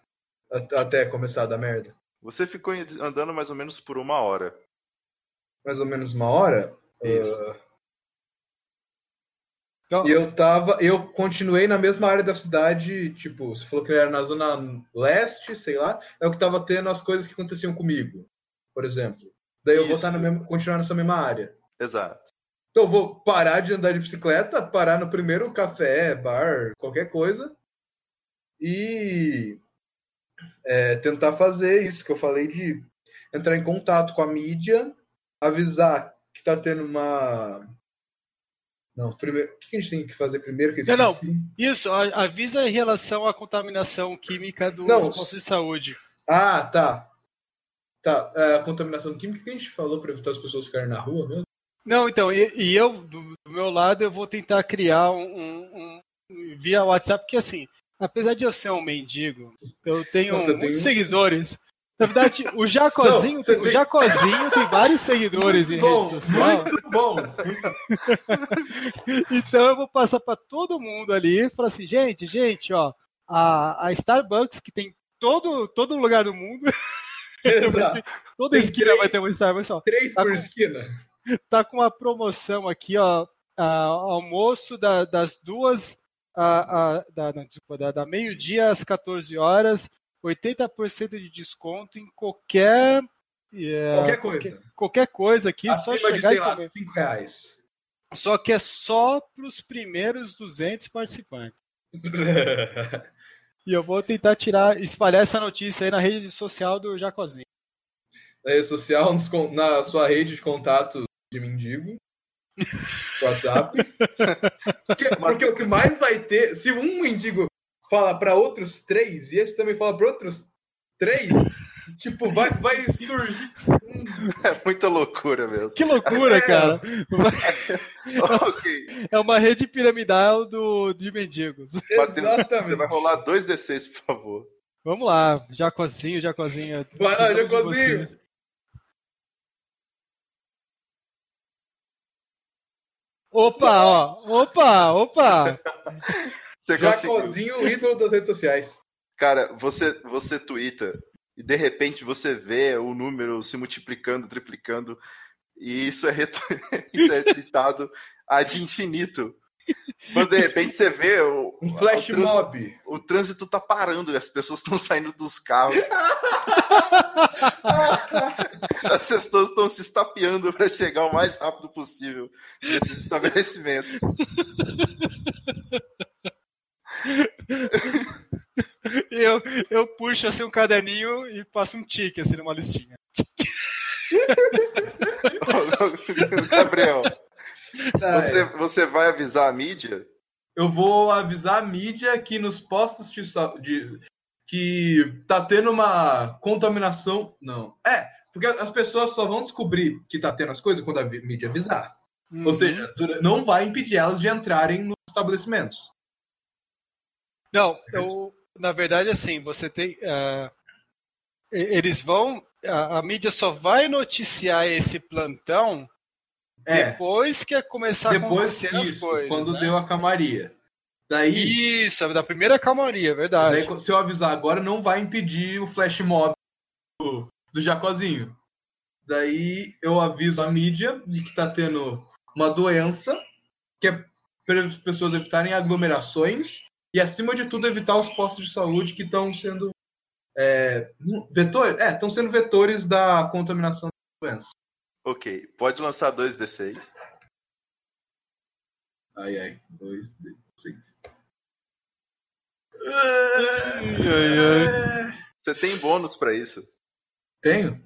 At- Até começar a dar merda? Você ficou andando mais ou menos por uma hora. Mais ou menos uma hora? Isso. Ah, Então, E eu tava. Eu continuei na mesma área da cidade, tipo, você falou que era na zona leste, sei lá, é o que tava tendo as coisas que aconteciam comigo, por exemplo. Daí eu vou Isso. estar na mesma, continuar nessa mesma área. Exato. Então eu vou parar de andar de bicicleta, parar no primeiro café, bar, qualquer coisa, e é, tentar fazer isso que eu falei de entrar em contato com a mídia, avisar que tá tendo uma. Não, primeiro. O que a gente tem que fazer primeiro? Que Não, não. Isso, avisa em relação à contaminação química dos Não, postos de saúde. Ah, tá. Tá, é, a contaminação química que a gente falou para evitar as pessoas ficarem na rua mesmo? Não, então, e, e eu, do, do meu lado, eu vou tentar criar um, um- um- via WhatsApp, porque assim, apesar de eu ser um mendigo, eu tenho tem muitos um- seguidores. Na verdade, o Jacozinho, Não, você o tem- Jacozinho tem vários seguidores em bom, rede social. muito bom. Então eu vou passar para todo mundo ali e falar assim, gente, gente, ó, a, a Starbucks que tem todo todo lugar do mundo, Exato. toda Tem esquina três- vai ter uma Starbucks, ó. Três Tá por com- esquina. tá com uma promoção aqui, ó. a- almoço da- das duas, a, a- da, não, desculpa, da, da meio-dia às 14 horas, 80% de desconto em qualquer. é, Qualquer coisa. Qualquer coisa aqui, só Acima de, chegar sei lá, comer. 5 reais. Só que é só para os primeiros 200 participantes. E eu vou tentar tirar, espalhar essa notícia aí na rede social do Jacozinho. na rede social, na sua rede de contato de mendigo. WhatsApp. Porque, porque o que mais vai ter, se um mendigo fala para outros três e esse também fala para outros três, tipo, vai, vai surgir. É muita loucura mesmo. Que loucura, É. cara! ok. É uma rede piramidal do, de mendigos. Matheus, você Exatamente. vai rolar 2d6, por favor. Vamos lá, Jacozinho, Jacozinho. Vai lá, Jacozinho. Opa, ó, opa, opa. Você. Jacozinho, o ídolo das redes sociais. Cara, você, você twitta e de repente você vê o número se multiplicando, triplicando, e isso é, retu... isso é ad infinito. Quando de repente você vê o, Um flash o, trânsito, mob. o trânsito tá parando e as pessoas estão saindo dos carros. As pessoas estão se estapeando para chegar o mais rápido possível nesses estabelecimentos. Eu, eu puxo assim um caderninho e passo um tique assim numa listinha. Gabriel, você, você vai avisar a mídia? Eu vou avisar a mídia que nos postos de, de que tá tendo uma contaminação. Não. É, porque as pessoas só vão descobrir que tá tendo as coisas quando a mídia avisar. Uhum. Ou seja, não vai impedir elas de entrarem nos estabelecimentos. Não, eu, na verdade, assim, você tem. e- eles vão. A, a mídia só vai noticiar esse plantão É, depois que começar a depois acontecer as isso, coisas. quando né? deu a camaria. Daí, Isso, é da primeira calmaria, verdade. daí, se eu avisar agora, não vai impedir o flash mob do, do Jacozinho. Daí eu aviso a mídia de que tá tendo uma doença, que é para as pessoas evitarem aglomerações e, acima de tudo, evitar os postos de saúde que estão sendo é, vetores, é, estão sendo vetores da contaminação da doença. Ok, pode lançar 2d6. Ai, ai, dois, seis. Você tem bônus pra isso? Tenho?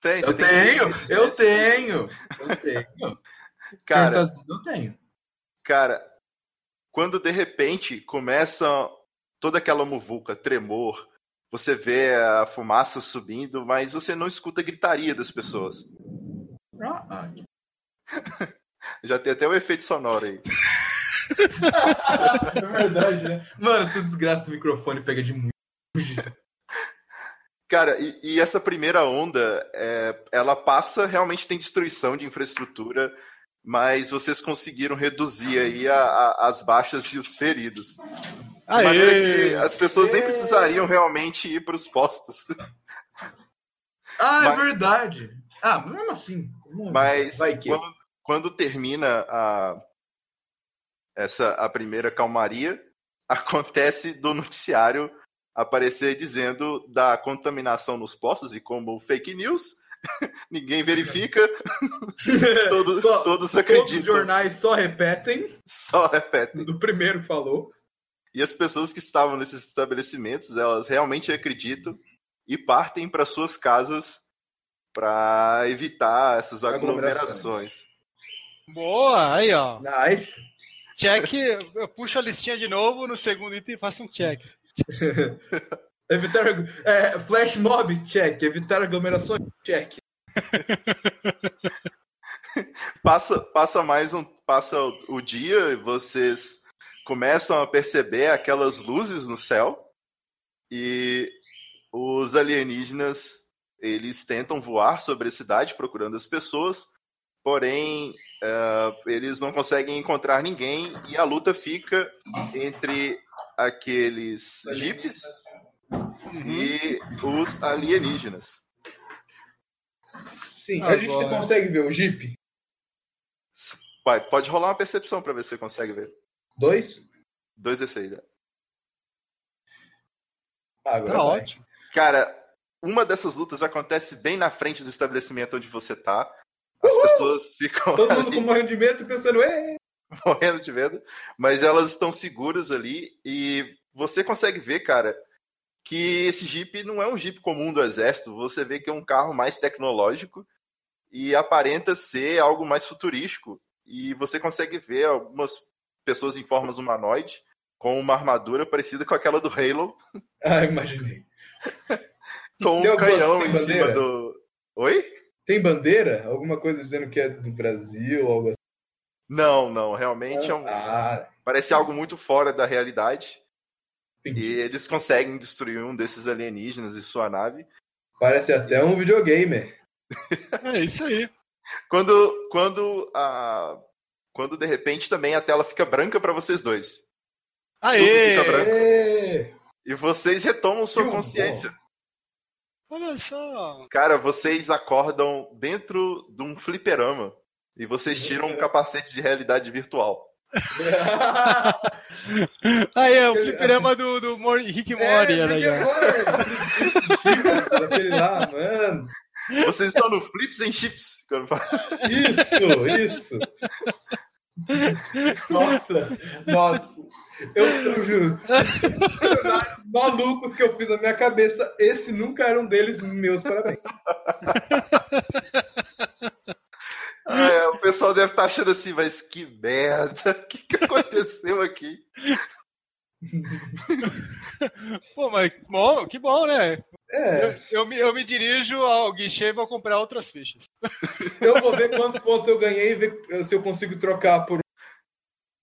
Tem, você Eu tem tenho, eu tenho, eu tenho. Cara, Certas eu tenho. Cara, quando de repente começa toda aquela muvuca, tremor, você vê a fumaça subindo, mas você não escuta a gritaria das pessoas. Ah, ah. Já tem até o efeito sonoro aí. é verdade, né? Mano, essa desgraça do microfone pega de muito. Cara, e, e essa primeira onda, é, ela passa, realmente tem destruição de infraestrutura, mas vocês conseguiram reduzir aí a- a- as baixas e os feridos. De maneira que as pessoas nem precisariam realmente ir para os postos. Ah, é Mas- verdade. Ah, mas mesmo assim. Mas quando, quando termina a, essa a primeira calmaria, acontece do noticiário aparecer dizendo da contaminação nos postos e como fake news, ninguém verifica, todos, Só- todos Todos os acreditam, jornais só repetem só repetem. do primeiro que falou. E as pessoas que estavam nesses estabelecimentos, elas realmente acreditam e partem para suas casas para evitar essas aglomerações. Boa, aí ó. Nice. Check, eu puxo a listinha de novo no segundo item e faço um check. Evitar. É, flash mob, check. Evitar aglomerações, check. passa, passa mais um. Passa o dia e vocês começam a perceber aquelas luzes no céu e os alienígenas eles tentam voar sobre a cidade procurando as pessoas, porém eh, eles não conseguem encontrar ninguém e a luta fica entre aqueles jipes e os alienígenas. Sim, a gente Agora- consegue ver o Jeep. Vai, pode rolar uma percepção para ver se você consegue ver. Dois? Dois e seis. Ah, agora Tá vai. ótimo. Cara, uma dessas lutas acontece bem na frente do estabelecimento onde você tá. As pessoas ficam Todo mundo ali com morrendo de medo pensando, "Ê!" morrendo de medo, mas elas estão seguras ali e você consegue ver, cara, que esse Jeep não é um Jeep comum do exército. Você vê que é um carro mais tecnológico e aparenta ser algo mais futurístico. E você consegue ver algumas pessoas em formas humanoide com uma armadura parecida com aquela do Halo, Ah, imaginei. com Tem um canhão tem em cima bandeira? do. Oi? Tem bandeira? Alguma coisa dizendo que é do Brasil, algo assim? Não, não, realmente é um, Ah, parece algo muito fora da realidade. entendi. E eles conseguem destruir um desses alienígenas e sua nave. Parece até um videogame. É isso aí. Quando, quando, a, quando de repente também a tela fica branca para vocês dois. Aê! fica branco. Ê! E vocês retomam sua Que consciência. Olha só. Cara, vocês acordam dentro de um fliperama. E vocês tiram um capacete de realidade virtual. Aí é o Aquele- fliperama do, do Mor- Rick É, Mori, era porque, aí, ó. mano, aquele lá, mano. Vocês estão no Flips and Chips. Isso, isso. Nossa, nossa. Eu, eu juro. Os malucos que eu fiz na minha cabeça, esse nunca era um deles, meus parabéns. É, o pessoal deve estar achando assim, mas que merda. O que, que aconteceu aqui? Pô, mas bom, que bom, né? É, Eu, eu me, eu me dirijo ao guichê e vou comprar outras fichas. eu vou ver quantos pontos eu ganhei e ver se eu consigo trocar por,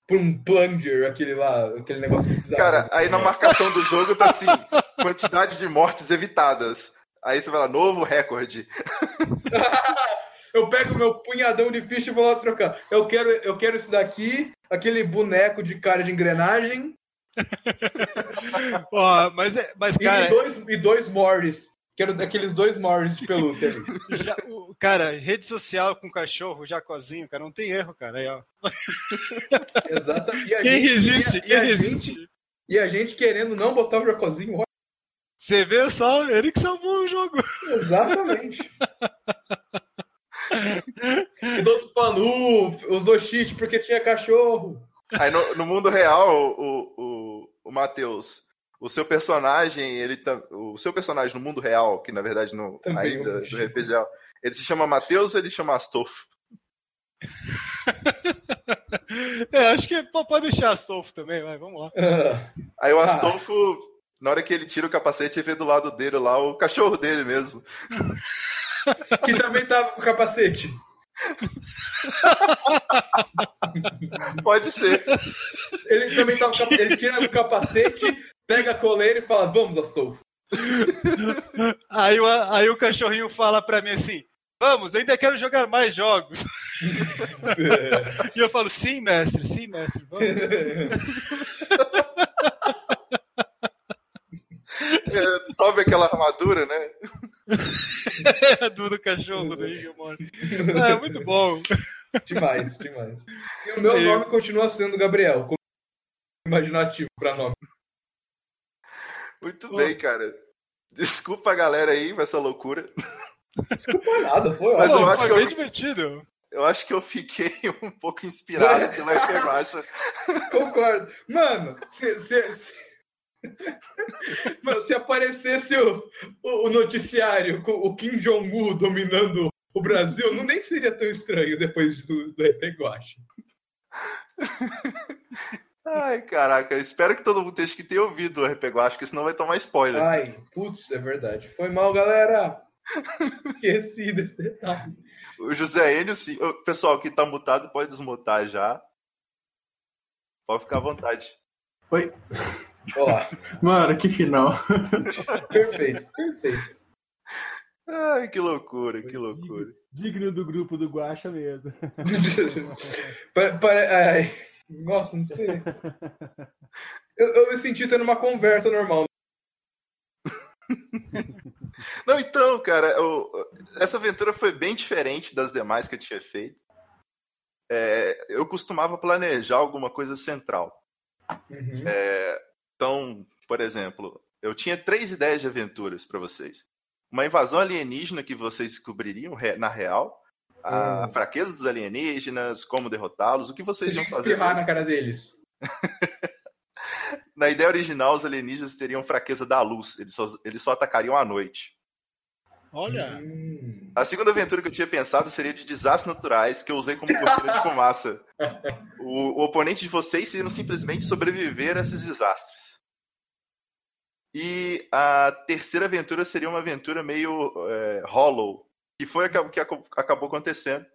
por um plunger, aquele lá, aquele negócio bizarro. Cara, aí na marcação do jogo tá assim: quantidade de mortes evitadas. Aí você vai lá, novo recorde. Eu pego meu punhadão de ficha e vou lá trocar. Eu quero, eu quero isso daqui, aquele boneco de cara de engrenagem Pô, mas, é- mas e, cara, dois, e dois Morris. Quero daqueles dois Morris de pelúcia ali. já- o- cara, rede social com cachorro, jacozinho, cara, não tem erro, cara. Aí, ó. E a Quem gente- resiste? e a- e Quem a resiste? gente- E a gente querendo não botar o Jacozinho. Você vê só, ele que salvou o jogo. Exatamente. e todo falando, uh, usou cheat porque tinha cachorro. Aí no, no mundo real, o, o, o Matheus, o seu personagem, ele tá, o seu personagem no mundo real, que na verdade no, Também ainda é do. RPG, ele se chama Matheus ou ele chama Astolfo? É, acho que pô, pode deixar Astolfo também, vai, vamos lá. Aí o Astolfo, na hora que ele tira o capacete, vê do lado dele lá o cachorro dele mesmo. Que também tava com o capacete. Pode ser. Ele também tava com o capacete. Ele tira o capacete, pega a coleira e fala: Vamos, Astolfo. Aí, o- aí o cachorrinho fala pra mim assim: Vamos, eu ainda quero jogar mais jogos. E eu falo: Sim, mestre, sim, mestre, vamos. É, sobe aquela armadura, né? Do, do cachorro do Morty. É muito bom. Demais, demais. E o meu Eu- nome continua sendo Gabriel. como Imaginativo pra nome. Muito bem, cara. Desculpa a galera aí com essa loucura. Desculpa nada, foi Mas ótimo. eu acho Foi que eu, bem divertido. eu acho que eu fiquei um pouco inspirado pelo RP Guacha. Concordo. Mano, se, se, se... Mano, se aparecesse o, o, o noticiário com o Kim Jong-un dominando o Brasil, não nem seria tão estranho depois do, do RP Guacha. Ai, caraca, espero que todo mundo tenha, que tenha ouvido o RP Guacha, porque senão vai tomar spoiler. Ai, putz, é verdade. Foi mal, galera. Esqueci desse detalhe. O José Enio, sim. Ô, Pessoal que tá mutado pode desmutar já. Pode ficar à vontade. Oi. Olá. Mano, que final. Perfeito, perfeito. Ai, que loucura, que loucura. Digno do grupo do Guacha mesmo. Pa- pare- ai, nossa, não sei. Eu, eu me senti tendo uma conversa normal. Não, então, cara, eu- essa aventura foi bem diferente das demais que eu tinha feito. É, eu costumava planejar alguma coisa central. Uhum. É, então, por exemplo, eu tinha três ideias de aventuras para vocês: uma invasão alienígena que vocês descobririam na real, a Hum. fraqueza dos alienígenas, como derrotá-los, o que vocês Você iam tinha que fazer. espirrar na cara deles. Na ideia original, os alienígenas teriam fraqueza da luz, eles só, eles só atacariam à noite. Olha. Hum. A segunda aventura que eu tinha pensado seria de desastres naturais, que eu usei como cortina de fumaça. O, o oponente de vocês seriam simplesmente sobreviver a esses desastres. E a terceira aventura seria uma aventura meio é, hollow, que foi o que aca- acabou acontecendo,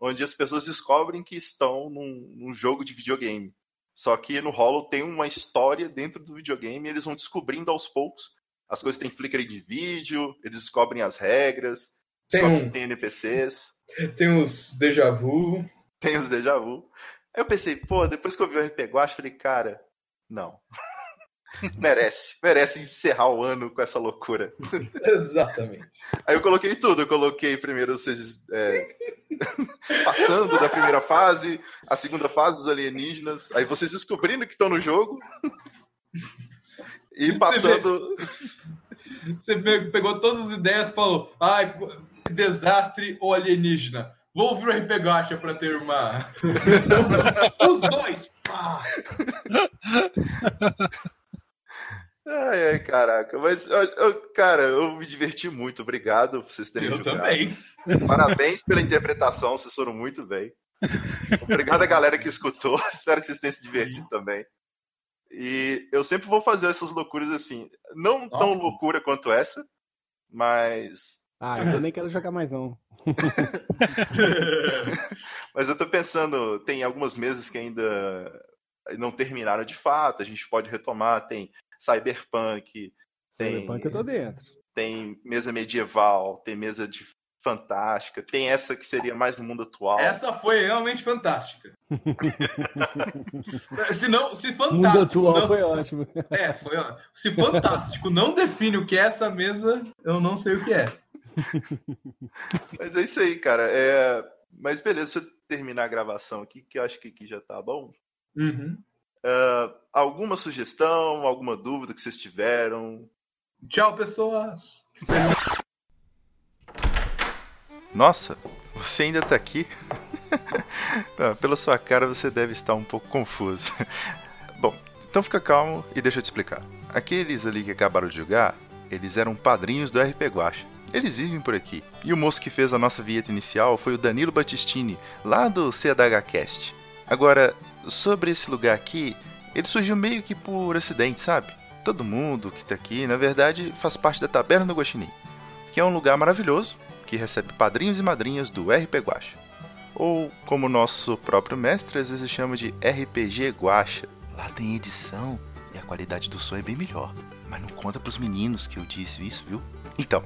onde as pessoas descobrem que estão num, num jogo de videogame. Só que no hollow tem uma história dentro do videogame e eles vão descobrindo aos poucos. As coisas têm flicker de vídeo, eles descobrem as regras, Tem descobrem um- tem NPCs, Tem os déjà vu. tem os déjà vu. Aí eu pensei, pô, depois que eu vi o RP Guacha, falei, cara, não. merece, merece encerrar o ano com essa loucura. Exatamente. Aí eu coloquei tudo, eu coloquei primeiro vocês é, passando da primeira fase, a segunda fase dos alienígenas, aí vocês descobrindo que estão no jogo e passando. Você pe- pegou todas as ideias e falou: ai, desastre ou alienígena. Vou ouvir o RP Gacha pra ter uma. Os dois! Pá! Ai, ai, caraca. Mas, eu- eu- cara, eu me diverti muito. Obrigado por vocês terem Eu jogado. também. Parabéns pela interpretação, vocês foram muito bem. Obrigado a galera que escutou. Espero que vocês tenham se divertido também. E eu sempre vou fazer essas loucuras assim. Não tão Nossa. loucura quanto essa, mas. Ah, então nem quero jogar mais não. Mas eu tô pensando, tem algumas mesas que ainda não terminaram de fato, a gente pode retomar. Tem Cyberpunk, tem, Cyberpunk eu tô dentro. tem mesa medieval, tem mesa de fantástica, tem essa que seria mais no mundo atual. Essa foi realmente fantástica. se não, se Mundo fantástico. atual não- foi ótimo. É, foi ó. Se fantástico não define o que é essa mesa, eu não sei o que é. Mas é isso aí, cara. É... Mas beleza, deixa eu terminar a gravação aqui, que eu acho que aqui já tá bom. Uhum. Ah, alguma sugestão, alguma dúvida que vocês tiveram? Tchau, pessoas. Nossa, você ainda tá aqui? Pela sua cara, você deve estar um pouco confuso. Bom, então fica calmo e deixa eu te explicar. Aqueles ali que acabaram de jogar, eles eram padrinhos do RP Guacha. Eles vivem por aqui. E o moço que fez a nossa vinheta inicial foi o Danilo Battistini, lá do CDHcast. Agora, sobre esse lugar aqui, ele surgiu meio que por acidente, sabe? Todo mundo que tá aqui, na verdade, faz parte da Taberna do Guaxinim, que é um lugar maravilhoso que recebe padrinhos e madrinhas do RP Guacha. Ou, como nosso próprio mestre às vezes chama de RPG Guacha. Lá tem edição e a qualidade do som é bem melhor. Mas não conta pros meninos que eu disse isso, viu? Então,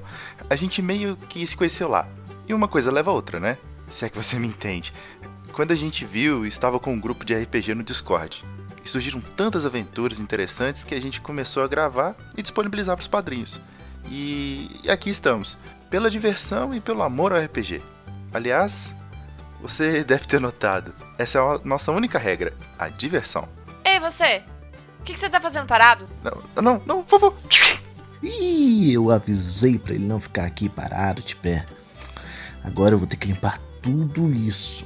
a gente meio que se conheceu lá. E uma coisa leva a outra, né? Se é que você me entende. Quando a gente viu, estava com um grupo de RPG no Discord. E surgiram tantas aventuras interessantes que a gente começou a gravar e disponibilizar para os padrinhos. E aqui estamos, pela diversão e pelo amor ao RPG. Aliás, você deve ter notado, essa é a nossa única regra, a diversão. Ei, você! O que, que você tá fazendo parado? Não, não, não, por favor. Ih, eu avisei pra ele não ficar aqui parado de pé. Agora eu vou ter que limpar tudo isso.